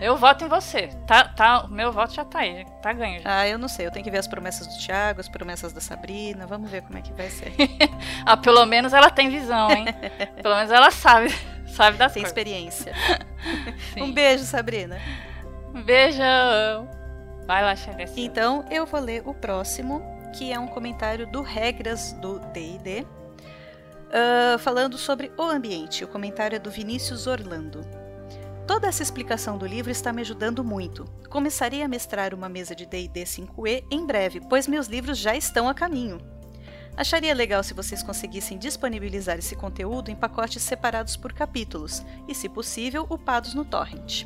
Eu voto em você. Tá, tá, o meu voto já tá aí, tá ganho já. Ah, eu não sei, eu tenho que ver as promessas do Thiago, as promessas da Sabrina, vamos ver como é que vai ser. [laughs] Ah, pelo menos ela tem visão, hein? [laughs] Pelo menos ela sabe, sabe das Tem coisas. experiência. [laughs] Um beijo, Sabrina. Um beijão. Vai lá, Xerez. Então, eu vou ler o próximo, que é um comentário do Regras do D&D, ah, falando sobre o ambiente. O comentário é do Vinícius Orlando. Toda essa explicação do livro está me ajudando muito. Começarei a mestrar uma mesa de D&D 5e em breve, pois meus livros já estão a caminho. Acharia legal se vocês conseguissem disponibilizar esse conteúdo em pacotes separados por capítulos e, se possível, upados no torrent.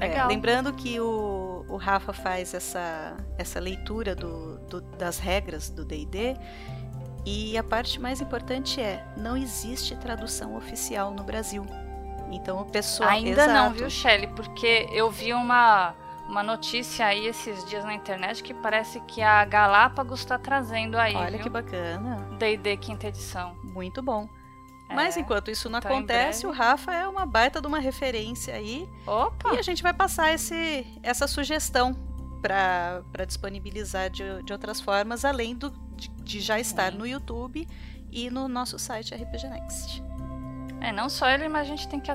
É, lembrando que o, o Rafa faz essa, essa leitura do, do- das regras do D&D e a parte mais importante é, não existe tradução oficial no Brasil. Então o pessoal... Ainda não, Exato. viu, Shelly? Porque eu vi uma, uma notícia aí esses dias na internet que parece que a Galápagos está trazendo aí. Olha viu? que bacana. D&D quinta edição. Muito bom. Mas É, enquanto isso não então, em acontece, o. Rafa é uma baita de uma referência aí. Opa! E a gente vai passar esse, essa sugestão para disponibilizar de, de outras formas, além do, de, de já estar no YouTube e no nosso site RPG Next. É, não só ele, mas a gente tem que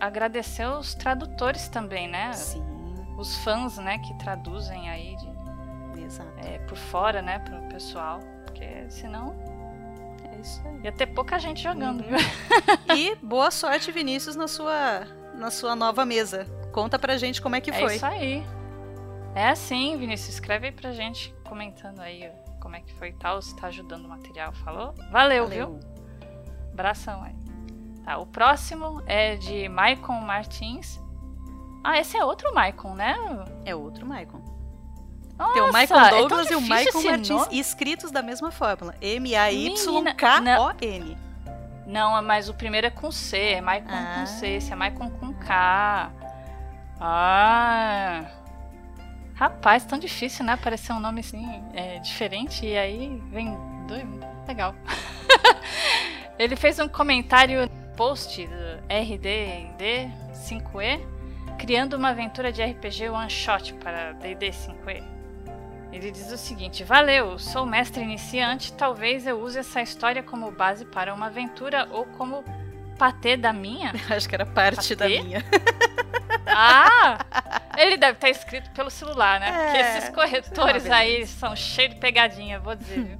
agradecer os tradutores também, né? Sim. Os fãs, né, que traduzem aí de, é, por fora, né, pro pessoal. Porque senão. É isso aí. Ia ter pouca gente jogando, viu? E boa sorte, Vinícius, na sua, na sua nova mesa. Conta pra gente como é que é foi. isso aí. É assim, Vinícius. Escreve aí pra gente, comentando aí ó, como é que foi e tal, se tá ajudando o material. Falou? Valeu, Valeu. viu? Abração aí. Tá, o próximo é de Maicon Martins. Ah, esse é outro Maicon, né? É outro Maicon. Nossa, Tem o Michael é Douglas e o Michael Martins nome. escritos da mesma fórmula. M-A-Y-K-O-N. Não, mas o primeiro é com C, é Maicon com C, esse é Maicon com K. Ah. Rapaz, tão difícil, né? Aparecer um nome assim, é, diferente, e aí vem dois. Legal. [laughs] Ele fez um comentário post do RD&D 5E, criando uma aventura de RPG one shot para D&D 5E. Ele diz o seguinte: Valeu, sou mestre iniciante, talvez eu use essa história como base para uma aventura ou como patê da minha. [laughs] Acho que era parte da Patê? minha. [laughs] Ah! Ele deve estar escrito pelo celular, né? Porque É, esses corretores aí são cheios de pegadinha, vou dizer, viu?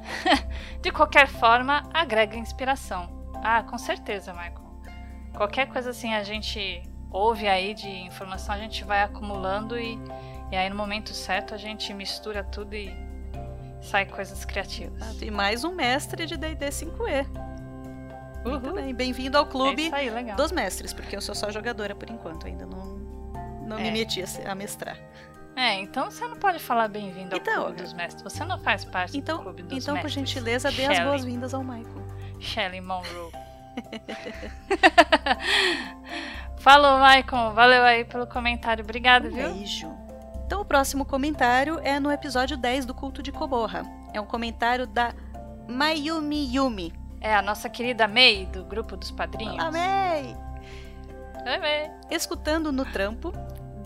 [laughs] de qualquer forma, agrega inspiração. Ah, com certeza, Michael. Qualquer coisa assim a gente ouve aí de informação, a gente vai acumulando e, e aí no momento certo a gente mistura tudo e sai coisas criativas. E mais um mestre de D&D 5E. Muito bem, bem-vindo ao clube É aí, dos mestres, porque eu sou só jogadora por enquanto, ainda não, não me É. meti a, mestrar. É, então você não pode falar bem-vindo ao Então, clube dos mestres. Você não faz parte Então, do clube dos então por mestres. gentileza, dê as boas-vindas ao Michael. Shelley Monroe. [laughs] Falou, Maicon. Valeu aí pelo comentário. Obrigado, viu? Beijo. Então o próximo comentário é no episódio 10 do Culto de Koborra. É um comentário da Mayumi Yumi. É a nossa querida May, do grupo dos padrinhos. Amei! Oi, May. Escutando no trampo,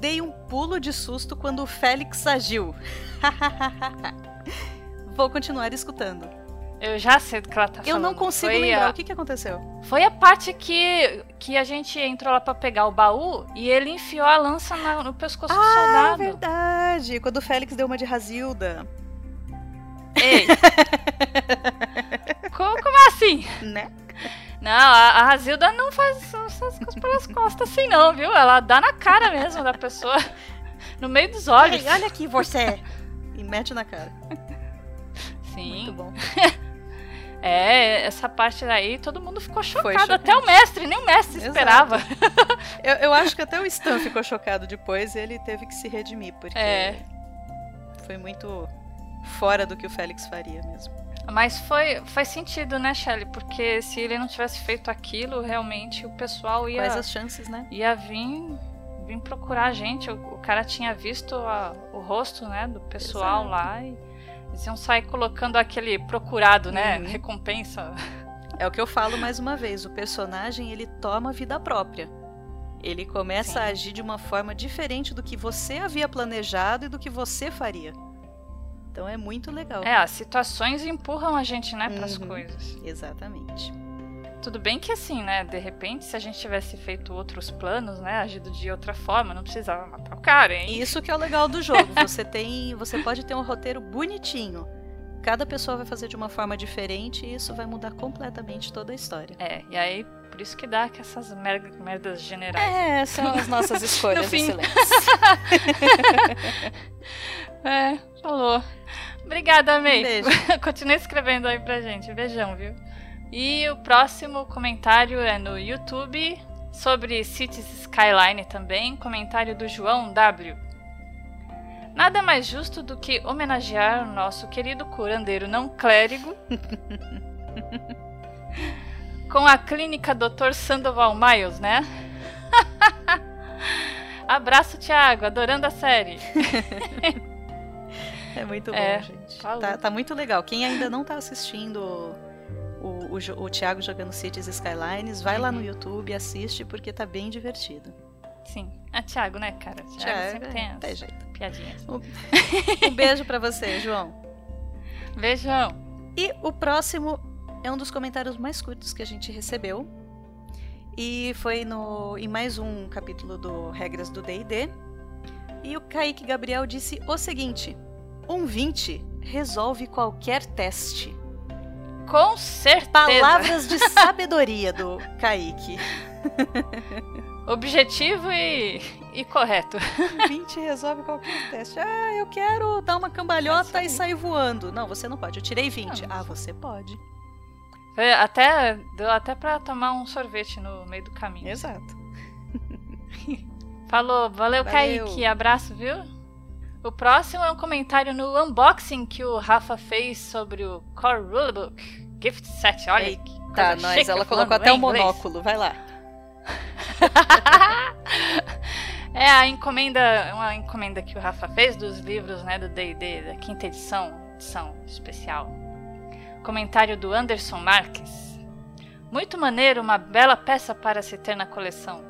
dei um pulo de susto quando o Félix agiu. [laughs] Vou continuar escutando. Eu já sei do que ela tá Eu falando. não consigo Foi lembrar a- o que, que aconteceu. Foi a parte que, que a gente entrou lá pra pegar o baú e ele enfiou a lança na- no pescoço do Ah, soldado. verdade! Quando o Félix deu uma de Razilda. Ei! [laughs] como, como assim? Né? Não, a, a Razilda não faz essas coisas pelas costas assim, não, viu? Ela dá na cara mesmo da pessoa. [laughs] No meio dos olhos. Ei, olha aqui você! E mete na cara. Sim. Muito bom. [laughs] É, essa parte daí todo mundo ficou chocado. Até o mestre, nem o mestre Exato. esperava. [laughs] Eu, eu acho que até o Stan ficou chocado depois e ele teve que se redimir, porque É. foi muito fora do que o Félix faria mesmo. Mas foi, faz sentido, né, Shelly? Porque se ele não tivesse feito aquilo, realmente o pessoal ia. Quais as chances, né? Ia vir, vir procurar a gente. O, o cara tinha visto a- o rosto, né, do pessoal Exato. lá e eles iam sair colocando aquele procurado, né? Uhum. Recompensa. É o que eu falo mais uma vez, o personagem ele toma vida própria. Ele começa a agir de uma forma diferente do que você havia planejado e do que você faria. Então é muito legal. É, as situações empurram a gente, né, pras Uhum. coisas. Exatamente. Tudo bem que assim, né, de repente, se a gente tivesse feito outros planos, né, agido de outra forma, não precisava matar o cara, hein? Isso que é o legal do jogo. [laughs] Você tem, você pode ter um roteiro bonitinho. Cada pessoa vai fazer de uma forma diferente e isso vai mudar completamente toda a história. É, e aí, por isso que dá que essas mer- merdas generais. É, são as nossas [laughs] escolhas excelentes. [laughs] é, falou. Obrigada, May. Beijo. [laughs] Continue escrevendo aí pra gente. Beijão, viu? E o próximo comentário é no YouTube sobre Cities Skyline também. Comentário do João W. Nada mais justo do que homenagear o nosso querido curandeiro não clérigo com a clínica Dr. Sandoval Miles, né? [laughs] Abraço, Thiago, adorando a série. [laughs] É muito bom, É, gente. Tá, tá muito legal. Quem ainda não tá assistindo o, o, o Thiago jogando Cities Skylines, vai lá no Uhum. YouTube e assiste porque tá bem divertido. Sim. É Thiago, né, cara? Thiago, Thiago, sempre é, tem tem jeito. piadinhas. Um beijo pra você, João. Beijão. E o próximo é um dos comentários mais curtos que a gente recebeu. E foi no, em mais um capítulo do Regras do D&D. E o Kaique Gabriel disse o seguinte: Um 20 resolve qualquer teste. Com certeza. Palavras de [laughs] sabedoria do Kaique. [laughs] Objetivo e, e correto. 20 resolve qualquer teste. Ah, eu quero dar uma cambalhota e sair voando. Não, você não pode. Eu tirei 20. Ah, você pode. Foi Até, deu até pra tomar um sorvete no meio do caminho. Exato. [laughs] Falou, valeu, Valeu. Kaique. Abraço, viu? O próximo é um comentário no unboxing que o Rafa fez sobre o Core Rulebook Gift Set. Olha que Tá, coisa nós, ela colocou até o inglês. monóculo. Vai lá. [laughs] É a encomenda, uma encomenda que o Rafa fez dos livros, né, do D&D, da quinta edição, edição especial. Comentário do Anderson Marques. Muito maneiro, uma bela peça para se ter na coleção.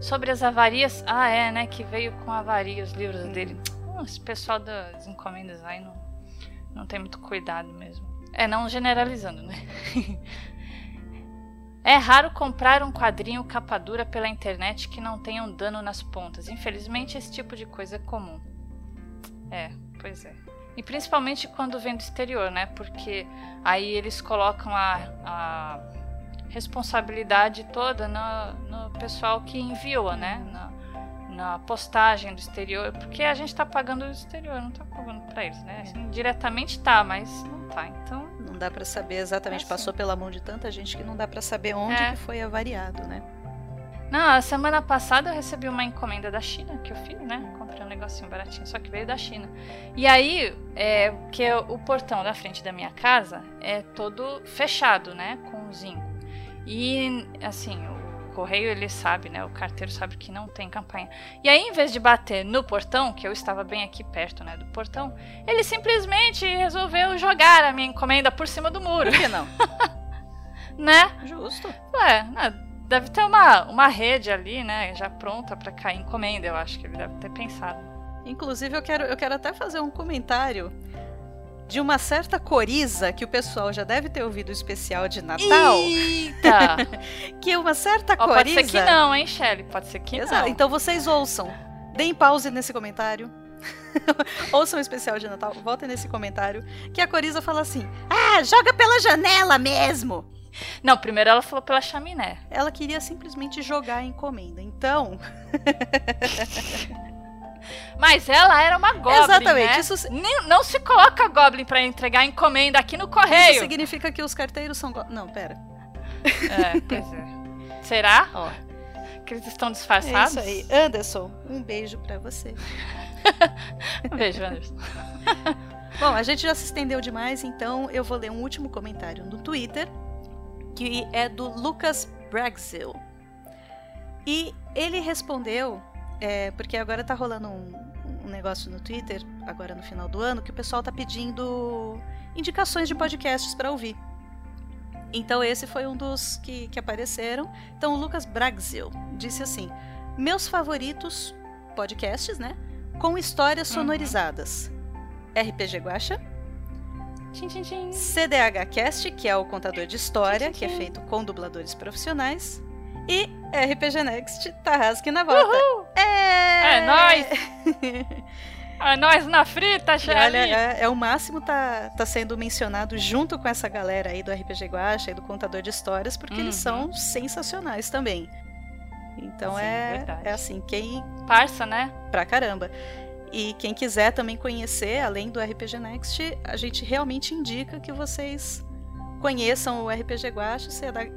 Sobre as avarias, ah é, né, que veio com avaria os livros dele. Hum, Esse pessoal das encomendas aí não, não tem muito cuidado mesmo. É, não generalizando, né? [laughs] É raro comprar um quadrinho capa dura pela internet que não tenha um dano nas pontas. Infelizmente, esse tipo de coisa é comum. É, pois é. E principalmente quando vem do exterior, né? Porque aí eles colocam a, a responsabilidade toda no, no pessoal que enviou, né? Na, na postagem do exterior. Porque a gente tá pagando do exterior, não tá pagando pra eles, né? Assim, diretamente tá, mas não tá. Então. Não dá pra saber exatamente. É, Passou pela mão de tanta gente que não dá pra saber onde É. que foi avariado, né? Não, a semana passada eu recebi uma encomenda da China que eu fiz, né? Comprei um negocinho baratinho, só que veio da China. E aí, é, que o portão da frente da minha casa é todo fechado, né? Com zinco. E, assim, o correio ele sabe, né? O carteiro sabe que não tem campanha. E aí, em vez de bater no portão, que eu estava bem aqui perto, né? Do portão, ele simplesmente resolveu jogar a minha encomenda por cima do muro. Por que não? [laughs] né? Justo. Ué, né, deve ter uma, uma rede ali, né? Já pronta pra cair encomenda, eu acho que ele deve ter pensado. Inclusive, eu quero, eu quero até fazer um comentário de uma certa coriza que o pessoal já deve ter ouvido o especial de Natal. Eita! [laughs] que uma certa pode coriza. ser que não, hein, Shelly? Pode ser que Exato. não. Então vocês ouçam. Deem pause nesse comentário. [laughs] ouçam o especial de Natal. Voltem nesse comentário. Que a Coriza fala assim: Ah, joga pela janela mesmo! Não, primeiro ela falou pela chaminé. Ela queria simplesmente jogar a encomenda. Então. [laughs] Mas ela era uma Goblin, Exatamente, né? isso- Nem- Não se coloca Goblin pra entregar encomenda aqui no correio. Isso significa que os carteiros são. go- Não, pera. É, pois é. Será? Ó. Que eles estão É disfarçados? isso aí. Anderson, um beijo pra você. Um [laughs] beijo, Anderson. [laughs] Bom, a gente já se estendeu demais, então eu vou ler um último comentário no Twitter, que é do Lucas Bragzil. E ele respondeu, é, porque agora tá rolando um, um negócio no Twitter, agora no final do ano, que o pessoal tá pedindo indicações de podcasts para ouvir. Então esse foi um dos que, que apareceram. Então o Lucas Bragzil disse assim: Meus favoritos podcasts, né? Com histórias sonorizadas. RPG Guacha. CDH Cast, que é o contador de história, que é feito com dubladores profissionais. E RPG Next, Tarrasque na volta. É, É nóis! [laughs] É nóis na frita, E Shelly! olha, é, é o máximo tá, tá sendo mencionado junto com essa galera aí do RPG Guacha e do contador de histórias, porque eles Uhum. são sensacionais também. Então Sim, é, verdade. é assim, quem. Parça, né? Pra caramba. E quem quiser também conhecer, além do RPG Next, a gente realmente indica que vocês conheçam o RPG Guacha,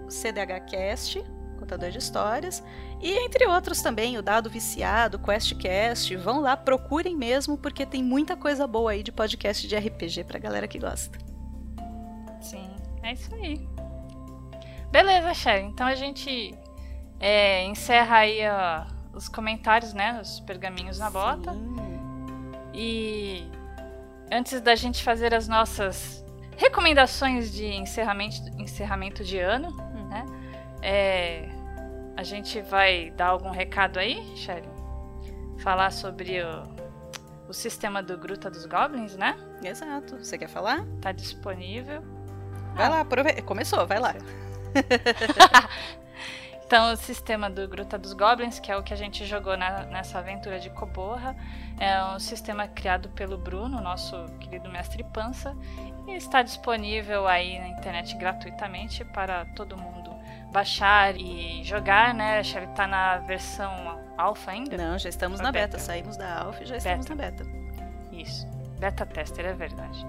o CDH Cast, contador de histórias, e entre outros também, o Dado Viciado, QuestCast. Vão lá, procurem mesmo, porque tem muita coisa boa aí de podcast de RPG pra galera que gosta. Sim, é isso aí. Beleza, Shelly. Então a gente é, encerra aí ó, os comentários, né? Os pergaminhos na bota. E antes da gente fazer as nossas recomendações de encerramento, encerramento de ano, né? É, a gente vai dar algum recado aí, Shelly? Falar sobre o, o sistema do Gruta dos Goblins, né? Exato. Você quer falar? Tá disponível. Vai lá, aprove... começou, vai lá. [laughs] Então, o sistema do Gruta dos Goblins, que é o que a gente jogou na, nessa aventura de Coborra, é um sistema criado pelo Bruno, nosso querido mestre Pança, e está disponível aí na internet gratuitamente para todo mundo baixar e jogar, né? Acho que tá na versão alfa ainda? Não, já estamos Ou na beta. Saímos da alfa e já estamos na beta. Isso. Beta tester, é verdade.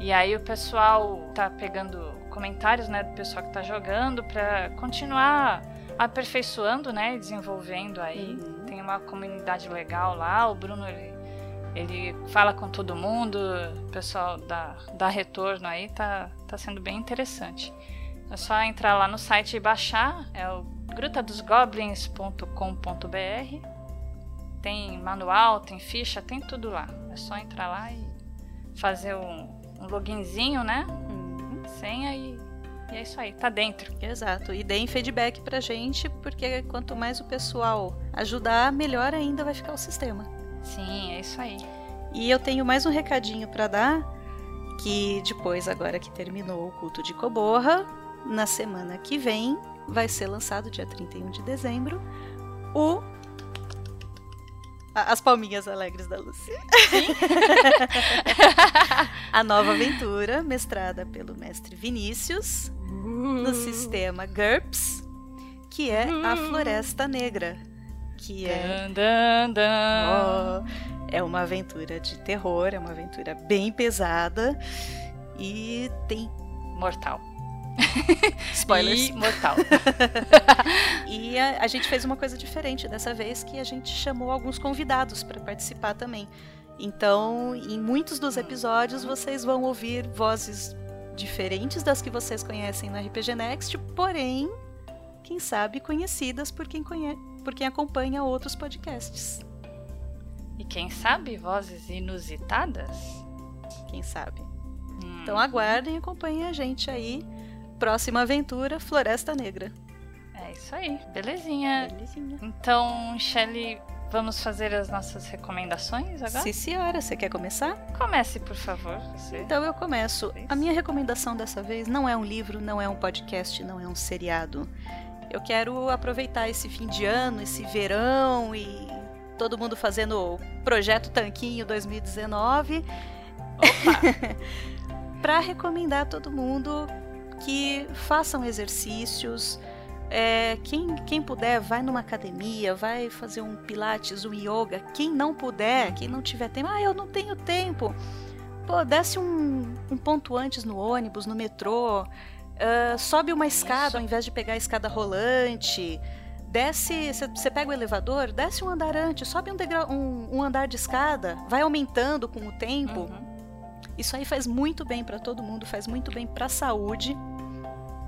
E aí o pessoal tá pegando comentários, né, do pessoal que tá jogando para continuar aperfeiçoando, né, e desenvolvendo aí. Tem uma comunidade legal lá, o Bruno ele, ele fala com todo mundo, o pessoal dá, dá retorno aí, tá, tá sendo bem interessante. É só entrar lá no site e baixar, é o grutadosgoblins.com.br. Tem manual, tem ficha, tem tudo lá. É só entrar lá e fazer um, um loginzinho, né? Senha e, e é isso aí, tá dentro. Exato. E deem feedback pra gente, porque quanto mais o pessoal ajudar, melhor ainda vai ficar o sistema. Sim, é isso aí. E eu tenho mais um recadinho para dar, que depois, agora que terminou o culto de Coborra, na semana que vem vai ser lançado, dia 31 de dezembro, o. As palminhas alegres da Lucy. [laughs] a nova aventura, mestrada pelo mestre Vinícius, no sistema GURPS, que é a Floresta Negra. Que é. Dan, dan, dan. Ó, é uma aventura de terror, é uma aventura bem pesada e tem. Mortal. [laughs] Spoilers. E mortal. [laughs] e a, a gente fez uma coisa diferente dessa vez, que a gente chamou alguns convidados para participar também. Então, em muitos dos episódios, vocês vão ouvir vozes diferentes das que vocês conhecem no RPG Next, porém, quem sabe conhecidas por quem, conhe... por quem acompanha outros podcasts. E quem sabe vozes inusitadas? Quem sabe? Hum. Então aguardem e acompanhem a gente aí. Próxima aventura, Floresta Negra. É isso aí, belezinha. Belezinha. Então, Shelly, vamos fazer as nossas recomendações agora? Sim, senhora, você quer começar? Comece, por favor. Você. Então eu começo. A minha recomendação dessa vez não é um livro, não é um podcast, não é um seriado. Eu quero aproveitar esse fim de ano, esse verão e todo mundo fazendo o projeto Tanquinho 2019. [laughs] para recomendar a todo mundo que façam exercícios. É, quem, quem puder, vai numa academia, vai fazer um pilates, um yoga. Quem não puder, quem não tiver tempo, ah, eu não tenho tempo. Pô, desce um, um ponto antes no ônibus, no metrô, ah, sobe uma escada ao invés de pegar a escada rolante. Desce, você pega o elevador, desce um andar antes, sobe um, um, um andar de escada, vai aumentando com o tempo. Isso aí faz muito bem para todo mundo, faz muito bem para a saúde.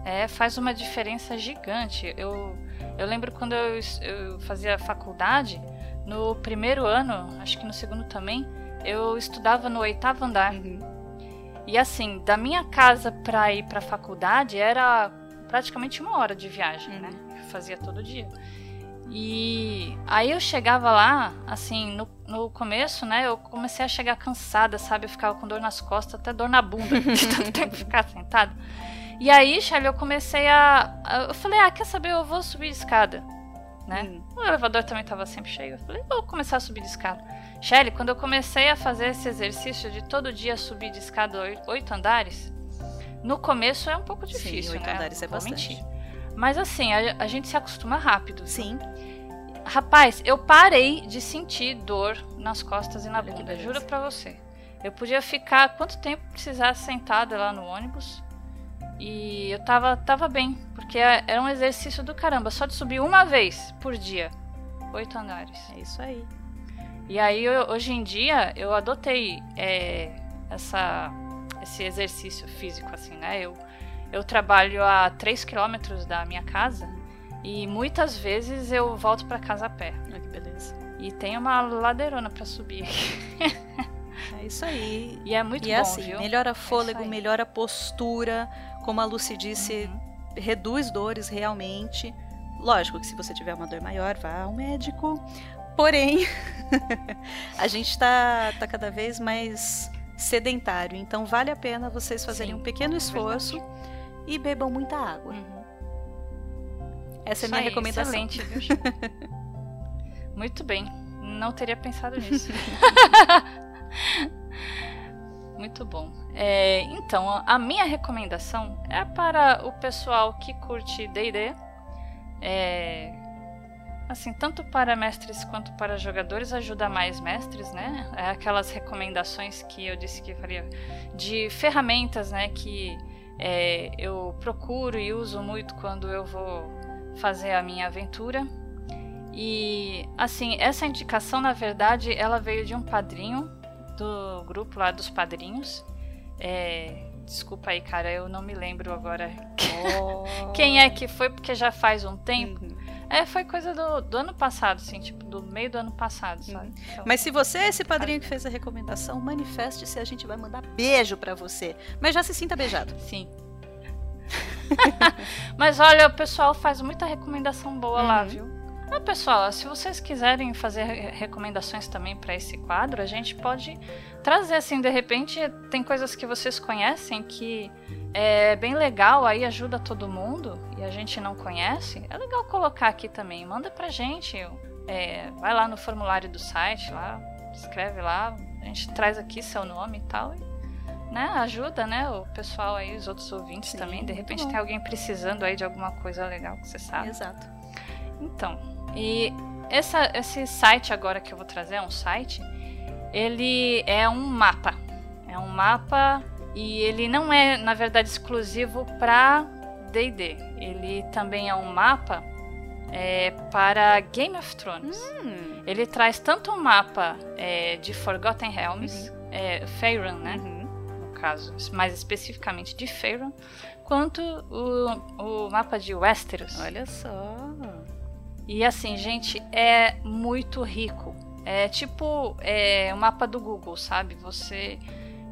É, faz uma diferença gigante. Eu, eu lembro quando eu, eu fazia faculdade, no primeiro ano, acho que no segundo também, eu estudava no oitavo andar. E assim, da minha casa pra ir pra faculdade era praticamente uma hora de viagem, né? Eu fazia todo dia. E aí eu chegava lá, assim, no, no começo, né? Eu comecei a chegar cansada, sabe? Eu ficava com dor nas costas, até dor na bunda, [laughs] de tanto tempo ficar sentada. E aí, Charlie, eu comecei a. Eu falei, ah, quer saber? Eu vou subir de escada. Né? O elevador também estava sempre cheio. Eu falei, vou começar a subir de escada. Shelly, quando eu comecei a fazer esse exercício de todo dia subir de escada oi- oito andares, no começo é um pouco difícil, oito né? andares é bastante. mentir. Mas assim, a, a gente se acostuma rápido. Sim. Rapaz, eu parei de sentir dor nas costas e na bunda, juro pra você. Eu podia ficar quanto tempo precisasse sentada lá no ônibus e eu tava, tava bem, porque é- era um exercício do caramba, só de subir uma vez por dia, oito andares. É isso aí. E aí, eu- hoje em dia, eu adotei é, essa, esse exercício físico, assim, né? Eu, eu trabalho a 3 quilômetros da minha casa e muitas vezes eu volto pra casa a pé. Olha que beleza. E tem uma ladeirona pra subir. É É isso aí. [laughs] E é muito e bom, é assim, viu? melhora É fôlego, aí. melhora a postura, como a Lucy disse, reduz dores realmente. Lógico que se você tiver uma dor maior, vá ao médico. Porém, [laughs] a gente tá, tá cada vez mais sedentário, então vale a pena vocês fazerem Sim, um pequeno é esforço e bebam muita água. Essa é a minha aí, recomendação. Excelente, viu? [laughs] Muito bem. Não teria pensado nisso. [laughs] Muito bom. É, então, a minha recomendação é para o pessoal que curte D&D. É, assim, tanto para mestres quanto para jogadores, ajuda mais mestres, né? É aquelas recomendações que eu disse que faria de ferramentas, né? Que é, eu procuro e uso muito quando eu vou fazer a minha aventura. E assim, essa indicação, na verdade, ela veio de um padrinho do grupo lá dos padrinhos. É, desculpa aí, cara, eu não me lembro agora [laughs] quem é que foi, porque já faz um tempo. É, foi coisa do, do ano passado, assim, tipo, do meio do ano passado, sabe? Então, Mas se você é esse padrinho que fez a recomendação, manifeste-se, a gente vai mandar beijo pra você. Mas já se sinta beijado. [laughs] Sim. [laughs] Mas olha, o pessoal faz muita recomendação boa lá, Uhum. viu? Ah, pessoal, se vocês quiserem fazer re- recomendações também para esse quadro, a gente pode trazer assim, de repente, tem coisas que vocês conhecem que é bem legal, aí ajuda todo mundo e a gente não conhece. É legal colocar aqui também. Manda pra gente. é, vai lá no formulário do site, lá, escreve lá, a gente traz aqui seu nome e tal. E, né, ajuda, né, o pessoal aí, os outros ouvintes também. De repente bom. tem alguém precisando aí de alguma coisa legal que você sabe. Exato. Então, e essa, esse site agora que eu vou trazer é um site, ele é um mapa. É um mapa e ele não é, na verdade, exclusivo para D&D. Ele também é um mapa é, para Game of Thrones. Ele traz tanto um mapa é, de Forgotten Realms, é, Faerun, né? No caso, mais especificamente de Faerun, quanto o, o mapa de Westeros. Olha só. E assim, gente, é muito rico. É tipo é, o mapa do Google, sabe? Você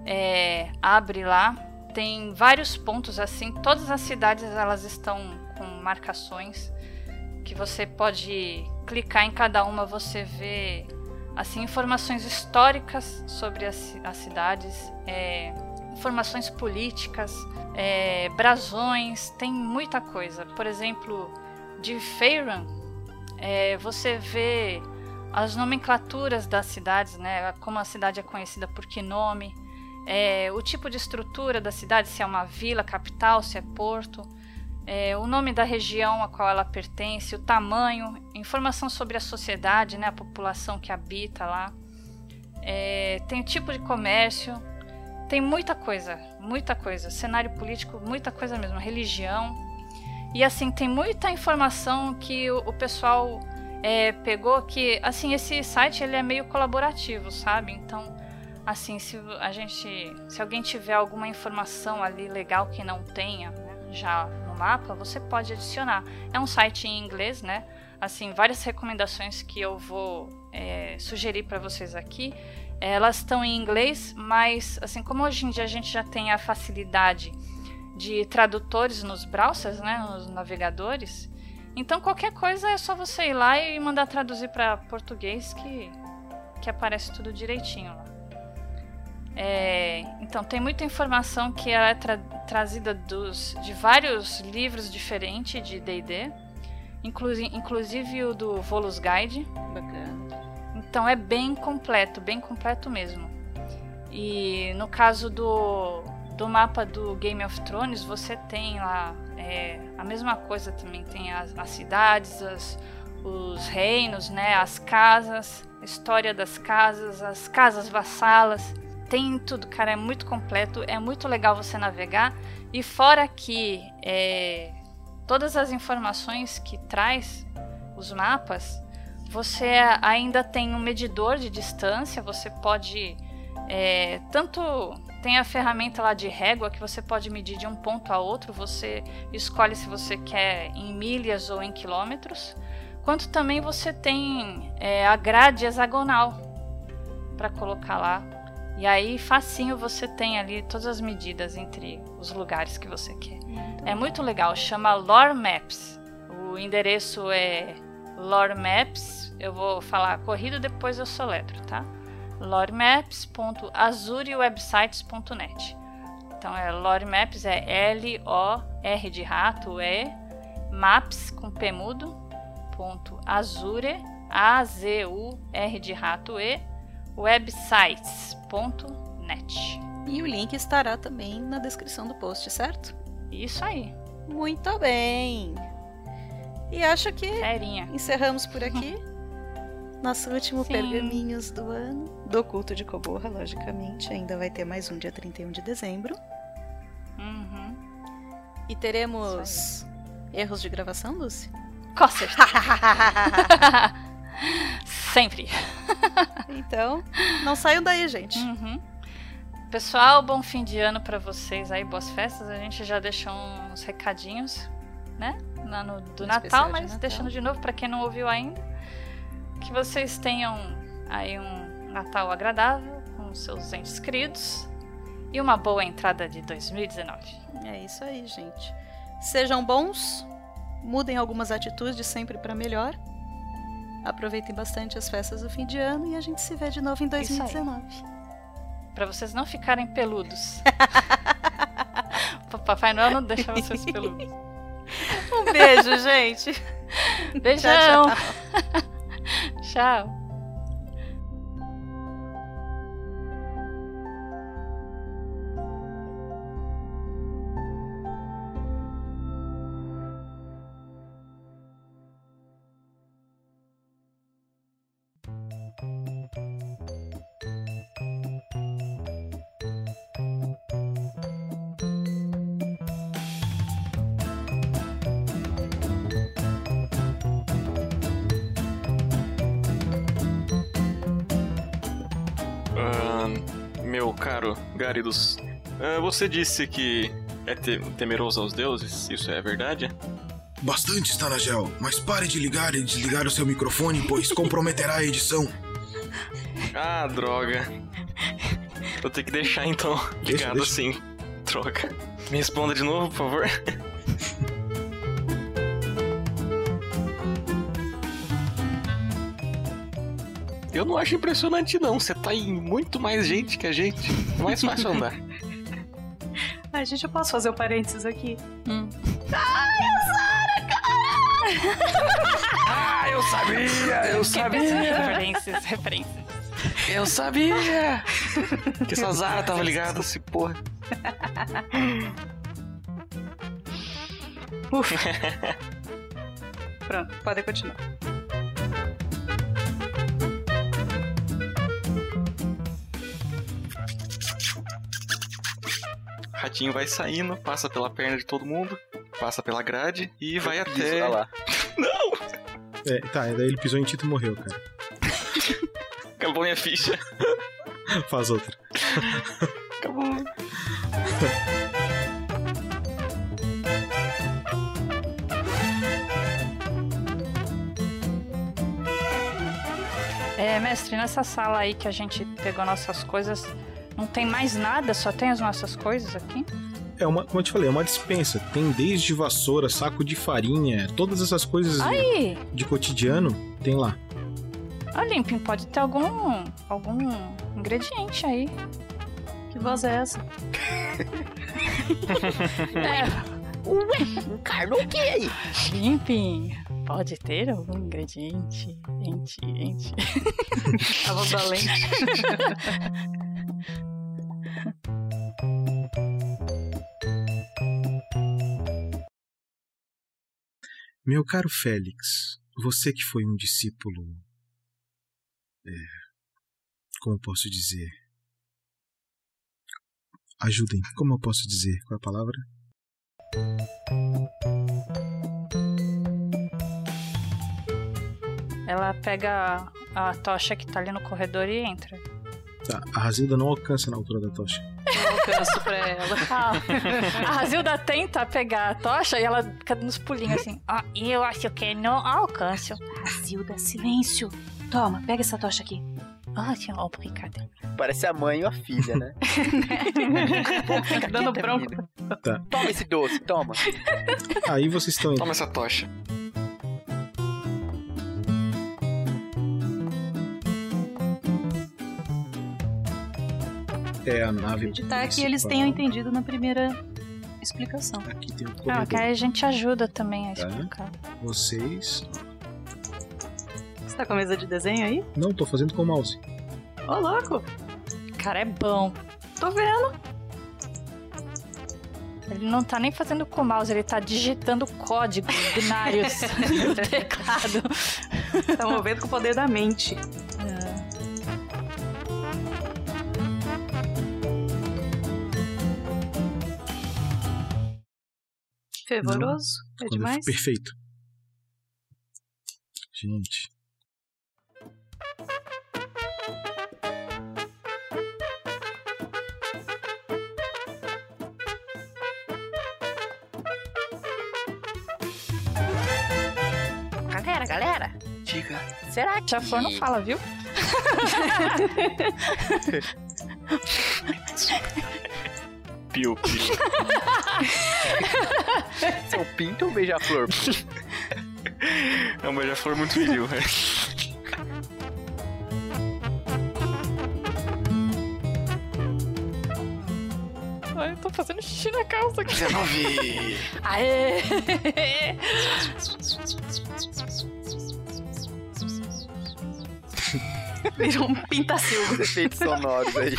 é, abre lá, tem vários pontos assim. Todas as cidades elas estão com marcações que você pode clicar em cada uma. Você vê assim informações históricas sobre as, as cidades, é, informações políticas, é, brasões. Tem muita coisa. Por exemplo, de Faerun, é, você vê as nomenclaturas das cidades, né? Como a cidade é conhecida por que nome, é, o tipo de estrutura da cidade, se é uma vila, capital, se é porto, é, o nome da região a qual ela pertence, o tamanho, informação sobre a sociedade, né? A população que habita lá, é, tem o tipo de comércio, tem muita coisa, muita coisa, cenário político, muita coisa mesmo, religião. E assim, tem muita informação que o, o pessoal é, pegou que, assim, esse site ele é meio colaborativo, sabe? Então, assim, se a gente, se alguém tiver alguma informação ali legal que não tenha, né, já no mapa, você pode adicionar. É um site em inglês, né? Assim, várias recomendações que eu vou é, sugerir para vocês aqui, elas estão em inglês, mas assim como hoje em dia a gente já tem a facilidade de tradutores nos browsers, né, nos navegadores. Então qualquer coisa é só você ir lá e mandar traduzir para português que que aparece tudo direitinho lá. É, então tem muita informação que é tra- trazida dos, de vários livros diferentes de D&D, inclusi- inclusive o do Volus Guide. Bacana. Então é bem completo, bem completo mesmo. E no caso do, do mapa do Game of Thrones, você tem lá é, a mesma coisa também. Tem as, as cidades, as- os reinos, né, as casas, a história das casas, as casas vassalas. Tem tudo, cara, é muito completo, é muito legal você navegar. E fora que é, todas as informações que traz os mapas, você ainda tem um medidor de distância, você pode é, tanto tem a ferramenta lá de régua que você pode medir de um ponto a outro, você escolhe se você quer em milhas ou em quilômetros, quanto também você tem é, a grade hexagonal para colocar lá E aí, facinho, você tem ali todas as medidas entre os lugares que você quer. É muito legal, chama Lore Maps. O endereço é Lore Maps. Eu vou falar corrido, depois eu soletro, tá? loremaps.azurewebsites.net. Então é Lore Maps é L O R de rato E maps com p mudo ponto azure a z u r de rato e websites.net. E o link estará também na descrição do post, certo? Isso aí. Muito bem. E acho que Ferinha. encerramos por aqui. [laughs] Nosso último Sim. pergaminhos do ano. Do culto de Coborra, logicamente. Ainda vai ter mais um dia 31 de dezembro. Uhum. E teremos erros de gravação, Lucy? Com certeza. [laughs] Sempre. Então, não saiam daí, gente. Uhum. Pessoal, bom fim de ano pra vocês aí, boas festas. A gente já deixou uns recadinhos, né? No, do No Natal, especial de mas Natal. deixando de novo pra quem não ouviu ainda. Que vocês tenham aí um Natal agradável com seus entes queridos e uma boa entrada de 2019. É isso aí, gente. Sejam bons, mudem algumas atitudes sempre pra melhor. Aproveitem bastante as festas do fim de ano e a gente se vê de novo em Isso aí. 2019. Pra vocês não ficarem peludos. [laughs] Papai Noel não deixa vocês peludos. [laughs] Um beijo, gente. Beijão. Tchau, Tchau. [laughs] Ah, meu caro Garidos, ah, você disse que é te- temeroso aos deuses, isso é verdade? Bastante, Stanagel, mas pare de ligar e desligar o seu microfone, pois comprometerá a edição. [laughs] Ah, droga. Vou ter que deixar então ligado deixa. assim. Droga. Me responda de novo, por favor. Eu não acho impressionante não, você tá em muito mais gente que a gente. Mais fácil andar. Ai, [laughs] gente, eu posso fazer o parênteses aqui? Hum. [laughs] Ah, eu sabia, eu sabia. Referências, referências. Eu sabia que essa Zara tava ligada, esse porra. [laughs] Pronto, pode continuar. Ratinho vai saindo, passa pela perna de todo mundo, passa pela grade e vai até. Lá. [laughs] É, tá, daí ele pisou em Tito e morreu, cara. Acabou minha ficha. Faz outra. Acabou. É, mestre, nessa sala aí que a gente pegou nossas coisas, não tem mais nada, só tem as nossas coisas aqui? É uma, como eu te falei, é uma dispensa. Tem desde vassoura, saco de farinha, todas essas coisas Aí! de cotidiano, tem lá. Ah, Limpin, pode ter algum. algum ingrediente aí. Que voz é essa? [laughs] é. Ué, encarnou o que aí? Limpin, pode ter algum ingrediente? Ente, ente. [laughs] A voz da lente. [laughs] Meu caro Félix, você que foi um discípulo. É, como posso dizer? Ajudem, como eu posso dizer? Qual é a palavra? Ela pega a tocha que tá ali no corredor e entra. Tá, a Razilda não alcança na altura da tocha. Eu alcanço pra ela. [laughs] a Razilda tenta pegar a tocha e ela fica nos pulinhos assim. Ah, eu acho que não alcanço. Razilda, silêncio. Toma, pega essa tocha aqui. Ótimo, obrigada. Parece a mãe ou a filha, né? [laughs] Fica Dando bronca. menina. Tá. Toma esse doce, toma. Aí vocês estão. Toma essa tocha. É a nave. Acreditar que eles tenham entendido na primeira explicação. Aqui tem o Ah, corredor. que aí a gente ajuda também a Tá. explicar. Vocês. Você tá com a mesa de desenho aí? Não, tô fazendo com o mouse. Ô, louco! Cara, é bom. Tô vendo. Ele não tá nem fazendo com o mouse, ele tá digitando códigos binários [laughs] [laughs] no teclado. Tá movendo com o poder da mente. Fervoroso? É Quando- demais? Perfeito. Gente. Galera, galera. Diga. Será que... Já for, não fala, viu? [laughs] [laughs] Piu, [laughs] piu. Seu pinto ou beija-flor? É um beija-flor muito viril, velho. Ai, eu tô fazendo xixi na calça aqui. 19. Aê! Virou um pintacilgo. Efeitos sonoros aí.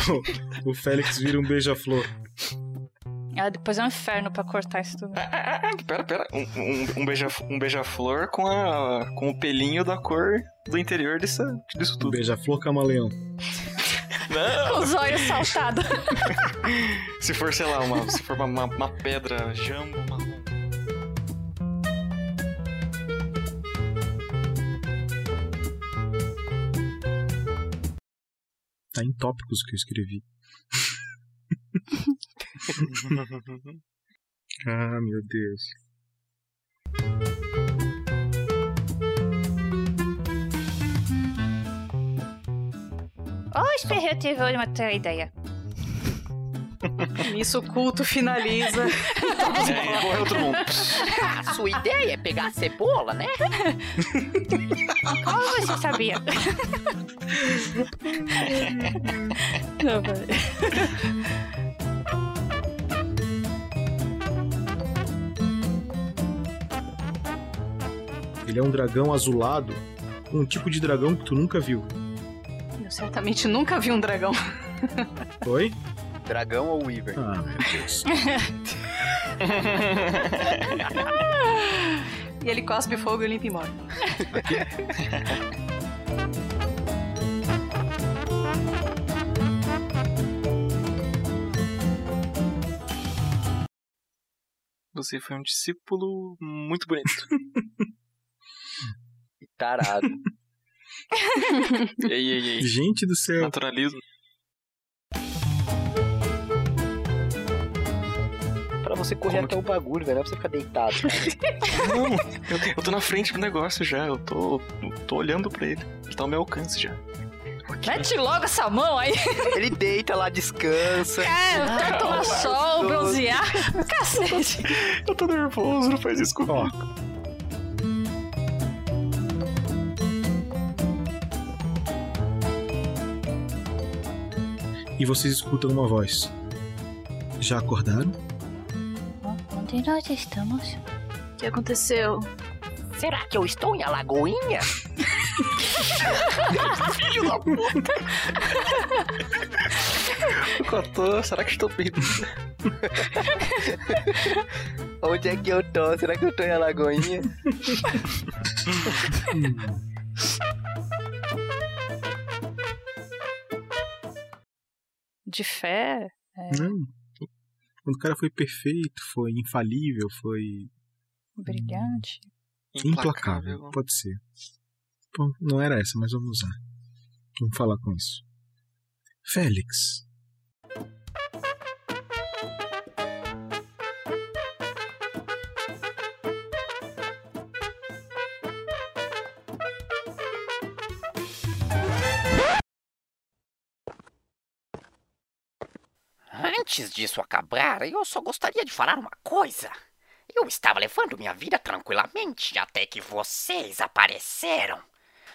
O Félix vira um beija-flor. Ah, depois é um inferno pra cortar isso tudo. Pera, pera. Um, um, um beija- um beija-flor com, a, com o pelinho da cor do interior dessa, disso tudo. Beija-flor camaleão. Não! Os olhos saltados. [laughs] Se for, sei lá, uma, se for uma, uma, uma pedra jambo, uma... Tá em tópicos que eu escrevi. [laughs] [laughs] ah, meu Deus. Ô, Esperre, eu tive uma outra ideia. [laughs] Nisso o culto finaliza. [laughs] É, morreu todo mundo. A sua ideia é pegar a cebola, né? Como você sabia? Não, vai. Ele é um dragão azulado, um tipo de dragão que tu nunca viu. Eu certamente nunca vi um dragão. Oi? Dragão ou Weaver? Ah, meu Deus. [laughs] e ele cospe fogo e limpa e morre. Você foi um discípulo muito bonito. [laughs] Tarado. ei, ei, ei. Gente do céu. Naturalismo. Pra você correr até o bagulho, velho. Não é pra você ficar deitado. Não, eu, eu tô na frente do negócio já. Eu tô, eu tô olhando pra ele. Ele tá ao meu alcance já. Mete logo essa mão aí. Ele deita lá, descansa. É, eu quero tomar sol, bronzear. [laughs] Cacete. Eu tô nervoso, não faz isso comigo. E vocês escutam uma voz. Já acordaram? Onde nós estamos? O que aconteceu? Será que eu estou em Alagoinha? [laughs] Filho da puta! Cotô, será que estou perdido? Onde é que eu tô? Será que eu tô em Alagoinha? De fé? É, Não. Quando o cara foi perfeito, foi infalível, foi brilhante. implacável. Pode ser. Bom, não era essa, mas vamos usar. Vamos falar com isso. Félix. Antes disso acabar, eu só gostaria de falar uma coisa. Eu estava levando minha vida tranquilamente até que vocês apareceram.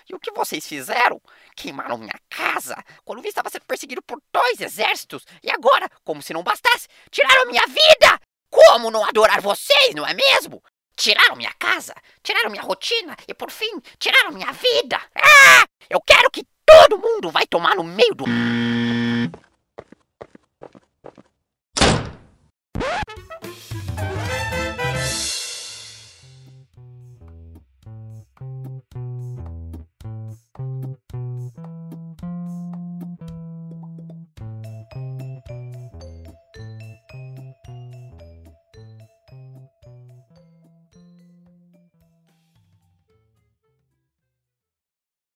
E o que vocês fizeram? Queimaram minha casa quando eu estava sendo perseguido por dois exércitos. E agora, como se não bastasse, tiraram minha vida! Como não adorar vocês, não é mesmo? Tiraram minha casa, tiraram minha rotina e, por fim, tiraram minha vida. Ah! Eu quero que todo mundo vai tomar no meio do. よいしょっと。